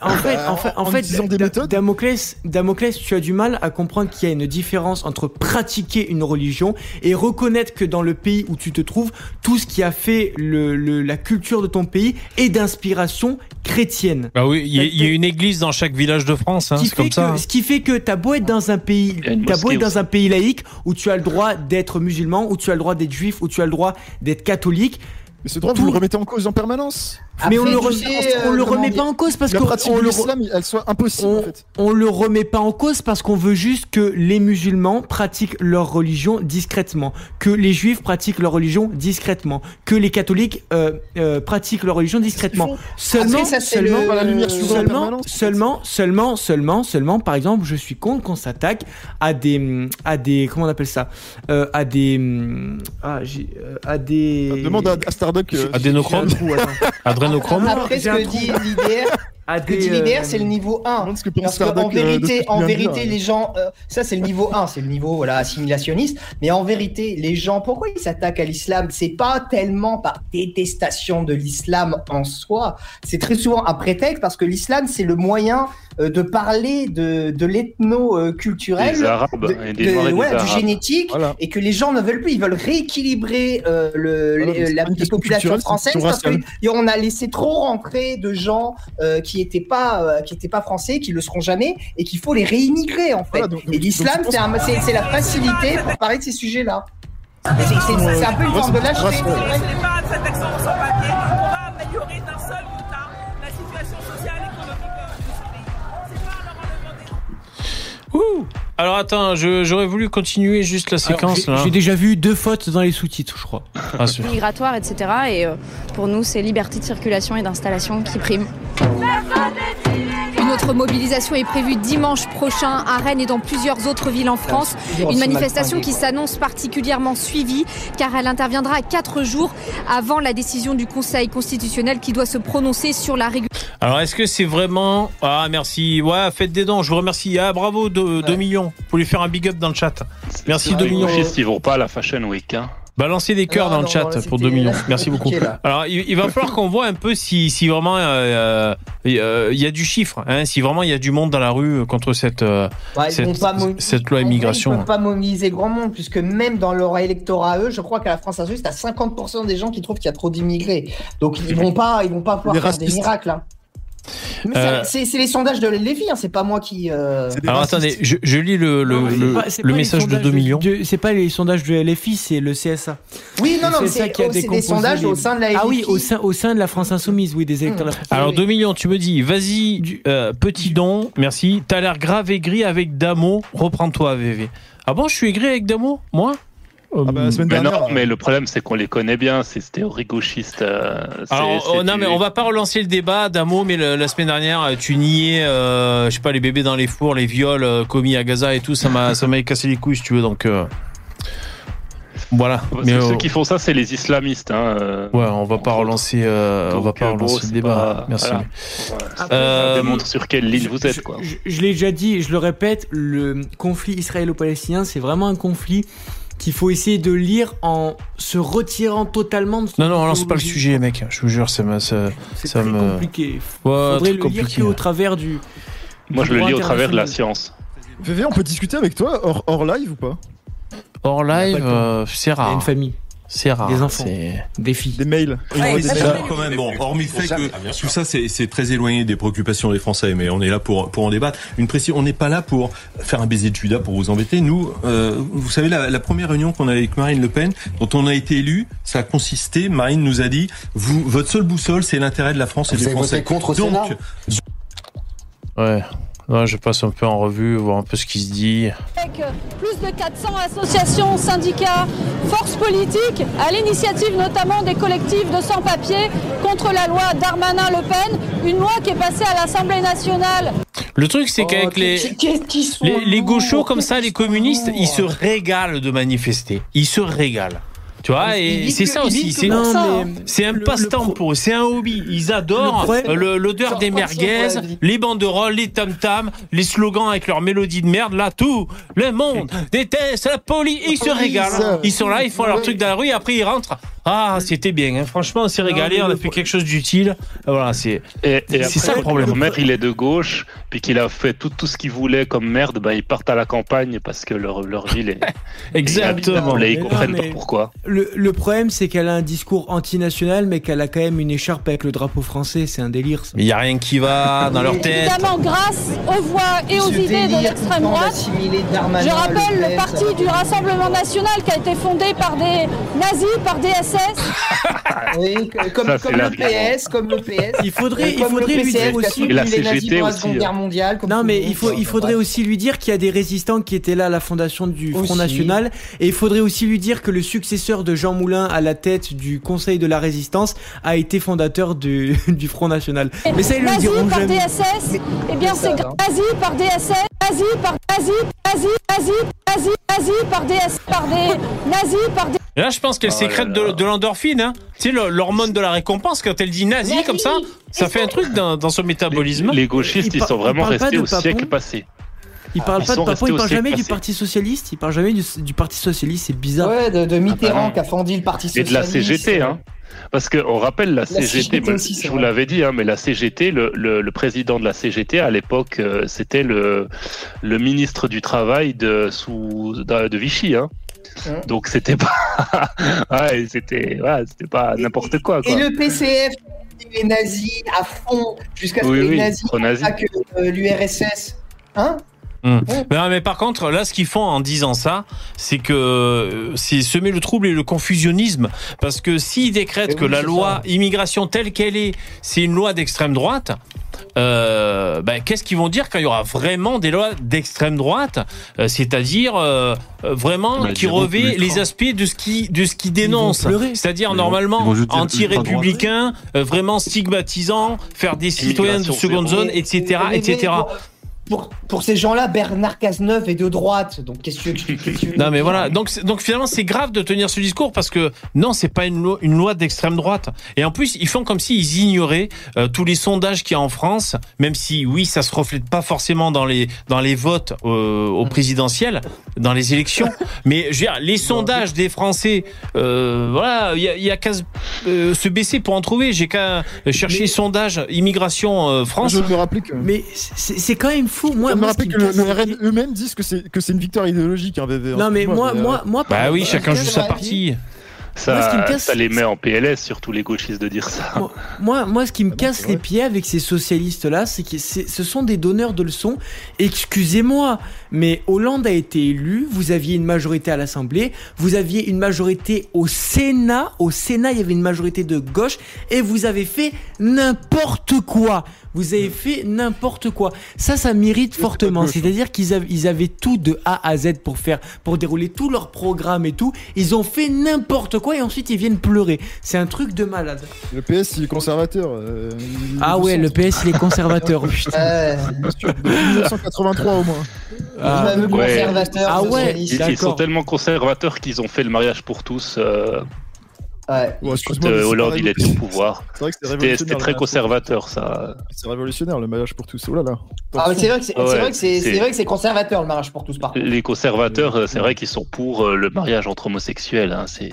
Da- En fait, Bah, en fait, en en fait, des méthodes. Damoclès, Damoclès, tu as du mal à comprendre qu'il y a une différence entre pratiquer une religion et reconnaître que dans le pays où tu te trouves, tout ce qui a fait le, le- la culture de ton pays est d'inspiration chrétienne. Bah oui, il y, a- y a une église dans chaque village de France, hein, Ce qui c'est comme fait ça. que- hein. Ce qui fait que t'as beau être dans un pays, t'as beau être dans un pays laïque où tu as le droit d'être musulman, où tu as le droit d'être juif, où tu as le droit d'être catholique, Mais ce droit, vous le remettez en cause en permanence. Mais on Après, le, remet- sais, on euh, le remet pas en cause parce qu'on le, elle soit impossible, on, en fait. on le remet pas en cause parce qu'on veut juste que les musulmans pratiquent leur religion discrètement, que les juifs pratiquent leur religion discrètement, que les catholiques euh, euh, pratiquent leur religion discrètement. Seulement, Après, ça, c'est seulement, le- seulement, fait. seulement, seulement, seulement, seulement, par exemple, je suis contre qu'on s'attaque à des, à des, comment on appelle ça, euh, à des, ah, j'ai- euh, à des, Demande à, à Stardock. euh, Adénochrome j'ai Après, ce que dit l'idéaire, à que dit des, euh, c'est le niveau 1. demande ce que pense Parce qu'en Stardock, euh, ce vérité, que en vérité, les gens, euh, ça c'est le niveau 1, c'est le niveau voilà assimilationniste. Mais en vérité, les gens, pourquoi ils s'attaquent à l'islam? C'est pas tellement par détestation de l'islam en soi. C'est très souvent un prétexte parce que l'islam c'est le moyen euh, de parler de, de l'ethno-culturel, de- ouais, du génétique, et que les gens ne veulent plus. Ils veulent rééquilibrer euh, le, Voilà, les, mais c'est la, françaises question parce qu'on a laissé trop rentrer de gens euh, qui n'étaient pas euh, qui étaient pas français, qui le seront jamais, et qu'il faut les réimmigrer en fait. Voilà, donc- et l'islam, c'est la facilité pour parler de ces sujets-là. C'est un peu une forme de lâcheté. Ouh. Alors attends, je- j'aurais voulu continuer juste la Alors, séquence j'ai- là. J'ai déjà vu deux fautes dans les sous-titres, je crois. Ah, migratoire, etc. Et euh, pour nous, c'est liberté de circulation et d'installation qui prime. Une autre mobilisation est prévue dimanche prochain à Rennes et dans plusieurs autres villes en France. Une manifestation qui s'annonce particulièrement suivie car elle interviendra quatre jours avant la décision du Conseil constitutionnel qui doit se prononcer sur la régulation. Alors est-ce que c'est vraiment Ah merci. Ouais, faites des dons, je vous remercie. Ah bravo 2 millions. Vous pouvez faire un big up dans le chat. Merci 2 Les millions. ils vont pas à la Fashion Week. Hein. Balancez des cœurs Non, dans le chat pour c'était- 2 millions. c'était Merci beaucoup. là. Alors il, il va falloir qu'on voit un peu si, si vraiment euh, euh, il y a du chiffre, hein, si vraiment il y a du monde dans la rue contre cette, euh, Ouais, ils cette, pas loi vrai, Ils immigration. peuvent pas mobiliser grand monde, puisque même dans leur électorat eux, je crois qu'à la France Insoumise, t'as 50% des gens qui trouvent qu'il y a trop d'immigrés. Donc ils vont pas, ils vont pas pouvoir Les faire des racistes. miracles. hein. Euh, c'est les sondages de Lévy, hein, c'est pas moi qui. euh, Alors racistes. attendez, je, je lis le, le, Non, c'est le, pas- c'est le pas les message de sondages 2 millions. c'est pas les sondages de LFI, c'est le CSA. Oui, non, non, c'est qui a oh, c'est des sondages les- au sein de la Ah oui, LFI. au sein, au sein de la France Insoumise, oui, des électeurs de la France Alors oui. 2 millions, tu me dis, vas-y, euh, petit don, merci. T'as l'air grave aigri avec Damo, reprends-toi VV. Ah bon, je suis aigri avec Damo Moi? Ah bah, la semaine Mais dernière. non, mais le problème, c'est qu'on les connaît bien, ces théories gauchistes. euh, Alors, c'est oh, non, du- mais on va pas relancer le débat, Damo, mais le- la semaine dernière, euh, tu niais, euh, je sais pas, les bébés dans les fours, les viols euh, commis à Gaza et tout, ça m'a, ça m'a cassé les couilles, si tu veux, donc, euh, voilà. Parce Mais, que euh, ceux qui font ça, c'est les islamistes. Hein, euh. ouais, on va pas relancer, euh, on va pas relancer bon, le débat. pas- Merci. voilà. Après, Ça démontre sur quelle ligne vous êtes, quoi. Je, je l'ai déjà dit, et je le répète, le conflit israélo-palestinien, c'est vraiment un conflit qu'il faut essayer de lire en se retirant totalement de son Non, non, lance pas le sujet, mec. Je vous jure, ça me. Ça, C'est ça très me... compliqué. Ouais, Faudrait le lire compliqué. que au travers du. Moi, du je le lis au travers de la science. VV, on peut discuter avec toi hors, hors live ou pas? Hors live, euh, c'est rare. Il y a une famille. C'est rare. Des enfants. Des filles. Des mails. Ouais, Des ça, mails. quand même, bon, hormis le fait Ah, que tout ça, c'est c'est très éloigné des préoccupations des Français, mais on est là pour pour en débattre. Une précision, on n'est pas là pour faire un baiser de Judas pour vous embêter. Nous, euh, vous savez, la, la première réunion qu'on a avec Marine Le Pen, dont on a été élu, ça a consisté. Marine nous a dit, vous, votre seule boussole, c'est l'intérêt de la France et Vous des avez Français. voté contre Donc, Sénat? Ouais. Ouais, je passe un peu en revue, voir un peu ce qui se dit. Avec euh, plus de 400 associations, syndicats, forces politiques, à l'initiative notamment des collectifs de sans-papiers contre la loi Darmanin-Le Pen, une loi qui est passée à l'Assemblée nationale. Le truc, c'est qu'avec les, les, les gauchos comme ça, les communistes, ils se régalent de manifester. Ils se régalent. Tu vois, et c'est ça aussi. C'est hein. c'est un passe-temps pour eux, c'est un hobby. Ils adorent Le le- l'odeur des merguez, les banderoles, les tam-tams, les slogans avec leur mélodie de merde. Là, tout le monde *laughs* déteste la police. Ils se régalent. Ils sont là, ils font leur truc dans la rue, et après ils rentrent. Ah, c'était bien. hein. Franchement, on s'est régalé, on a le fait quelque chose d'utile. Voilà, c'est. Ça le problème. Leur maire, il est de gauche, puis qu'il a fait tout, tout ce qu'il voulait comme merde, ben, ils partent à la campagne parce que leur, leur ville est. Exactement. Et ils comprennent mais- pas pourquoi. Le, le problème, c'est qu'elle a un discours antinational, mais qu'elle a quand même une écharpe avec le drapeau français. C'est un délire. ça. Mais il y a rien qui va dans leur tête. Évidemment, grâce aux voix et aux Ce idées de l'extrême droite. Je rappelle Le parti du Rassemblement National qui a été fondé par des nazis, par des SS. *laughs* Oui, comme, Ça, comme le. PS, comme le PS. Il faudrait, il faudrait lui dire aussi. la les nazis CGT aussi, hein. Guerre mondiale. comme Non, mais il, faut, il faudrait aussi lui dire qu'il y a des résistants qui étaient là à la fondation du Front. National. Et il faudrait aussi lui dire que le successeur de Jean Moulin à la tête du Conseil de la Résistance a été fondateur du, *laughs* du Front National. Mais ça, ils le diront par jamais. DSS, eh bien c'est ça, gra- nazis par DSS, nazis par nazis, nazis, nazis, nazis, nazis par DS, par des nazis par des là, je pense qu'elle Oh sécrète là là. de, de l'endorphine. Hein. Tu sais, l'hormone de la récompense, quand elle dit nazi comme ça, ça fait un truc dans, dans son métabolisme. Les gauchistes, Il ils par- sont vraiment restés au Papon siècle passé. Il parle pas de Papon, il parle jamais du. Parti Socialiste, il parle jamais du, du Parti Socialiste, c'est bizarre. Ouais, de, de Mitterrand qui a fondé le Parti Et Socialiste. de la CGT, hein. Parce qu'on rappelle la, CGT, aussi, je vous l'avais dit, hein, mais la CGT, le, le, le président de la CGT à l'époque, euh, c'était le, le ministre du travail de sous de, de Vichy, hein. Donc c'était pas, *laughs* ouais, c'était, ouais, c'était pas n'importe quoi, quoi. Et le PCF, les nazis à fond, jusqu'à ce Oui, que les oui, nazis attaquent euh, l'URSS. Hein Hum. Mais, non, mais par contre, là, ce qu'ils font en disant ça, c'est que euh, c'est semer le trouble et le confusionnisme. Parce que s'ils décrètent que la loi immigration telle qu'elle est, c'est une loi d'extrême droite, euh, ben, qu'est-ce qu'ils vont dire quand il y aura vraiment des lois d'extrême droite, euh, c'est-à-dire euh, vraiment Bah, ils qui revêt les ultra. aspect de ce qui de ce qui dénonce, c'est-à-dire normalement anti-républicain, euh, vraiment stigmatisant, faire des citoyens de seconde zéro. zone, etc., etc. Pour, ces gens-là, Bernard Cazeneuve est de droite. Donc qu'est-ce que tu veux Non mais voilà, donc finalement c'est grave de tenir ce discours parce que non c'est pas une loi, une loi d'extrême droite et en plus ils font comme s'ils ignoraient euh, tous les sondages qu'il y a en France, même si oui ça se reflète pas forcément dans les dans les votes euh, au présidentiel, dans les élections, mais je veux dire les sondages des Français, euh, voilà il y a, il y a qu'à se- euh, se baisser pour en trouver. J'ai qu'à chercher Mais- sondage immigration euh, France. Je me rappelle que. Mais c'est quand même fou. Moi, je me moi, ce rappelle qui que me le, casse le les RN pieds- eux-mêmes disent que c'est que c'est une victoire idéologique, VV. Non, mais moi, moi, moi, Bah oui, chacun joue sa partie. Ça, Moi, ça les c'est- met en PLS, surtout les gauchistes, de dire ça. Moi, moi, moi, ce qui me Ah casse les pieds avec ces socialistes-là, c'est que ce sont des donneurs de leçons. Excusez-moi, mais Hollande a été élu, vous aviez une majorité à l'Assemblée, vous aviez une majorité au Sénat, au Sénat il y avait une majorité de gauche, et vous avez fait n'importe quoi. Vous avez fait n'importe quoi. Ça, ça mérite fortement. hein. C'est-à-dire qu'ils avaient, ils avaient tout de A à Z pour faire, pour dérouler tout leur programme et tout. Ils ont fait n'importe quoi et ensuite ils viennent pleurer. C'est un truc de malade. Le PS il est conservateur. euh, il- Ah ouais, le PS il est conservateur. *laughs* putain. Ouais, Bien sûr, depuis 1983 au moins. Ah, le fameux ouais. conservateur Ah ouais. Ils, ils sont tellement conservateurs qu'ils ont fait le mariage pour tous. euh, Ouais. Bon, euh, c'est Hollande il était au pouvoir. C'est vrai que c'était très mariage pour conservateur ça. tous. C'est révolutionnaire le mariage pour tous. Oh là. Ah, c'est vrai que c'est ouais, conservateur le mariage pour tous par contre. Les conservateurs, euh, c'est vrai qu'ils sont pour euh, le mariage entre homosexuels. hein. C'est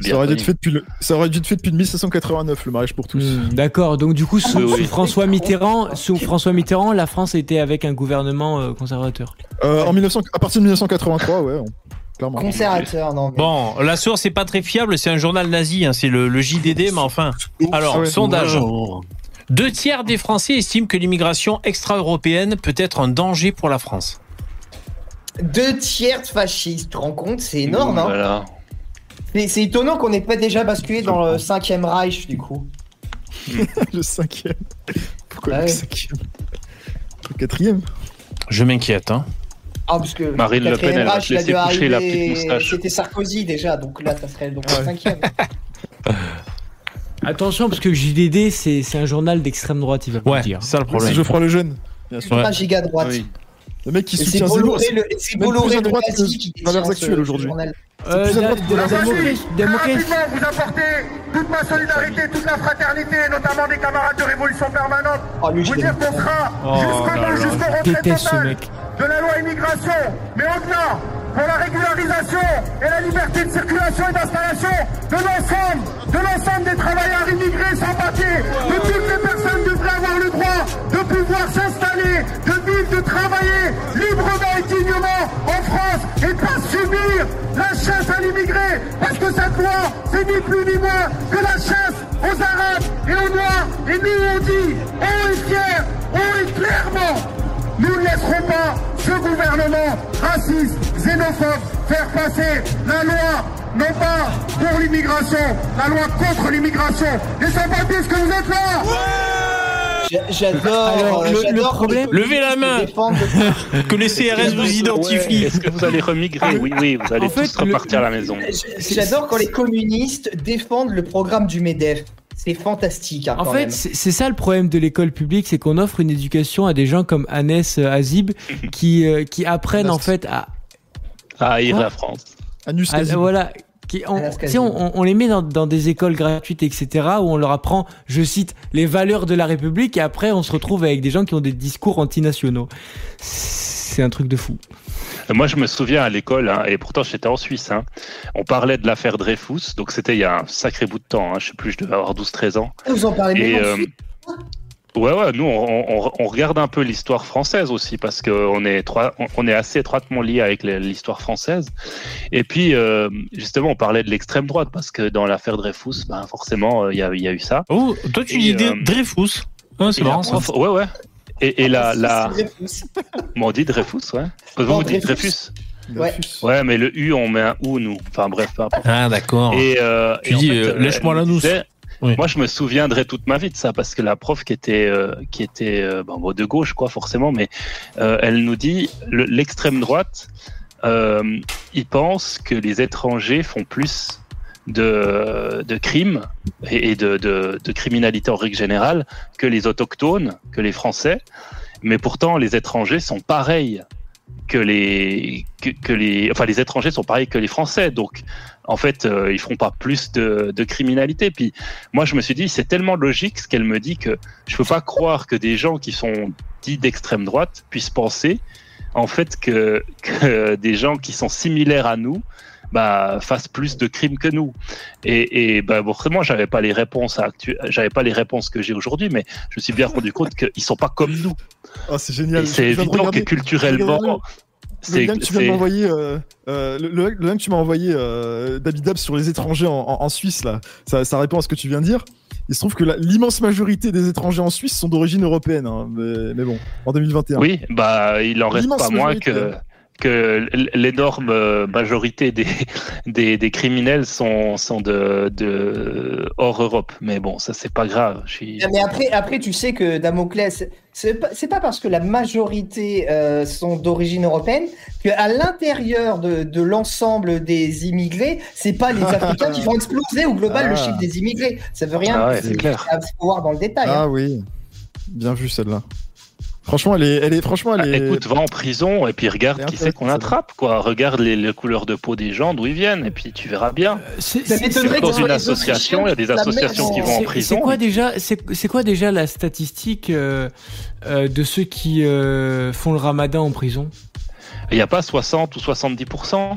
bien. Ça aurait, dû être fait depuis le... ça aurait dû être fait depuis 1789 le mariage pour tous. Hmm, D'accord. Donc du coup, sous, Oui, oui. sous François Mitterrand, sous François Mitterrand, la France était avec un gouvernement euh, conservateur. Euh, en 1900... À partir de 1983, ouais, on- clairement. Conservateur, non. Mais... Bon, la source n'est pas très fiable, c'est un journal nazi, hein, c'est le, le JDD, mais enfin. Alors, Ah ouais. sondage. Deux tiers des Français estiment que l'immigration extra-européenne peut être un danger pour la France. Deux tiers de fascistes, tu te rends compte C'est énorme, hein Voilà. C'est- étonnant qu'on n'ait pas déjà basculé dans le 5ème Reich, du coup. *laughs* le cinquième. Pourquoi Ouais. le cinquième? Le quatrième? Je m'inquiète. Hein. Ah, parce que Marine Le quatrième Pen, elle va laisser la petite moustache. C'était Sarkozy déjà, donc là, ça serait donc le 5ème. *laughs* Attention, parce que JDD, c'est c'est un journal d'extrême droite, il va Ouais, le dire. c'est ça le C'est problème. Geoffroy Lejeune. Bien sûr. Ouais. Pas giga droite. Oui. Le mec qui soutient Zemmour. C'est Bolloré plus à le droite que nazi qui Valeurs Actuelles aujourd'hui. journal. Euh, Rapidement, vous apporter toute ma solidarité, toute la fraternité, notamment des camarades de Révolution Permanente. Oh, lui, je vous dire qu'on sera Oh jusqu'au jusqu'au retrait total mec. de la loi immigration. Mais au-delà, pour la régularisation et la liberté de circulation et d'installation de l'ensemble, de l'ensemble des travailleurs immigrés sans papier, de toutes les personnes devraient avoir le droit de pouvoir s'installer, de vivre, de travailler librement et dignement en France et pas subir la chasse à l'immigré. Parce que cette loi, c'est ni plus ni moins que la chasse aux Arabes et aux Noirs. Et nous, on dit, on est fiers, on est clairement nous ne laisserons pas ce gouvernement raciste, xénophobe, faire passer la loi, non pas pour l'immigration, la loi contre l'immigration. Les est-ce que vous êtes là J'a- J'adore. Alors, euh, le- le problème- Levez la main. *laughs* Que les CRS vous Ouais, identifient. Est-ce que vous allez remigrer? Oui, oui, vous allez En fait, repartir le- à la maison. J'adore quand les communistes défendent le programme du MEDEF. C'est fantastique. hein, En quand fait, c'est ça le problème de l'école publique, c'est qu'on offre une éducation à des gens comme Agnès euh, Azib *laughs* qui, euh, qui apprennent en fait à, À haïr la France. Anus à- voilà, qui, on- on les met dans, dans des écoles gratuites, etc., où on leur apprend, je cite, les valeurs de la République, et après on se retrouve avec des gens qui ont des discours antinationaux. C'est un truc de fou. Moi, je me souviens à l'école, hein, et pourtant j'étais en Suisse, hein, on parlait de l'affaire Dreyfus, donc c'était il y a un sacré bout de temps, hein, je sais plus, je devais avoir 12-13 ans. Vous en parlez Et même en euh, ouais, ouais, nous on, on- on regarde un peu l'histoire française aussi parce qu'on est on- on est assez étroitement lié avec l'histoire française. Et puis euh, justement, on parlait de l'extrême droite parce que dans l'affaire Dreyfus, ben forcément, euh, il y, a, il y a eu ça. Oh, toi tu Et, dis euh, Dreyfus. Ah, c'est Et la marrant ça. prof- ouais, ouais. Et, et la, la... *laughs* Bon, on dit Dreyfus, ouais. Vous, Non, vous dites Dreyfus. Dreyfus. Ouais. Ouais, mais le U, on met un OU, nous. Enfin bref, peu importe. Ah, d'accord. Et, euh, Tu et en dis, fait, euh, euh, lèche-moi la nous nousse. disait- Oui. Moi, je me souviendrai toute ma vie de ça parce que la prof qui était euh, qui était euh, bon, bon, de gauche, quoi, forcément, mais euh, elle nous dit le- l'extrême droite, euh, ils pensent que les étrangers font plus de, de crimes et de, de, de criminalité en règle générale que les autochtones, que les Français, mais pourtant les étrangers sont pareils que les que, que les enfin les étrangers sont pareils que les Français. Donc en fait euh, ils feront pas plus de, de criminalité. Puis moi je me suis dit c'est tellement logique ce qu'elle me dit que je peux pas croire que des gens qui sont dits d'extrême droite puissent penser en fait que, que des gens qui sont similaires à nous bah, fassent plus de crimes que nous. Et, et bah, forcément, j'avais pas les réponses j'avais pas les réponses que j'ai aujourd'hui, mais je me suis bien rendu compte *laughs* qu'ils sont pas comme nous. Ah, c'est génial. C'est évident que regarder- culturellement, viens de Le lien que tu viens m'envoyer, euh, euh, le, le- que tu m'as envoyé euh, d'Abidab sur les étrangers en, en- en Suisse, là, ça, ça répond à ce que tu viens de dire. Il se trouve que l'immense majorité des étrangers en Suisse sont d'origine européenne, hein, mais, mais bon, en 2021. Oui, bah, il en reste pas moins que. Que l'énorme euh, majorité des, *laughs* des, des criminels sont, sont de, de hors Europe. Mais bon, ça, c'est pas grave. Suis... Mais après, après, tu sais que Damoclès, c'est pas, pas parce que la majorité euh, sont d'origine européenne qu'à l'intérieur de, de l'ensemble des immigrés, c'est pas les *laughs* Africains qui vont exploser au global le Ah. chiffre des immigrés. Ça veut rien Ah ouais, c'est clair. Il faut voir dans le détail. hein. Ah oui, bien vu celle-là. Franchement, elle est, elle est, franchement, elle est. Ah, Écoute, va en prison et puis regarde qui c'est qu'on attrape, quoi. Regarde les, les couleurs de peau des gens, d'où ils viennent, et puis tu verras bien. C'est- Ça m'étonnerait Dans une association, il y a des associations qui vont en C'est- prison. C'est quoi déjà C'est c'est quoi déjà la statistique euh, euh, de ceux qui euh, font le Ramadan en prison? Il n'y a pas 60 ou 70%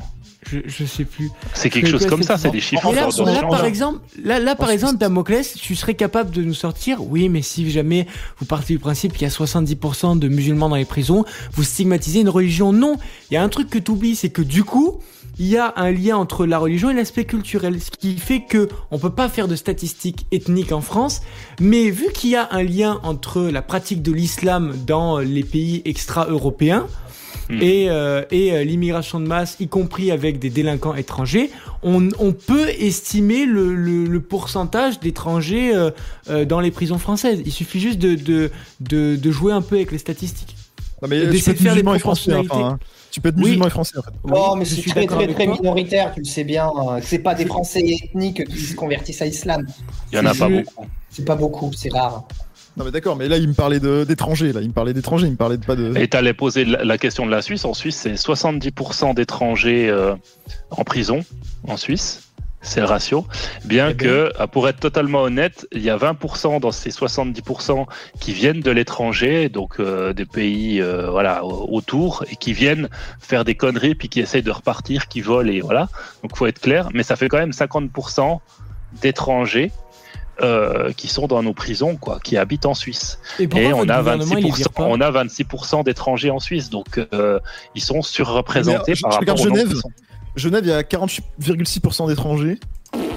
je, je sais plus. C'est quelque chose comme ça, c'est des chiffres là, par genre-là. exemple, là, là, par exemple, Damoclès, tu serais capable de nous sortir. Oui, mais si jamais vous partez du principe qu'il y a 70% de musulmans dans les prisons, vous stigmatisez une religion. Non, il y a un truc que tu oublies, c'est que du coup, il y a un lien entre la religion et l'aspect culturel, ce qui fait que on peut pas faire de statistiques ethniques en France, mais vu qu'il y a un lien entre la pratique de l'islam dans les pays extra-européens, et, euh, et euh, l'immigration de masse, y compris avec des délinquants étrangers, on, on peut estimer le, le, le pourcentage d'étrangers euh, euh, dans les prisons françaises. Il suffit juste de, de, de, de jouer un peu avec les statistiques. Non, mais tu peux être faire des musulman et français. Enfin, hein. Tu peux être Oui. musulman et français en fait. Oh, mais je c'est suis très très minoritaire, tu le sais bien. euh, C'est pas des Français ethniques qui se convertissent à l'islam. Il y en a pas beaucoup. C'est pas beaucoup, c'est rare. Non mais d'accord, mais là il me parlait d'étrangers, là il me parlait d'étrangers, il me parlait de pas de. Et tu allais poser la la question de la Suisse. En Suisse, c'est 70% d'étrangers euh, en prison, en Suisse. C'est le ratio. Bien que, euh, pour être totalement honnête, il y a 20% dans ces 70% qui viennent de l'étranger, donc euh, des pays euh, voilà au- autour, et qui viennent faire des conneries, puis qui essayent de repartir, qui volent, et voilà. Donc faut être clair. Mais ça fait quand même 50% d'étrangers euh, qui sont dans nos prisons, quoi, qui habitent en Suisse. Et on a gouvernement, il les 26%, vire pas on a 26% d'étrangers en Suisse, donc euh, ils sont surreprésentés euh, par je rapport nombre Genève. Genève, il y a 48,6% d'étrangers.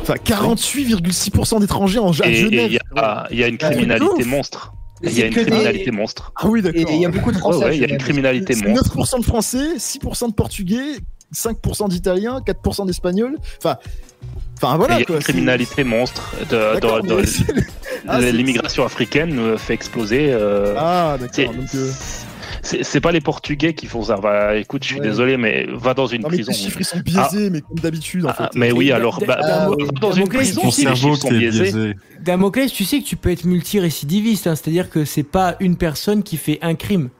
Enfin, 48,6% d'étrangers en à Et Genève. il y, a- il y a une Ah, criminalité monstre. Il y a une des- criminalité monstre. Ah oui, d'accord. Il y a beaucoup de Français. Ouais, à ouais, il y a une criminalité monstre. 9% de Français, 6% de Portugais, 5% d'Italiens, 4% d'Espagnols. Enfin, enfin Et voilà il y a quoi. une criminalité monstre. De, de- de- Ah, L'immigration africaine euh, fait exploser. euh, Ah d'accord. Euh, c'est pas les Portugais qui font ça. Bah, écoute, je suis Ouais. désolé, mais va dans une non mais prison. tes chiffres sont biaisés, mais comme d'habitude en Ah, fait. mais oui, alors, bah, dans une prison, Ton si les chiffres sont biaisés. biaisé. Damoclès, tu sais que tu peux être multirécidiviste, hein, c'est-à-dire que c'est pas une personne qui fait un crime.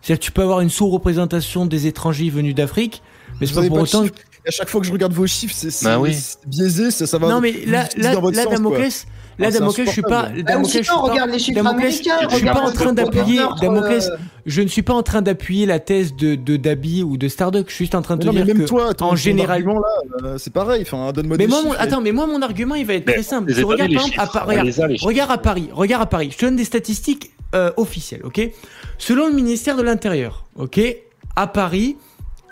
C'est-à-dire que tu peux avoir une sous-représentation des étrangers venus d'Afrique, mais c'est pas pour pas autant. à chaque fois que je regarde vos chiffres, c'est Bah oui. biaisé, ça, ça va. Non mais là, là, là. Damoclès, là, Ah, c'est Damoclès, je suis pas, insupportable. Bah, Damoclès, je suis sinon, pas, regarde les chiffres Damoclès, américains, je suis pas regarde en train d'appuyer, meurtre, Damoclès, euh, je ne suis pas en train d'appuyer la thèse de, de Dabi ou de Starduck, je suis juste en train de te non, mais dire même que, toi, ton, en général, là, euh, c'est pareil. Enfin, donne-moi mais des moi, attends, mais moi, mon argument, il va être très simple. exemple, à Paris, regarde, regarde à Paris, regarde à Paris. Je te donne des statistiques euh, officielles, ok? Selon le ministère de l'Intérieur, ok? À Paris,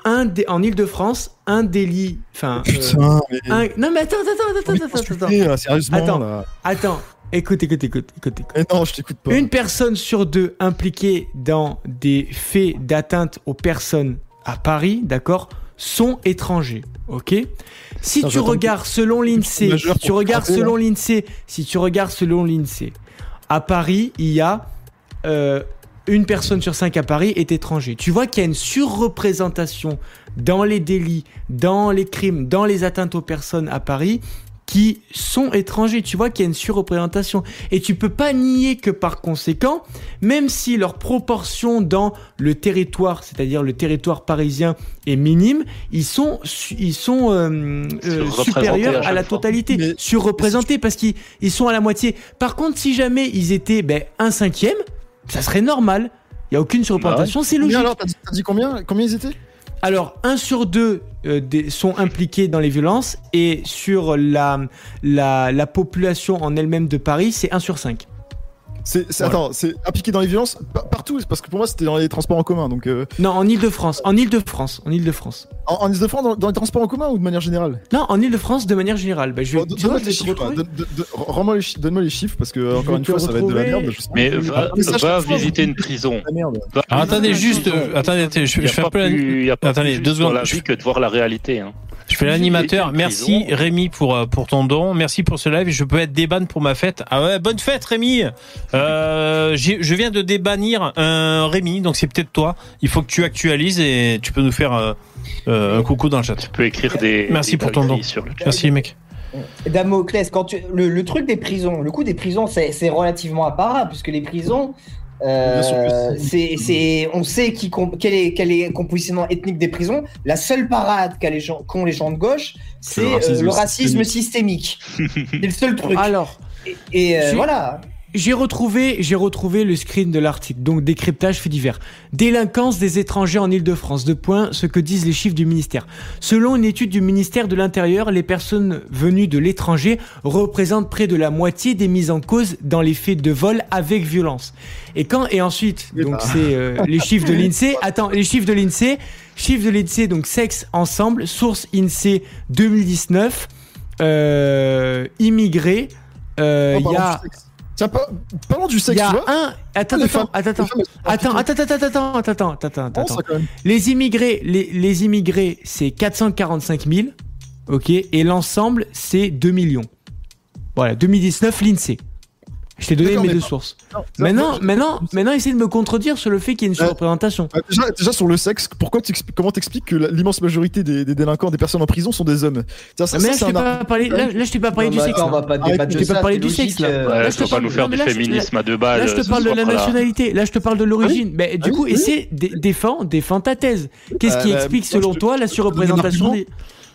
un dé- en Ile-de-France, un délit, enfin, euh, Putain, mais. un- non mais attends, attends, attends, attends, attends, là, sérieusement, Attends. là. Attends, écoute, écoute, écoute, écoute, écoute. Mais non, je t'écoute pas. Une personne sur deux impliquée dans des faits d'atteinte aux personnes à Paris, d'accord, sont étrangers, ok? Si tu regardes selon l'INSEE, majeur si tu regardes frapper, selon l'INSEE, si tu regardes selon l'INSEE, à Paris, il y a euh, une personne sur cinq à Paris est étranger. Tu vois qu'il y a une surreprésentation dans les délits, dans les crimes, dans les atteintes aux personnes à Paris qui sont étrangers. Tu vois qu'il y a une surreprésentation. Et tu peux pas nier que par conséquent, même si leur proportion dans le territoire, c'est-à-dire le territoire parisien, est minime, ils sont, ils sont euh, euh, supérieurs à la fois. totalité. Mais- Surreprésentés parce qu'ils ils sont à la moitié. Par contre, si jamais ils étaient ben, un cinquième, ça serait normal. Il y a aucune surreprésentation, c'est logique. Combien alors T'as dit, combien Combien ils étaient? Alors, un sur deux euh, des- sont impliqués dans les violences et sur la, la, la population en elle-même de Paris, c'est 1 sur 5. C'est, c'est- Voilà. Attends, c'est appliqué dans les violences pa- partout, parce que pour moi c'était dans les transports en commun. Donc euh, Non, en Ile-de-France. En Ile-de-France. En Ile-de-France. en, en Ile-de-France, dans, dans les transports en commun ou de manière générale? Non, en Ile-de-France de manière générale. Bah, je vais, Bon, Donne-moi je les chiffres. Donne- Rends-moi les, chi- donne-moi les chiffres parce que encore une fois ça va être de la merde. je sais pas. Mais va, visiter vous- une prison. Va visiter attendez, juste, euh, attendez, je, fais un peu la- plus- il y a pas Attendez, plus deux secondes. la vie que de voir la réalité. hein. Je fais l'animateur. Merci. Rémi pour euh, pour ton don. Merci pour ce live. Je peux être déban pour ma fête. Ah ouais, bonne fête Rémi. Euh, je viens de débannir un Rémi, donc c'est peut-être toi. Il faut que tu actualises et tu peux nous faire euh, euh, un coucou dans le chat. Tu peux écrire des. Merci pour ton don. Merci, mec. Damoclès, quand le, truc des prisons, le coup des prisons, c'est relativement apparent puisque les prisons, euh, c'est, on sait quel, est, le compositionnement ethnique des prisons. La seule parade qu'ont les, gens de gauche, c'est le racisme, systémique. c'est le seul truc. Alors, et, voilà. J'ai retrouvé, j'ai retrouvé le screen de l'article, donc décryptage faits divers. Délinquance des étrangers en Ile-de-France, de points, ce que disent les chiffres du ministère. Selon une étude du ministère de l'Intérieur, les personnes venues de l'étranger représentent près de la moitié des mises en cause dans les faits de vol avec violence. Et quand, et ensuite, donc bah. c'est euh, les chiffres de l'INSEE, *laughs* attends, les chiffres de l'INSEE, chiffres de l'INSEE, donc sexe ensemble, source INSEE 2019, euh, immigrés, euh, oh, y a... Tiens, par... parlons du sexe. Il y un. Attends, attends, attends, attends, attends, attends, attends, attends, attends, attends. Les immigrés, les, les immigrés, c'est 445 000, ok, et l'ensemble, c'est 2 millions. Voilà, 2019, l'INSEE. Je t'ai donné mes deux sources. Maintenant, maintenant, maintenant, essaye de me contredire sur le fait qu'il y a une euh, surreprésentation. Bah, déjà, sur le sexe, pourquoi comment t'expliques que l'immense majorité des, délinquants, des personnes en prison sont des hommes? Là, je un... parlé, je t'ai pas parlé du sexe. On va pas débattre pas parlé du sexe. Là, euh, je te pas nous faire du féminisme à deux balles. Là, je te parle de la nationalité. Là, je te parle de l'origine. Mais du coup, essaie défends ta thèse. Qu'est-ce bah, qui bah, explique selon toi la surreprésentation des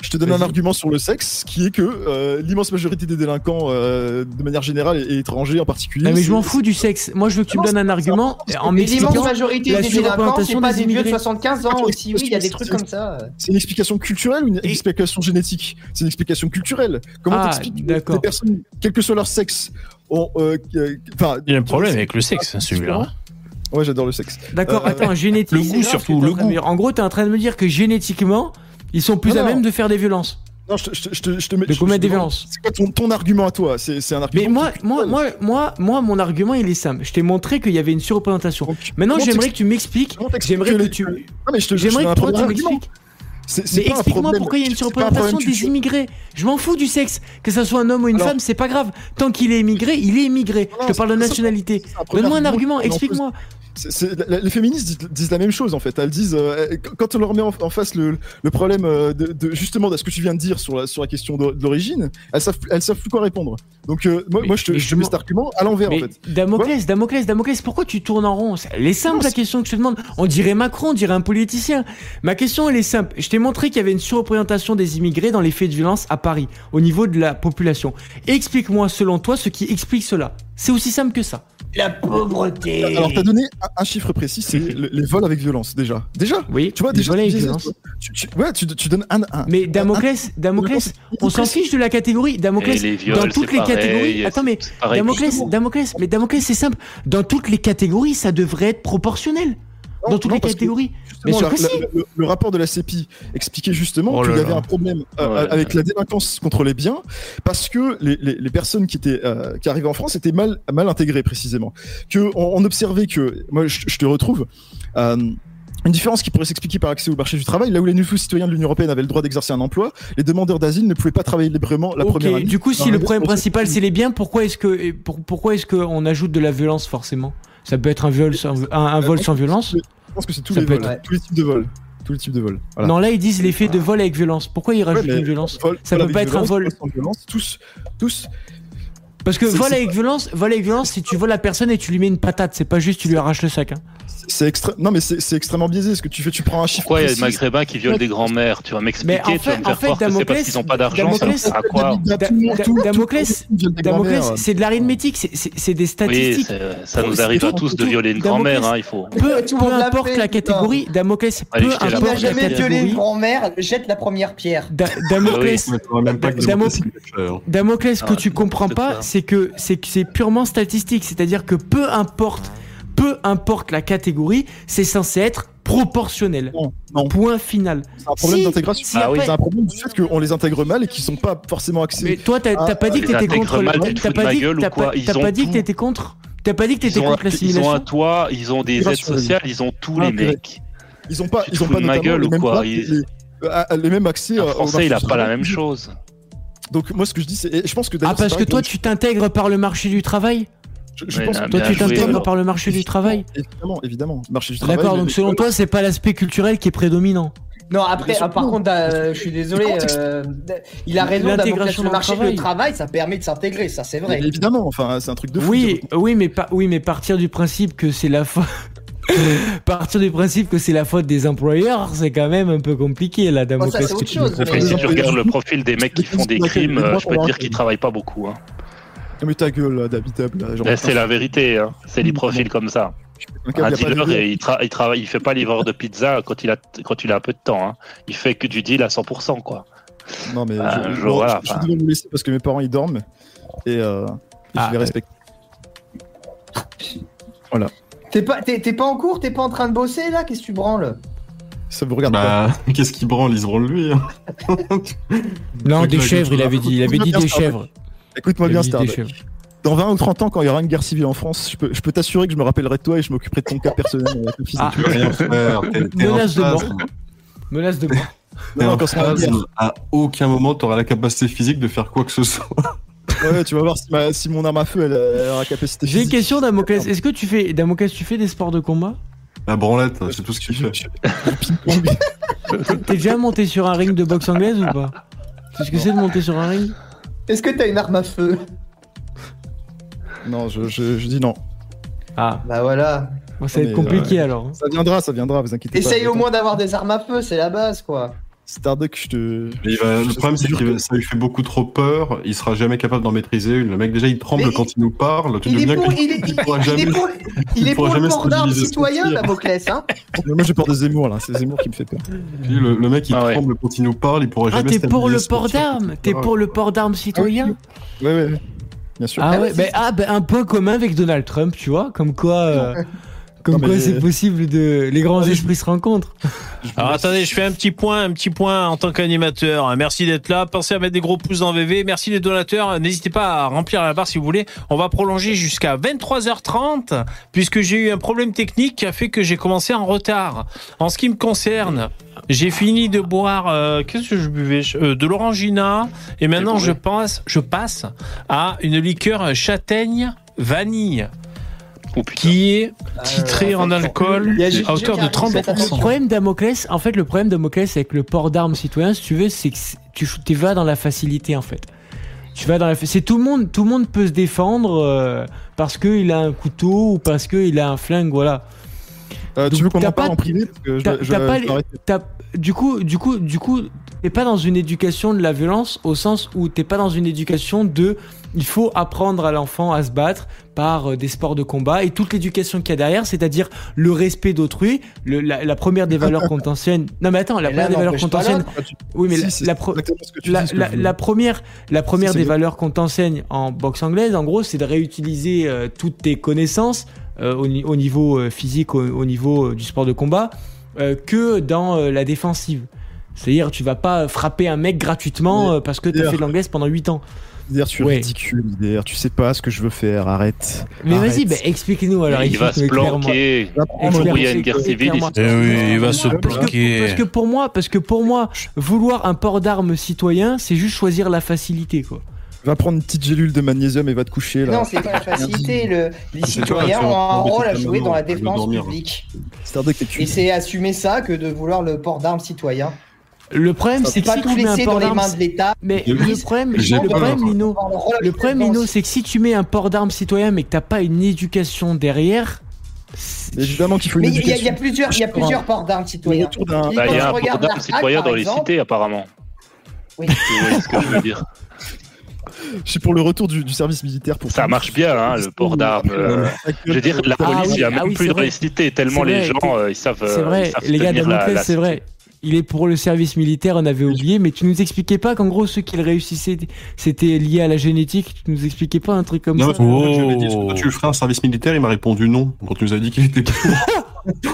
je te donne un argument sur le sexe, qui est que euh, l'immense majorité des délinquants, euh, de manière générale et étrangers en particulier. Ah, mais je m'en fous du sexe. Moi, je veux que tu me donnes un argument en. L'immense majorité des délinquants, c'est pas des, vieux de 75 ans aussi. Oui, il y a des trucs comme ça. C'est une explication culturelle ou une explication génétique? C'est une explication culturelle. Comment ah, t'expliques des personnes, quel que soit leur sexe, ont, euh, il y a un problème avec le sexe, ah, hein, celui-là. Ouais, j'adore le sexe. D'accord, euh, attends, génétique. Le goût surtout, le goût. En gros, t'es en train de me dire que génétiquement. Ils sont plus à même de faire des violences. Non, je te, mets. Des violences. C'est quoi ton, argument à toi C'est un argument. Mais moi, moi, moi, moi, moi, mon argument, il est simple. Je t'ai montré qu'il y avait une surreprésentation. Maintenant, j'aimerais que tu m'expliques. J'aimerais que, tu. Non, mais je te J'aimerais que tu m'expliques. Mais explique-moi pourquoi il y a une surreprésentation des immigrés. Je m'en fous du sexe. Que ça soit un homme ou une femme, c'est pas grave. Tant qu'il est immigré, il est immigré. Je te parle de nationalité. Donne-moi un argument, explique-moi. Les féministes disent, la même chose en fait. Elles disent euh, eh, quand on leur met en, face le, problème euh, de, justement de ce que tu viens de dire sur la question de, l'origine, elles savent savent plus quoi répondre. Donc euh, moi, je, mets cet argument à l'envers en fait. Damoclès. Damoclès, Damoclès, pourquoi tu tournes en rond? Elle est simple la question que je te demande. On dirait Macron, on dirait un politicien. Ma question elle est simple. Je t'ai montré qu'il y avait une surreprésentation des immigrés dans les faits de violence à Paris au niveau de la population. Explique-moi selon toi ce qui explique cela. C'est aussi simple que ça. La pauvreté. Alors, t'as donné un chiffre précis, c'est *laughs* les vols avec violence, déjà. Déjà Oui, tu vois, les déjà. Vols avec violence. Tu, tu, ouais, tu, donnes un. un mais Damoclès, Damoclès, on s'en fiche de la catégorie. Damoclès, dans toutes les catégories. Attends, mais Damoclès, Damoclès, mais Damoclès, c'est simple. Dans toutes les catégories, ça devrait être proportionnel dans toutes non, les catégories. Mais le, rapport de la CEPI expliquait justement oh qu'il y avait un problème euh, avec la délinquance contre les biens parce que les, personnes qui étaient euh, qui arrivaient en France étaient mal mal intégrées précisément. Que on, observait que moi je, te retrouve. Euh, une différence qui pourrait s'expliquer par accès au marché du travail, là où les nouveaux citoyens de l'Union européenne avaient le droit d'exercer un emploi, les demandeurs d'asile ne pouvaient pas travailler librement la okay, première année. Du coup, si le problème principal c'est les biens, pourquoi est-ce que pourquoi est-ce qu'on ajoute de la violence forcément? Ça peut être un viol un vol sans violence? pense que c'est tous, les types de vols. Non, là, ils disent l'effet de vol avec violence. Pourquoi ils rajoutent une violence Ça peut pas être un vol. Violence, tous, tous. Parce que vol avec, violence, vol avec violence, si tu voles la personne et tu lui mets une patate, c'est pas juste tu lui arraches le sac. Hein c'est extra... non mais c'est extrêmement biaisé ce que tu fais. Tu prends un chiffre. Pourquoi il y a des Maghrébins qui violent des grands-mères Tu vas m'expliquer. Tu vas me faire en fait, croire que c'est parce qu'ils n'ont pas d'argent. À quoi Damoclès, c'est de l'arithmétique, c'est des statistiques. Ça nous arrive à tous de violer une grand-mère. Hein, il faut. Peu, importe la catégorie, Damoclès. Peu importe la jamais violé une grand-mère. Jette la première pierre. Damoclès. Damoclès, que ah, tu comprends pas, c'est que c'est purement statistique. C'est-à-dire que peu importe peu importe la catégorie, c'est censé être proportionnel. Point final. C'est un problème d'intégration. Ah oui. C'est un problème du fait qu'on les intègre mal et qu'ils sont pas forcément accès. Mais toi, t'as pas dit que ah, t'étais contre. T'as pas dit que t'étais contre. T'as pas dit que t'étais contre l'assimilation. Ils ont un toit, ils ont des aides sociales, ils ont tous les mecs. Ils ont pas, ils ont pas ma gueule ou quoi euh, euh, Les mêmes accès. Un euh, Français, il a pas la même chose. Donc moi, ce que je dis, c'est, je pense que. Ah parce que toi, tu t'intègres par le marché du travail? Toi, tu t'intègres par le marché du travail. Évidemment, évidemment. Marché du travail. D'accord, donc selon toi, c'est pas l'aspect culturel qui est prédominant. Non, après, ah, par contre, euh, je suis désolé, euh, il a raison d'avoir le marché du travail, ça permet de s'intégrer, ça c'est vrai. Évidemment, enfin, c'est un truc de fou. Oui, oui, mais oui, mais partir du principe que c'est la faute. *laughs* partir du principe que c'est la faute des employeurs, c'est quand même un peu compliqué là. Bon, ça, si tu regardes le profil des mecs qui font des crimes, euh, je peux dire qu'ils travaillent pas beaucoup. Hein. Mais ta gueule, d'habitable. Ben, c'est la vérité, hein. c'est des profils comme ça. Un dealer, et il, tra- il travaille, il fait pas livreur de pizza quand il a quand il a un peu de temps. Hein. Il fait que du deal à 100%, quoi. Non, mais Ah, je, je- non, voilà, je- je devais vous laisser parce que mes parents ils dorment et, euh, et Ah, je les ouais. respecte. *laughs* Voilà, T'es pas, t'es, t'es pas en cours, t'es pas en train de bosser là? Qu'est-ce que tu branles? Ça vous regarde Bah, *laughs* qu'est-ce qu'il branle? Il se branle lui. hein. Non, des chèvres, il avait dit, il avait dit des bien, chèvres. Écoute-moi bien, chèvres. Dans 20 ou 30 ans, quand il y aura une guerre civile en France, je peux, je peux t'assurer que je me rappellerai de toi et je m'occuperai de ton cas personnel. physique. Ah. Tu peux rien faire. Menace de mort. Menace de mort. Non, un quand la. À aucun moment, t'auras la capacité physique de faire quoi que ce soit. Ouais, tu vas voir si, ma- si mon arme à feu elle, elle aura capacité J'ai une question, Damoclès. Est-ce que tu fais, Damoclès, tu fais des sports de combat? La branlette, c'est tout ce qu'il fait. T'es t'es déjà monté sur un ring de boxe anglaise ou pas? Tu sais ce que c'est de monter sur un ring? Est-ce que t'as une arme à feu? Non, je, je, je dis non. Ah, Bah voilà. bon, ça va Mais, être compliqué euh, alors. Ça viendra, ça viendra, vous inquiétez pas. Essaye au moins d'avoir des armes à feu, c'est la base quoi. Starduck, je te. Mais il va- je- le problème, c'est que ça lui fait beaucoup trop peur. Il sera jamais capable d'en maîtriser. Le mec, déjà, il tremble Mais quand il nous parle. Tu Il est bien pour, que- il est, il pourra il est jamais- pour, il est pourra pour le port d'armes citoyen. Damoclès, hein Moi, j'ai peur de Zemmour, là. C'est Zemmour qui me fait peur. Puis Le, le mec, il Ah ouais. tremble quand il nous parle. Il pourra Ah, jamais t'es pour le port d'armes T'es pour le port d'armes citoyen Ouais, ouais, ouais. Bien sûr. Ah Ah ouais, c'est- ah, bah, un point commun avec Donald Trump, tu vois, comme quoi, euh, comme Non, quoi c'est possible de, les grands je- esprits se rencontrent. *laughs* Alors attendez, je fais un petit point, un petit point en tant qu'animateur. Merci d'être là. Pensez à mettre des gros pouces dans VV. Merci les donateurs. N'hésitez pas à remplir la barre si vous voulez. On va prolonger jusqu'à 23h30 puisque j'ai eu un problème technique qui a fait que j'ai commencé en retard. En ce qui me concerne, j'ai fini de boire. euh, Qu'est-ce que je buvais? Euh, De l'orangina et maintenant je passe, je passe à une liqueur châtaigne vanille Oh, qui est titrée Euh, en en fait, alcool il y a juste à hauteur de Dieu qui arrive, 30%. Le problème Damoclès, en fait, le problème Damoclès avec le port d'armes citoyen, si tu veux, c'est que tu, tu vas dans la facilité, en fait. Tu vas dans la, c'est tout le monde, tout le monde peut se défendre euh, parce qu'il a un couteau ou parce qu'il a un flingue, voilà. Euh, tu veux qu'on en parle pas- en privé du coup, du coup, du coup, t'es pas dans une éducation de la violence au sens où t'es pas dans une éducation de, il faut apprendre à l'enfant à se battre par euh, des sports de combat et toute l'éducation qu'il y a derrière, c'est-à-dire le respect d'autrui, la, la première des valeurs qu'on t'enseigne. Non mais attends, la Mais là, première des valeurs qu'on t'enseigne. Oui mais Si, la- dis, première, la première des le- valeurs qu'on t'enseigne en boxe anglaise, en gros, c'est de réutiliser euh, toutes tes connaissances euh, au, ni- au niveau euh, physique, au, au niveau du sport de combat, que dans la défensive. C'est-à-dire, tu vas pas frapper un mec gratuitement parce que tu as fait de l'anglaise pendant 8 ans. D'ailleurs, tu es Ouais. ridicule, D'ailleurs, tu sais pas ce que je veux faire, arrête. Mais vas-y, bah, explique-nous alors. il va se planquer. Il y a une guerre civile. Eh oui, il va se Parce que, planquer. parce que pour moi, parce que pour moi, vouloir un port d'armes citoyen, c'est juste choisir la facilité, quoi. Va prendre une petite gélule de magnésium et va te coucher là. Non, c'est pas la facilité. Le, les citoyens ont un rôle à jouer dans la défense publique. Et c'est assumer ça que de vouloir le port d'armes citoyen. Le problème, c'est C'est que pas si tu mets un port dans les d'armes, mains de l'État. mais le problème, le problème, Lino, le problème, Lino, c'est que si tu mets un port d'armes citoyen, mais que t'as pas une éducation derrière, c'est- Évidemment qu'il faut une Mais il y, a- il y a éducation. plusieurs, il y a plusieurs ports d'armes citoyens. Bah, il y a un port regardes d'armes citoyen dans les cités, apparemment. Oui. Voyez ce que je veux dire Je suis pour le retour du, du service militaire pour Ça marche bien, hein, le port d'armes. euh, Je veux dire, la Ah police, oui, il y a ah même oui, plus c'est dans vrai. les cités, tellement C'est les vrai, gens, euh, ils savent. euh, C'est ils vrai, savent les gars tenir la- la c'est vrai. Il est pour le service militaire, on avait oublié, mais tu nous expliquais pas qu'en gros, ceux qui le réussissaient, c'était lié à la génétique. Tu nous expliquais pas un truc comme Non, ça. je lui ai dit, est-ce que tu ferais un service militaire? Il m'a répondu non. Quand tu nous as dit qu'il était pour.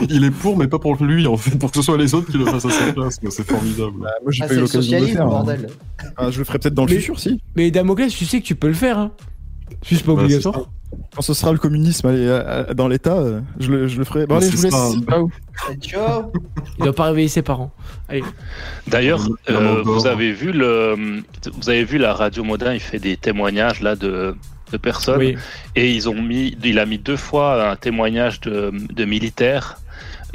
*laughs* il est pour, mais pas pour lui, en fait, pour que ce soit les autres qui le fassent à sa place. C'est formidable. Bah, moi, j'ai Ah, pas eu c'est le l'occasion de le socialisme, faire. hein. bordel. Ah, je le ferai peut-être dans le Mais- futur, si. Mais Damoclès, tu sais que tu peux le faire. Hein. Juste pas Bah, obligatoire. Quand ce sera le communisme allez, euh, euh, dans l'État, euh, je, le, je le ferai. Bon, allez, je vous laisse. ça. Ciao. Il doit pas réveiller ses parents. Allez. D'ailleurs, euh, d'or. vous avez vu le, vous avez vu la radio Modin, il fait des témoignages là de, de personnes Oui. et ils ont mis, il a mis deux fois un témoignage de, de militaires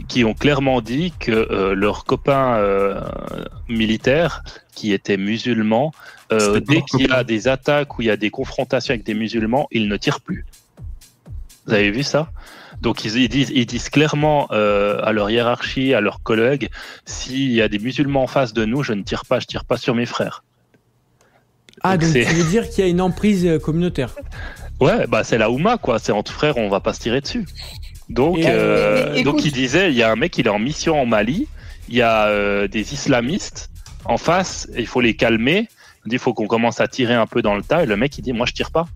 qui ont clairement dit que euh, leurs copains euh, militaires, qui étaient musulmans, euh, dès qu'il y a des attaques ou il y a des confrontations avec des musulmans, ils ne tirent plus. Vous avez vu ça? Donc ils, ils disent, ils disent clairement euh, à leur hiérarchie, à leurs collègues, s'il y a des musulmans en face de nous, je ne tire pas, je tire pas sur mes frères. Ah, donc c'est- tu veux dire qu'il y a une emprise communautaire Ouais, bah c'est la Ouma quoi, c'est entre frères, on va pas se tirer dessus. Donc, Et, euh, mais- mais donc il disait, il y a un mec, il est en mission en Mali, il y a euh, des islamistes en face, il faut les calmer. Il dit, il faut qu'on commence à tirer un peu dans le tas. Et le mec, il dit, moi je tire pas.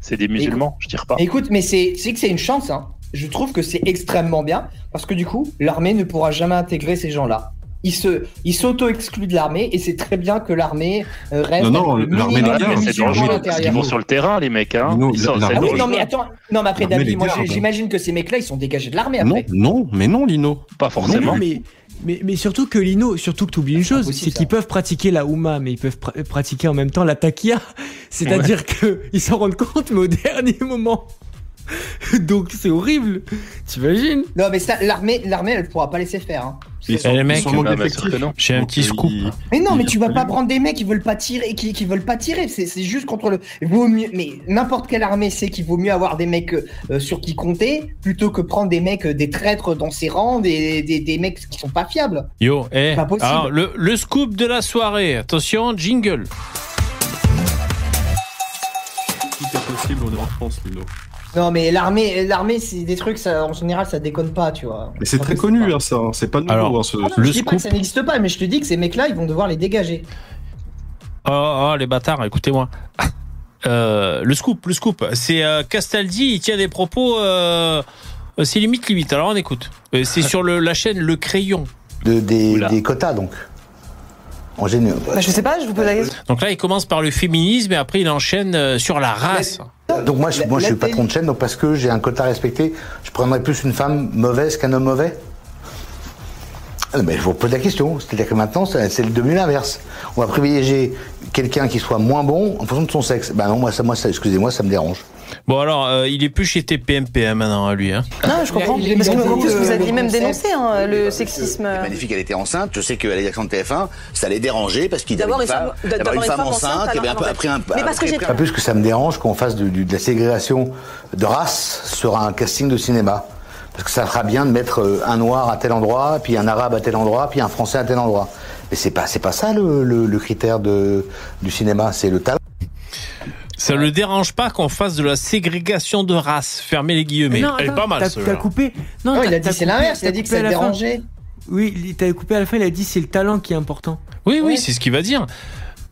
C'est des musulmans, je tire pas. Écoute, mais c'est c'est que c'est une chance. Hein. Je trouve que c'est extrêmement bien parce que du coup, l'armée ne pourra jamais intégrer ces gens-là. Ils se, ils s'auto-excluent de l'armée et c'est très bien que l'armée euh, reste. Non, l'armée, gars, c'est qu'ils. Ils vont sur le terrain, les mecs. Hein. Non, Ils sont- Ah oui, non mais attends, non mais après David, moi j'imagine que ces mecs-là ils sont dégagés de l'armée Non, après. non, mais non, Lino. Pas forcément. Non, mais, mais, mais surtout que Lino, surtout que tu oublies une chose, c'est qu'ils peuvent pratiquer la Ouma, mais ils peuvent pr- pratiquer en même temps la Takia. *laughs* C'est-à-dire que ils s'en rendent compte, mais au dernier moment. *laughs* Donc c'est horrible. T'imagines Non mais ça, l'armée, l'armée elle pourra pas laisser faire. Hein. Eh, les mecs, Ah, bah, j'ai un petit scoop. Mais non, mais tu vas pas prendre des mecs qui veulent pas tirer, qui, qui veulent pas tirer. C'est, c'est juste contre le. Vaut mieux, mais n'importe quelle armée sait qu'il vaut mieux avoir des mecs euh, sur qui compter plutôt que prendre des mecs, euh, des traîtres dans ses rangs, des, des, des mecs qui sont pas fiables. Yo, eh, Pas possible. alors, le, le scoop de la soirée. Attention, jingle. Tout est possible, on est en France, Lino. Non, mais l'armée, l'armée, c'est des trucs, ça, en général, ça déconne pas, tu vois. Mais c'est très connu, hein, ça. hein, C'est pas nouveau. Alors, hein, ce- Ah non, je dis pas que ça n'existe pas, mais je te dis que ces mecs-là, ils vont devoir les dégager. Oh, oh, les bâtards, écoutez-moi. *coughs* Euh, le scoop, le scoop. C'est euh, Castaldi, il tient des propos. euh, c'est limite, limite. Alors on écoute. C'est *laughs* sur le, la chaîne Le Crayon. De, des, des quotas, donc. En général. Bah, je sais pas, je vous pose la question. Donc là, il commence par le féminisme et après, il enchaîne euh, sur la race. Donc moi, je, moi, je suis patron de chaîne, donc parce que j'ai un quota à respecter, je prendrais plus une femme mauvaise qu'un homme mauvais Ah, mais je vous pose la question. C'est-à-dire que maintenant, c'est c'est devenu l'inverse. On va privilégier quelqu'un qui soit moins bon en fonction de son sexe. Ben non, moi, ça, moi, ça, excusez-moi, ça me dérange. Bon, alors, euh, il est plus chez TPMP hein, maintenant, hein, lui. Hein. Non, je comprends. Il a- il a Parce que vous le aviez même dénoncé hein, le sexisme. magnifique, elle était enceinte. Je sais qu'à l'élection de TF1, ça les dérangeait parce qu'il y avait une une femme, femme- d'avoir d'avoir une une femme femme enceinte, et bien alors, après un. mais parce que j'ai- Pas plus que ça me dérange qu'on fasse de la ségrégation de race sur un casting de cinéma. Parce que ça fera bien de mettre euh, un noir à tel endroit, puis un arabe à tel endroit, puis un français à tel endroit. Mais c'est pas, c'est pas ça le, le- le critère de, du cinéma, c'est le talent. Ça le dérange pas qu'on fasse de la ségrégation de race. Fermez les guillemets. Non, Elle est pas mal, t'as- coupé. Non, Non, il a dit c'est l'inverse, il a t'as dit que ça dérangeait. Oui, il- t'as coupé à la fin, il a dit c'est le talent qui est important. Oui, oui, c'est ce qu'il va dire.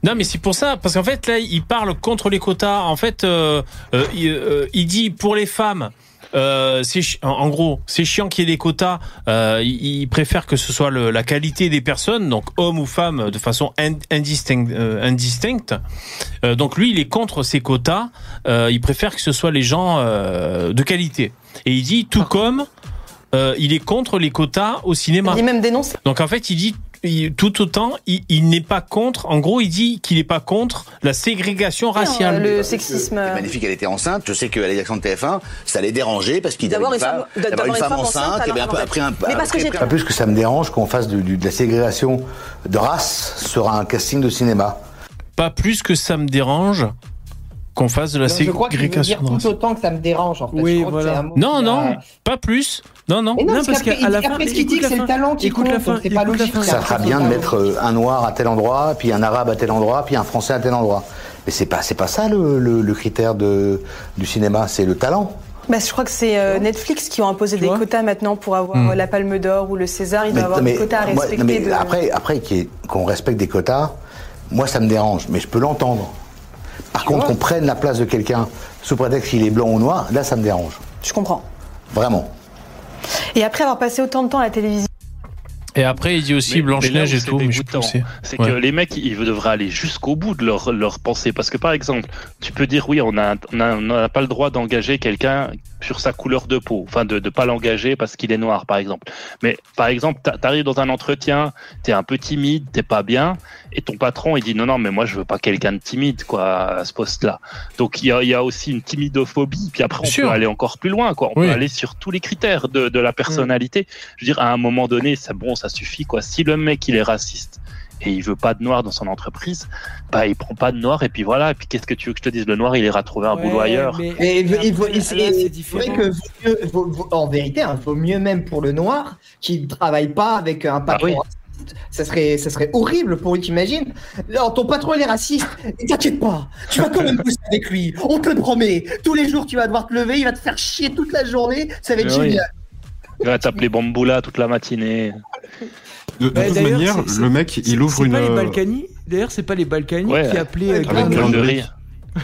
Non, mais c'est pour ça, parce qu'en fait, là, il parle contre les quotas. En fait, euh, euh, il, euh, il dit pour les femmes. Euh, en en gros, c'est chiant qu'il y ait des quotas. Euh, il, il préfère que ce soit le- la qualité des personnes, donc hommes ou femmes, de façon indistincte. euh, indistincte. Euh, donc lui, il est contre ces quotas. Il préfère que ce soit les gens de qualité. Et il dit tout comme il est contre les quotas au cinéma. Il même dénoncé. Donc en fait, il dit il- tout autant, il, il n'est pas contre. En gros, il dit qu'il n'est pas contre la ségrégation raciale. Le sexisme. C'est magnifique, elle était enceinte. Je sais qu'à l'élection de TF1, ça les dérangeait parce qu'ils avaient D'avoir une une femme, femme- d'avoir une femme enceinte, et bien après un. Mais parce que j'ai- Pas plus que ça me dérange qu'on fasse de la ségrégation de race sur un casting de cinéma. Pas plus que ça me dérange qu'on fasse de la Non, je crois qu'il ségrégation tout autant que ça me dérange en fait. Oui, voilà. Non, qu'il non, a- pas plus. Non, non. Non, Non, parce, qu'à la fin- ce qu'il dit, c'est la le fin, talent qui écoute la compte, fin, donc c'est pas écoute la logique. fin. Ça c'est bien de mettre euh, un noir à tel endroit, puis un arabe à tel endroit, puis un français à tel endroit. Mais c'est pas, c'est pas ça le, le- le critère de, du cinéma, c'est le talent. Bah, je crois que c'est euh, Netflix qui ont imposé des quotas maintenant pour avoir Hmm. euh, la Palme d'Or ou le César. Il doit avoir des quotas à moi, respecter. non, mais de- après, qu'on respecte des quotas, moi ça me dérange, mais je peux l'entendre. Par contre, qu'on prenne la place de quelqu'un sous prétexte qu'il est blanc ou noir, là ça me dérange. Je comprends. Vraiment. Et après avoir passé autant de temps à la télévision. Et après, il dit aussi Blanche-Neige et tout, c'est que les mecs, ils devraient aller jusqu'au bout de leur, leur pensée. Parce que par exemple, tu peux dire oui, on a- on a- on n'a pas le droit d'engager quelqu'un sur sa couleur de peau. Enfin, de ne pas l'engager parce qu'il est noir, par exemple. Mais par exemple, t'a- t'arrives dans un entretien, t'es un peu timide, t'es pas bien, et ton patron, il dit non, non, mais moi, je veux pas quelqu'un de timide, quoi, à ce poste-là. Donc, il y a, y a aussi une timidophobie. Puis après, on peut aller encore plus loin, quoi. On Oui. peut aller sur tous les critères de, de la personnalité. Je veux dire, à un moment donné, c'est bon, ça suffit, quoi. Si le mec, il est raciste et il veut pas de noir dans son entreprise, bah, il prend pas de noir et puis voilà. Et puis, qu'est-ce que tu veux que je te dise? Le noir, il ira trouver un boulot ailleurs. Et il vaut- il vaut- il- après, là, et- c'est vrai que vaut mieux- vaut- vaut- en vérité, il vaut mieux même pour le noir qui ne travaille pas avec un patron oui. raciste. Ça serait, ça serait horrible pour lui, t'imagines? Alors, ton patron, il est raciste. Et T'inquiète pas, tu vas quand même bosser avec lui. On te le promet. Tous les jours, tu vas devoir te lever, il va te faire chier toute la journée. Ça va être Mais oui. génial. Il va t'appeler Bamboula toute la matinée. De, de Bah, toute manière, c'est- le mec, c'est- il ouvre c'est une. pas les euh, Balkany D'ailleurs, c'est pas les Balkany Ouais. qui appelaient Avec. Rue. *laughs*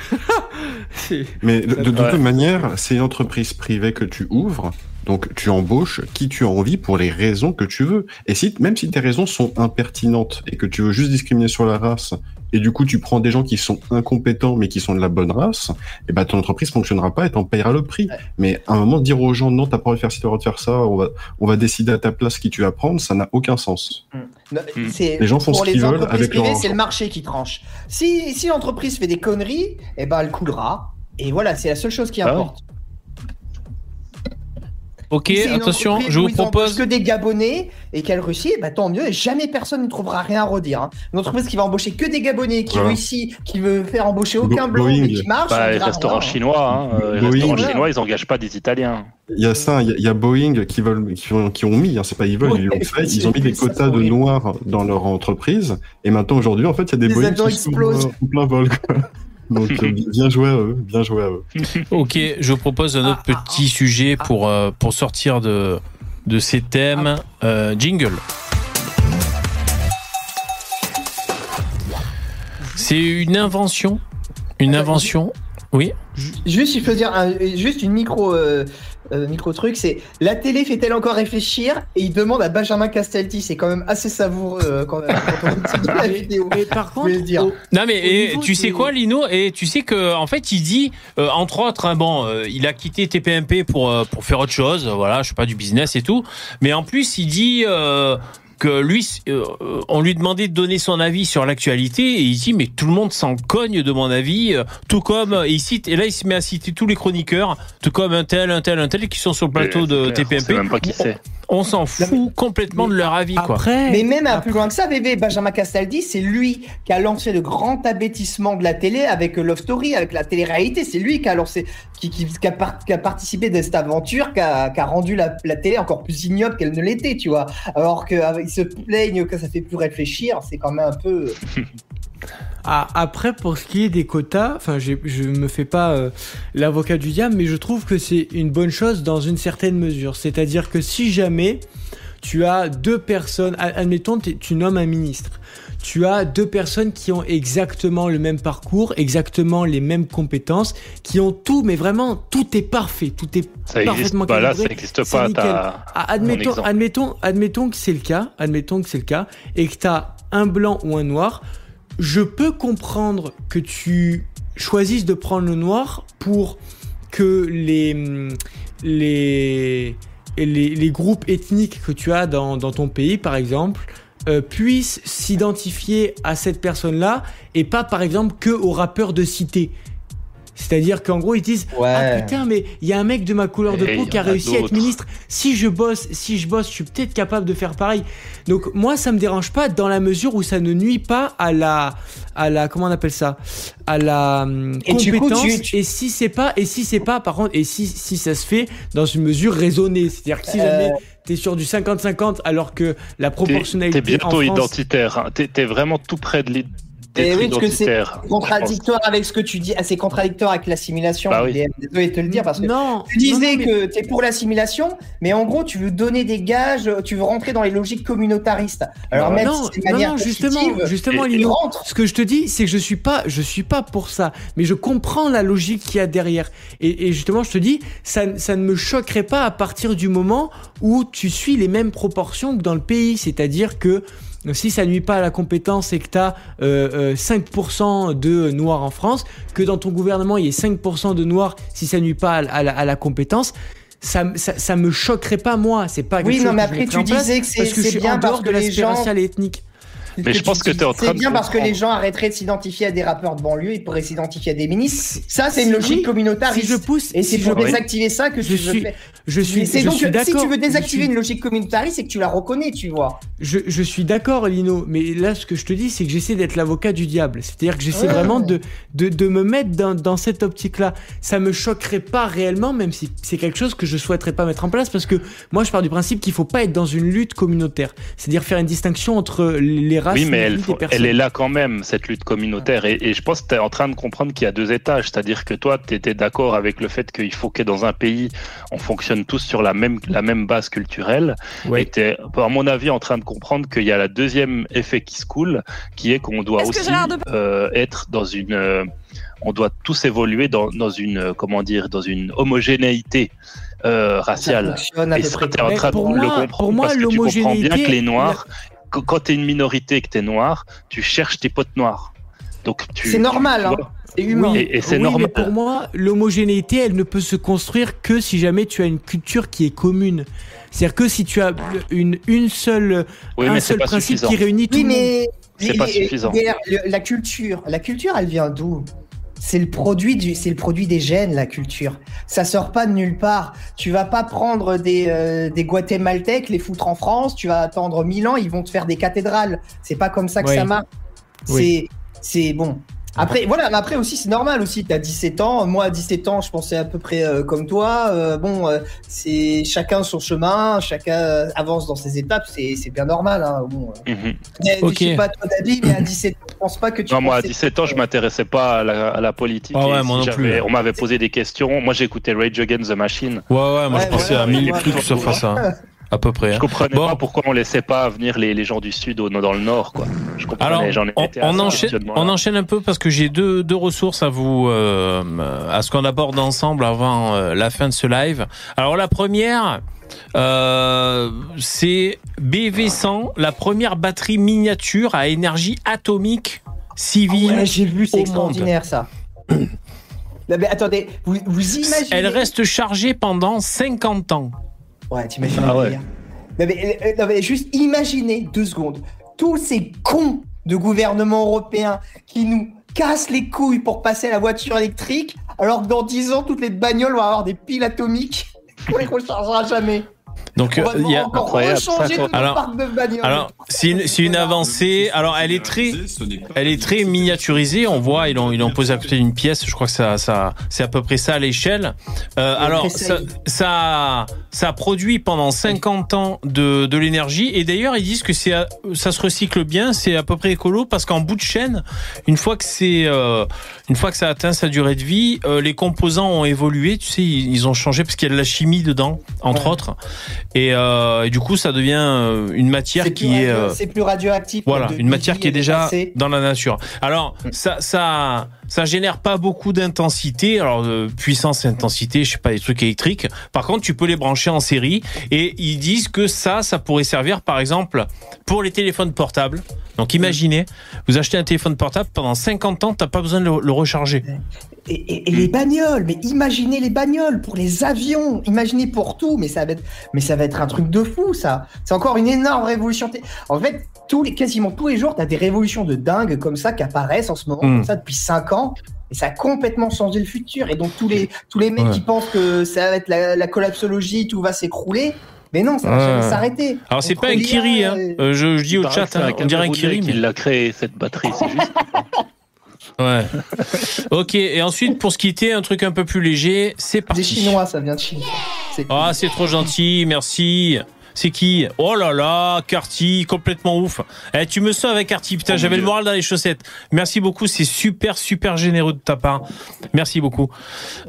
C'est- Mais de, de- de Ouais. toute manière, c'est une entreprise privée que tu ouvres, donc tu embauches qui tu as envie pour les raisons que tu veux. Et si, même si tes raisons sont impertinentes et que tu veux juste discriminer sur la race, et du coup tu prends des gens qui sont incompétents mais qui sont de la bonne race, et ben ton entreprise fonctionnera pas et t'en payera le prix. Mais à un moment, dire aux gens non, t'as pas le droit de faire ci, t'as pas le droit de faire ça, on va, on va décider à ta place qui tu vas prendre, ça n'a aucun sens. Non, c'est- Les gens font pour ce qu'ils les veulent avec leur c'est le marché qui tranche. Si, si l'entreprise fait des conneries, eh ben, elle coulera. Et voilà, c'est la seule chose qui Ah ouais. importe. Ok, attention, je vous propose. que des Gabonais et qu'elle réussit, bah, tant mieux. Et jamais personne ne trouvera rien à redire. hein. Une entreprise qui va embaucher que des Gabonais, qui Voilà. réussit, qui veut faire embaucher aucun Bo- blanc, mais Boeing. qui marche. Bah, les restaurants rien. chinois, hein, euh, les restaurants Ouais. chinois, ils engagent pas des Italiens. Il y a ça, il y a- il y, a Boeing qui veulent, qui ont, qui ont mis, hein, c'est pas ils veulent, Ouais, ils l'ont fait, ils ont mis des quotas de noirs dans leur entreprise, et maintenant aujourd'hui, en fait, il y a des Les Boeing qui sont explosent. en plein vol. quoi. Donc euh, *laughs* bien joué à eux, bien joué à eux. Ok, je vous propose un autre petit sujet pour, euh, pour sortir de, de ces thèmes. Euh, jingle. C'est une invention? Une invention? Oui. Juste, il faut dire un- juste une micro, euh, euh, micro truc, c'est la télé fait-elle encore réfléchir Et il demande à Benjamin Castaldi, c'est quand même assez savoureux euh, quand, quand on dit *laughs* la vidéo. Mais par contre, voulais le dire. au- Non mais et, tu sais quoi Lino? Et tu sais que en fait il dit euh, entre autres hein, bon euh, il a quitté TPMP pour euh, pour faire autre chose voilà je sais pas du business et tout mais en plus il dit euh, que lui euh, on lui demandait de donner son avis sur l'actualité et il dit mais tout le monde s'en cogne de mon avis euh, tout comme et il cite et là il se met à citer tous les chroniqueurs tout comme un tel un tel un tel qui sont sur le plateau de on sait TPMP même pas qui c'est. On s'en fout complètement de leur avis quoi Après, Mais même un peu plus loin que ça, bébé, Benjamin Castaldi, c'est lui qui a lancé le grand abêtissement de la télé avec euh, Love Story, avec la télé-réalité. C'est lui qui a lancé, qui, qui, qui a, par- qui a participé de cette aventure, qui a, qui a rendu la, la télé encore plus ignoble qu'elle ne l'était, tu vois. Alors qu'ils se plaignent que ça fait plus réfléchir, c'est quand même un peu. *laughs* Ah, après, pour ce qui est des quotas, enfin, je me fais pas euh, l'avocat du diable, mais je trouve que c'est une bonne chose dans une certaine mesure. C'est-à-dire que si jamais tu as deux personnes, admettons, tu nommes un ministre, tu as deux personnes qui ont exactement le même parcours, exactement les mêmes compétences, qui ont tout, mais vraiment, tout est parfait, tout est Ça parfaitement pas là, calibré, ça existe c'est pas. Ah, admettons, admettons, admettons que c'est le cas, admettons que c'est le cas, et que tu as un blanc ou un noir, je peux comprendre que tu choisisses de prendre le noir pour que les, les, les, groupes ethniques que tu as dans, dans ton pays, par exemple, euh, puissent s'identifier à cette personne-là et pas, par exemple, que aux rappeurs de cité. C'est-à-dire qu'en gros, ils disent Ah putain, mais il y a un mec de ma couleur de Et peau qui a réussi à être ministre. Si je bosse, si je bosse, je suis peut-être capable de faire pareil. Donc moi, ça me dérange pas dans la mesure où ça ne nuit pas à la, à la, comment on appelle ça, à la hum, Et coup, compétence. tu- tu- Et si c'est pas, et si c'est pas, par contre, et si si ça se fait dans une mesure raisonnée, c'est-à-dire que si jamais t'es sur du 50-50 alors que la proportionnalité t'es bientôt en France, identitaire. hein. T'es t'es vraiment tout près de Eh oui, parce que c'est contradictoire avec ce que tu dis. Ah, c'est contradictoire avec l'assimilation. Bah oui. Désolé de te le dire parce que Non, tu disais non, non, mais- que tu es pour l'assimilation, mais en gros, tu veux donner des gages, tu veux rentrer dans les logiques communautaristes. Alors, même non, si non, manière non, justement, justement, Lino, ce que je te dis, c'est que je suis pas, je suis pas pour ça, mais je comprends la logique qu'il y a derrière. Et, et justement, je te dis, ça, ça ne me choquerait pas à partir du moment où tu suis les mêmes proportions que dans le pays, c'est-à-dire que si ça nuit pas à la compétence et que tu as 5% de noirs en France, que dans ton gouvernement il y ait 5% de noirs si ça nuit pas à, à la, à la compétence, ça, ça, ça me choquerait pas moi. C'est pas quelque Oui, chose non, mais que je après, tu disais que c'est- parce que je c'est suis bien en parce dehors que de l'aspect gens- racial et ethnique. Mais je pense que tu es en train C'est de bien parce que les gens arrêteraient de s'identifier à des rappeurs de banlieue et pourraient s'identifier à des ministres. Ça, c'est une logique communautariste. si je pousse- et c'est si pour je- désactiver ça que Je suis-. Je suis- je donc, suis si tu veux désactiver suis- une logique communautariste, c'est que tu la reconnais, tu vois. Je, je suis d'accord, Lino, mais là, ce que je te dis, c'est que j'essaie d'être l'avocat du diable. C'est-à-dire que j'essaie Ouais. vraiment de, de, de me mettre dans, dans cette optique-là. Ça me choquerait pas réellement, même si c'est quelque chose que je souhaiterais pas mettre en place, parce que moi, je pars du principe qu'il faut pas être dans une lutte communautaire. C'est-à-dire faire une distinction entre les races Oui, mais les elle, faut- elle est là quand même, cette lutte communautaire. Et, et je pense que tu es en train de comprendre qu'il y a deux étages. C'est-à-dire que toi, tu étais d'accord avec le fait qu'il faut que dans un pays, on fonctionne tous sur la même, la même base culturelle. Ouais. Et tu es, à mon avis, en train de comprendre qu'il y a la deuxième effet qui se coule, qui est qu'on doit Est-ce aussi de- euh, être dans une... euh, on doit tous évoluer dans, dans une, euh, comment dire, dans une homogénéité euh, raciale. Et ça, près tu es en train de pour le moi- comprendre pour moi, parce que tu comprends bien que les Noirs, quand tu es une minorité et que tu es noir, tu cherches tes potes noirs. Donc tu, C'est normal, tu hein. C'est humain. Oui, Et- et c'est oui, normal. mais pour moi, l'homogénéité, elle ne peut se construire que si jamais tu as une culture qui est commune. C'est-à-dire que si tu as une, une seule, Oui, un seul principe suffisant. qui réunit tout Oui, le monde. mais. C'est pas suffisant. la culture, la culture, elle vient d'où? C'est le produit du, c'est le produit des gènes, la culture. Ça sort pas de nulle part. Tu vas pas prendre des, euh, des Guatémaltèques, les foutre en France. Tu vas attendre mille ans, ils vont te faire des cathédrales. C'est pas comme ça que Oui. ça marche. Oui. C'est, bon. Après, voilà, mais après aussi, c'est normal aussi. T'as 17 ans. Moi, à 17 ans, je pensais à peu près euh, comme toi. Euh, bon, euh, c'est chacun son chemin, chacun avance dans ses étapes. C'est, bien normal. Hein. Bon. Mais, Ok. Je sais pas toi, David, mais à 17 ans, je pense pas que tu. Non, moi, à pensais- 17 ans, je m'intéressais pas à la, à la politique. Ah ouais, moi si non plus. j'avais- On m'avait posé des questions. Moi, j'écoutais Rage Against the Machine. Ouais, ouais, moi je pensais ouais, à mille ouais, trucs ouais. sauf à ça. À peu près. Je hein. comprenais Bon. pas pourquoi on laissait pas venir les, les gens du Sud au, dans le Nord, quoi. Je comprenais, Alors, j'en on, enchaîne, questionnement-là. on enchaîne un peu parce que j'ai deux, deux ressources à vous, euh, à ce qu'on aborde ensemble avant euh, la fin de ce live. Alors la première, euh, c'est BV100, la première batterie miniature à énergie atomique civile. Ouais, j'ai vu, c'est extraordinaire ça. *coughs* Non, mais attendez, vous, vous imaginez. Elle reste chargée pendant 50 ans. Ouais, t'imagines Ah ouais. Non, mais, euh, non, mais juste imaginez deux secondes. Tous ces cons de gouvernement européen qui nous cassent les couilles pour passer à la voiture électrique, alors que dans 10 ans, toutes les bagnoles vont avoir des piles atomiques *laughs* qu'on les rechargera jamais. Donc euh, il y a alors- parc de bagnoles. Alors, c'est une, c'est une avancée. Alors, elle est très, elle est très miniaturisée. On voit, ils l'ont, ils l'ont posé à côté d'une pièce. Je crois que ça, ça, c'est à peu près ça à l'échelle. Euh, alors, ça, ça, ça produit pendant 50 ans de, de l'énergie. Et d'ailleurs, ils disent que c'est, ça se recycle bien. C'est à peu près écolo parce qu'en bout de chaîne, une fois que c'est, euh, une fois que ça atteint sa durée de vie, euh, les composants ont évolué. Tu sais, ils, ils ont changé parce qu'il y a de la chimie dedans, entre Ouais. autres. Et, euh, et du coup, ça devient euh, une matière qui est euh, c'est plus radioactif. voilà, une matière qui est déjà dans la nature. Alors, ça, ça, ça génère pas beaucoup d'intensité. Alors, puissance intensité, je sais pas, des trucs électriques. Par contre, tu peux les brancher en série et ils disent que ça, ça pourrait servir, par exemple, pour les téléphones portables. Donc, imaginez, vous achetez un téléphone portable pendant 50 ans, t'as pas besoin de le, le recharger. Et, et- et les bagnoles, mais imaginez les bagnoles pour les avions, imaginez pour tout, mais ça va être, mais ça va être un truc de fou, ça. C'est encore une énorme révolution. En fait, tous les, quasiment tous les jours, tu as des révolutions de dingue comme ça qui apparaissent en ce moment, Mm. comme ça depuis 5 ans. Et ça a complètement changé le futur. Et donc tous les, tous les mecs Ouais. qui pensent que ça va être la, la collapsologie, tout va s'écrouler. Mais non, ça va jamais s'arrêter. Alors, c'est pas un Kiri, hein. Euh, je, je dis Il au chat, hein, on dirait un Kiri. qui mais- l'a créé, cette batterie, c'est juste. *laughs* Ouais. ok. Et ensuite, pour se quitter, un truc un peu plus léger, c'est Des parti. Chinois, ça vient de Chine. C'est- Ah, c'est trop gentil, merci. C'est qui? Oh là là, Carty, complètement ouf. Eh, tu me sens avec Carty, putain, Oh j'avais le moral dans les chaussettes. Merci beaucoup, c'est super, super généreux de ta part. Merci beaucoup.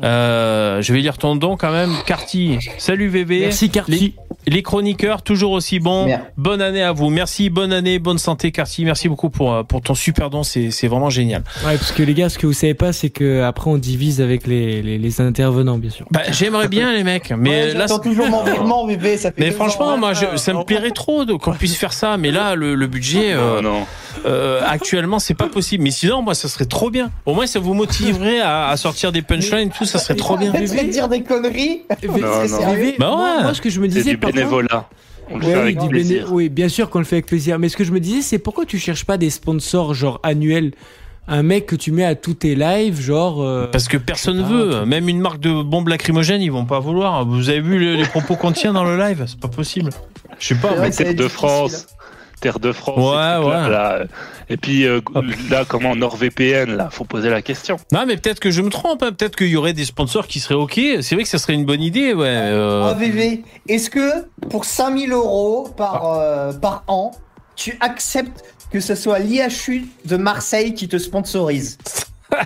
Euh, je vais lire ton don quand même. Carty, salut VV. Merci, Carty. Les, les chroniqueurs, toujours aussi bons. Merde. Bonne année à vous. Merci, bonne année, bonne santé, Carty. Merci beaucoup pour, euh, pour ton super don, c'est c'est vraiment génial. Ouais, parce que les gars, ce que vous savez pas, c'est que après on divise avec les, les, les intervenants, bien sûr. Bah, j'aimerais bien les mecs, mais Ouais, là, toujours mon *laughs* virement, bébé. Ça fait mais franchement, ans, moi, je- ça me plairait trop qu'on puisse faire ça. Mais là, le, le budget, euh, euh, actuellement, c'est pas possible. Mais sinon, moi, ça serait trop bien. Au moins, ça vous motiverait à, à sortir des punchlines, et tout. Ça serait trop bien. Peut-être de dire des conneries. Non, non. sérieux Bah moi, ouais. moi, ce que je me disais, par bénévolat. On le Ouais, fait avec du plaisir. béné- Oui, bien sûr qu'on le fait avec plaisir. Mais ce que je me disais, c'est pourquoi tu cherches pas des sponsors genre annuels? Un mec que tu mets à tous tes lives, genre. euh, Parce que personne veut. Même une marque de bombes lacrymogènes, ils vont pas vouloir. Vous avez vu les, les propos qu'on tient dans le live? C'est pas possible. Je sais pas. Mais. Terre de France. Terre de France. Ouais, ouais. là. Et puis euh, là, comment NordVPN, là, faut poser la question. Non, mais peut-être que je me trompe. hein. Peut-être qu'il y aurait des sponsors qui seraient OK. C'est vrai que ça serait une bonne idée. Ouais. euh. Oh, VV, est-ce que pour 5000 euros par, euh, par an, tu acceptes que ce soit l'IHU de Marseille qui te sponsorise? *laughs*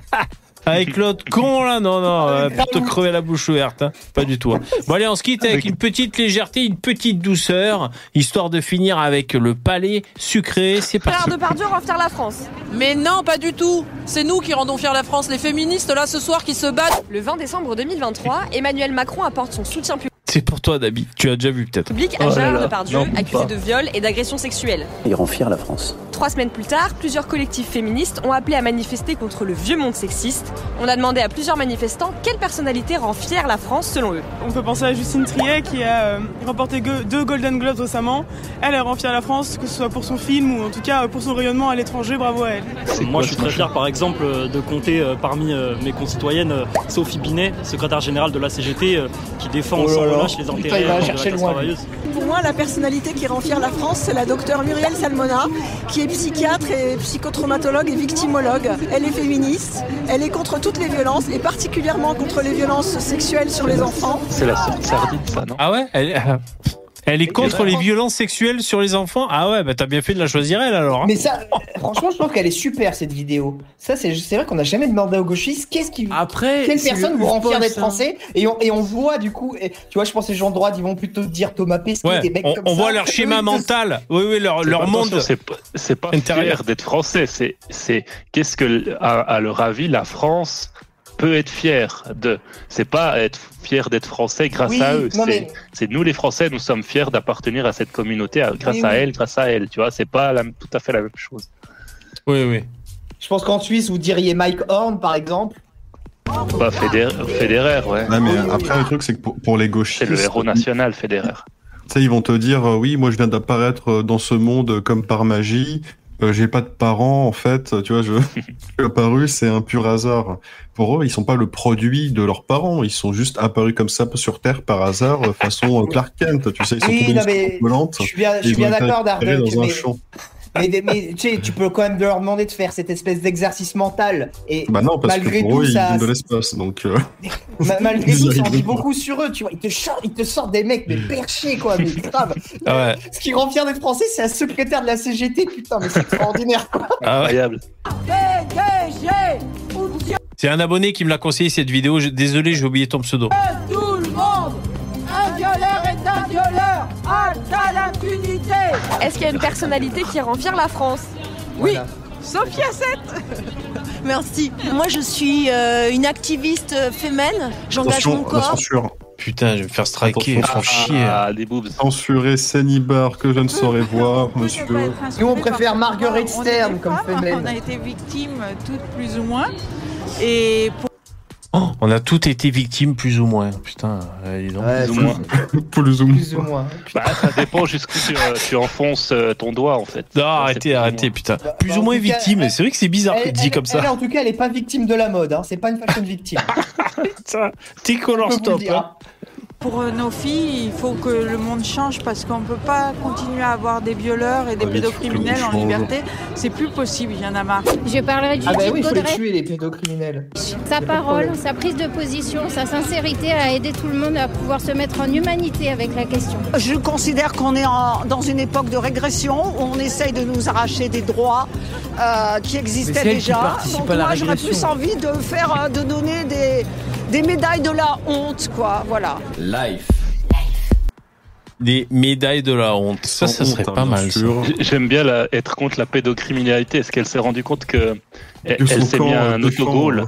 Avec l'autre con là, non, non, euh, pour te crever la bouche ouverte, hein. pas du tout. hein. Bon allez, on se quitte avec une petite légèreté, une petite douceur, histoire de finir avec le palais sucré. C'est parti. Gérard Depardieu rend fier la France. Mais non, pas du tout. C'est nous qui rendons fier la France, les féministes là ce soir qui se battent. Le 20 décembre 2023, Emmanuel Macron apporte son soutien C'est pour toi, Dabi. Tu as déjà vu peut-être. public à Oh Gérard là. Depardieu, Non, accusé pas. de viol et d'agression sexuelle. Il rend fier la France. Trois semaines plus tard, plusieurs collectifs féministes ont appelé à manifester contre le vieux monde sexiste. On a demandé à plusieurs manifestants quelle personnalité rend fière la France selon eux. On peut penser à Justine Triet qui a euh, remporté deux Golden Globes récemment. Elle, elle rend fière la France, que ce soit pour son film ou en tout cas pour son rayonnement à l'étranger. Bravo à elle. Moi, je suis très fier, par exemple, euh, de compter euh, parmi euh, mes concitoyennes Sophie Binet, secrétaire générale de la CGT, qui défend Oh là. Relâche les Putain, intérêts il va de chercher la classe loin, travailleuse. Pour moi, la personnalité qui rend fière la France, c'est la docteure Muriel Salmona, qui est psychiatre et psychotraumatologue et victimologue. Elle est féministe, elle est contre toutes les violences et particulièrement contre les violences sexuelles sur les enfants. C'est la sorte sardine, ça, non? Ah ouais? Elle, *laughs* elle est contre les violences sexuelles sur les enfants Ah ouais, bah t'as bien fait de la choisir elle alors. hein. Mais ça, franchement, je trouve qu'elle est super cette vidéo. Ça, c'est vrai qu'on n'a jamais demandé aux gauchistes qu'est-ce qui. Après, Quelle personne vous rend fier d'être hein. français? Et on, et on voit du coup, et, tu vois, je pense que les gens de droite, ils vont plutôt dire Thomas Pesquet, Ouais, des mecs on, comme on ça. voit leur *laughs* schéma mental. Oui, oui, leur, leur pas- monde. C'est pas, intérieur. fier d'être français, c'est, c'est qu'est-ce que, à, à leur avis, la France peut être fière de. C'est pas être fier d'être français grâce Oui, à eux. non, c'est, mais- nous les Français, nous sommes fiers d'appartenir à cette communauté à- grâce Oui, à oui. elle, grâce à elle. Tu vois, c'est pas la- tout à fait la même chose. Oui, oui. Je pense qu'en Suisse, vous diriez Mike Horn, par exemple. Bah, Federer, Federer ouais. Ouais, mais après, le truc, c'est que pour, pour les gauchistes. C'est le héros national, Federer. Tu sais, ils vont te dire, euh, oui, moi je viens d'apparaître euh, dans ce monde comme par magie. Euh, j'ai pas de parents, en fait. Tu vois, je, *laughs* je suis apparu, c'est un pur hasard. Pour eux, ils sont pas le produit de leurs parents. Ils sont juste apparus comme ça sur Terre par hasard, euh, façon euh, Clark Kent. Tu sais, ils sont Oui, tombés non, mais je suis bien- je suis d'accord, Dardoc, mais-. Mais, mais tu sais, tu peux quand même leur demander de faire cette espèce d'exercice mental. Et Bah non, parce malgré que pour tout, eux, ils ça, viennent de l'espace. Donc, euh, *laughs* ma- malgré *laughs* ils tout, ça en dit beaucoup sur eux. Tu vois, ils te, sortent, ils te sortent des mecs mais perchés quoi, mais *laughs* grave. Ah ouais. Ce qui rend fier d'être français, c'est un secrétaire de la CGT, putain, mais c'est extraordinaire quoi. Incroyable. PDG ou C'est un abonné qui me l'a conseillé cette vidéo. Désolé, j'ai oublié ton pseudo. Est-ce qu'il y a une personnalité qui rend la France Oui Sophia 7 *laughs* Merci. Moi, je suis euh, une activiste euh, féminine. J'engage mon corps. censure. Putain, je vais me faire striker. Ils font chier. Ah, des boobs. Censurer Cénibar que je ne saurais *laughs* voir, monsieur. Nous, on préfère Marguerite Stern comme femelle. On a été victimes toutes plus ou moins. Et pour Oh, on a tous été victimes, plus ou moins. Putain, euh, dis donc. Ouais, Plus ou moins. *laughs* Plus ou moins. Plus ou moins. Bah, ça dépend jusqu'où tu, euh, tu enfonces euh, ton doigt, en fait. Non, arrêtez, arrêtez, putain. Plus bah, ou moins tout cas, victime. elle- C'est vrai que c'est bizarre Elle, dit elle- comme ça. elle, en tout cas, elle est pas victime de la mode. Hein. C'est pas une fashion victime. *laughs* Vous stop. hein. Pour euh, nos filles, il faut que le monde change parce qu'on ne peut pas continuer à avoir des violeurs et des Ah pédocriminels en liberté. C'est plus possible, il y en a marre. Je parlerai de Ah bah Judith oui, il faut les tuer, les pédocriminels. Sa parole, sa prise de position, sa sincérité à aider tout le monde à pouvoir se mettre en humanité avec la question. Je considère qu'on est en- dans une époque de régression où on essaye de nous arracher des droits euh, qui existaient qui déjà. Donc moi j'aurais plus envie de faire, euh, de donner des, des médailles de la honte, quoi. Voilà. Life. Des médailles de la honte. Ça, ça serait honte, pas hein, mal. J'aime bien la- être contre la pédocriminalité. Est-ce qu'elle s'est rendue compte que elle, s'est mis un autogol.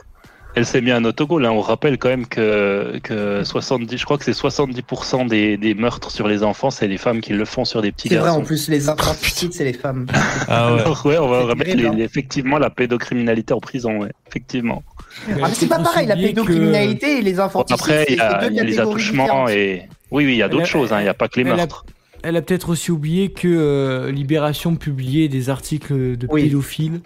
Elle s'est mis un autogol. Hein. On rappelle quand même que, que 70, je crois que c'est 70% des, des meurtres sur les enfants, c'est les femmes qui le font sur des petits C'est vrai, garçons. en plus, les infanticides, c'est les femmes. Ah ouais. *laughs* Alors, ouais, on va remettre les- hein. effectivement la pédocriminalité en prison, ouais, effectivement. Ah, mais c'est pas pareil, la pédocriminalité et les infanticides. Après, il y c'est a, y les attouchements différentes. et oui, oui, il y a Elle d'autres a- choses. hein. Il n'y a pas que les elle a- meurtres. Elle a peut-être aussi oublié que euh, Libération publiait des articles de Oui. pédophiles.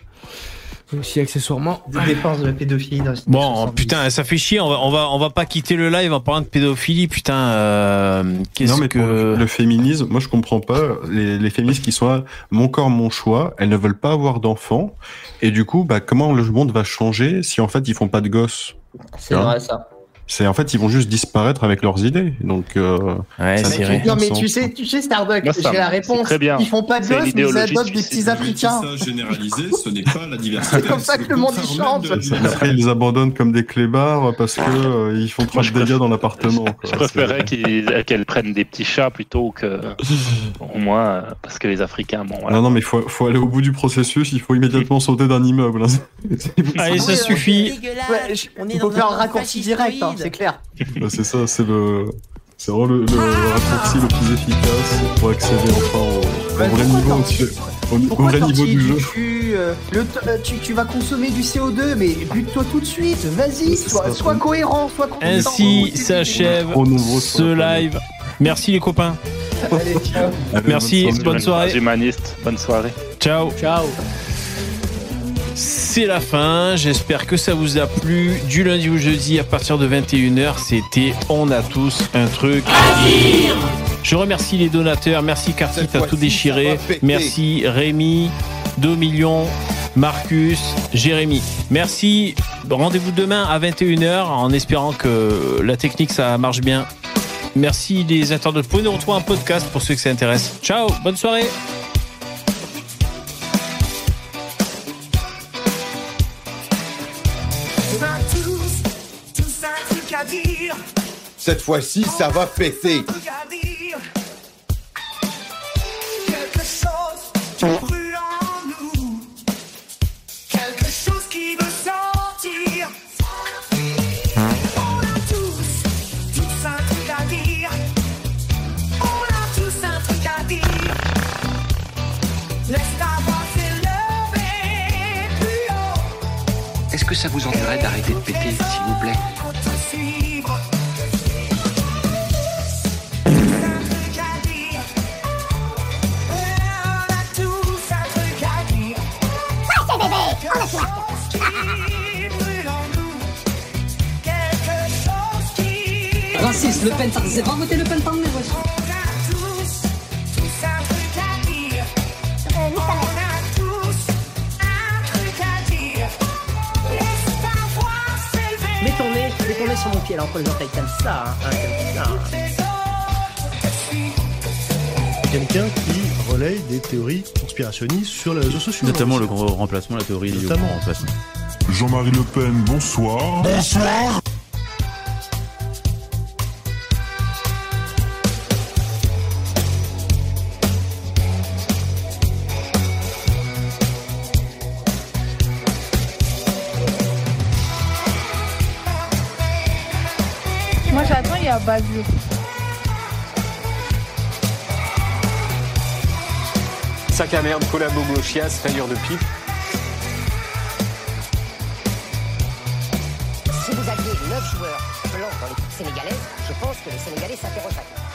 Aussi accessoirement. De défense de la pédophilie. dans Bon, 70. putain, ça fait chier. On va, on va, on va pas quitter le live en parlant de pédophilie. Putain, euh, qu'est-ce Non, mais pour que. le, le féminisme, moi je comprends pas les, les féministes qui sont là, mon corps, mon choix, elles ne veulent pas avoir d'enfants. Et du coup, bah, comment le monde va changer si en fait ils font pas de gosses? C'est Hein vrai, ça. C'est en fait ils vont juste disparaître avec leurs idées. Donc, euh, Ouais, ça vrai. aucun Non, mais tu sais, tu sais, Starbucks, ça j'ai la réponse. très bien. Ils font pas de gosses, mais ils adoptent des petits Africains. généralisé, ce n'est pas la diversité. C'est comme ça que le monde il change. Après, ils les abandonnent comme des clébards parce que euh, ils font trop de dégâts dans l'appartement. Je préférais qu'ils- qu'elles prennent des petits chats plutôt que *laughs* au moins euh, parce que les Africains, bon, voilà. Non, non, mais il faut, faut aller au bout du processus, il faut immédiatement sauter d'un immeuble. hein. Allez, ça suffit. Ouais, je- il faut faire un raccourci direct, hein, c'est clair. Bah, c'est ça, c'est le. C'est vraiment le, le raccourci le plus efficace pour accéder enfin au, au vrai niveau, au, au- au Pourquoi vrai niveau du jeu. euh, le euh, tu, tu vas consommer du CO2, mais bute-toi tout de suite. Vas-y, c'est sois, sois cohérent, sois constant. Ainsi s'achève ce live. Merci les copains. Allez, ciao. Allez, Merci, bonne soirée. Humaniste, bonne soirée. Ciao. Ciao. C'est la fin. J'espère que ça vous a plu. Du lundi au jeudi à partir de 21h, c'était On a tous un truc. Je remercie les donateurs. Merci Cette t'as tout déchiré. Merci Rémi, 2 millions, Marcus, Jérémy. Merci. Rendez-vous demain à 21h en espérant que la technique ça marche bien. Merci les internautes. Vous pouvez nous retrouver en podcast pour ceux que ça intéresse. Ciao, bonne soirée. Ta voix s'élever plus haut. Est-ce que ça vous ennuierait d'arrêter de péter, s'il vous plaît? le pentan. C'est pas voté le pentan, mais ouais. Mets ton nez, mets ton nez sur mon pied, là, entre les orteils, comme ça, hein, comme ça. Quelqu'un qui relaye des théories conspirationnistes sur les réseaux sociaux. Notamment le gros remplacement, la théorie Notamment. du remplacement. Jean-Marie Le Pen, bonsoir. Bonsoir. Sac à merde, collabo gauchias, tailleur de pipe. Si vous aviez 9 joueurs blancs dans l'équipe sénégalaise, je pense que les Sénégalais s'interrogeraient.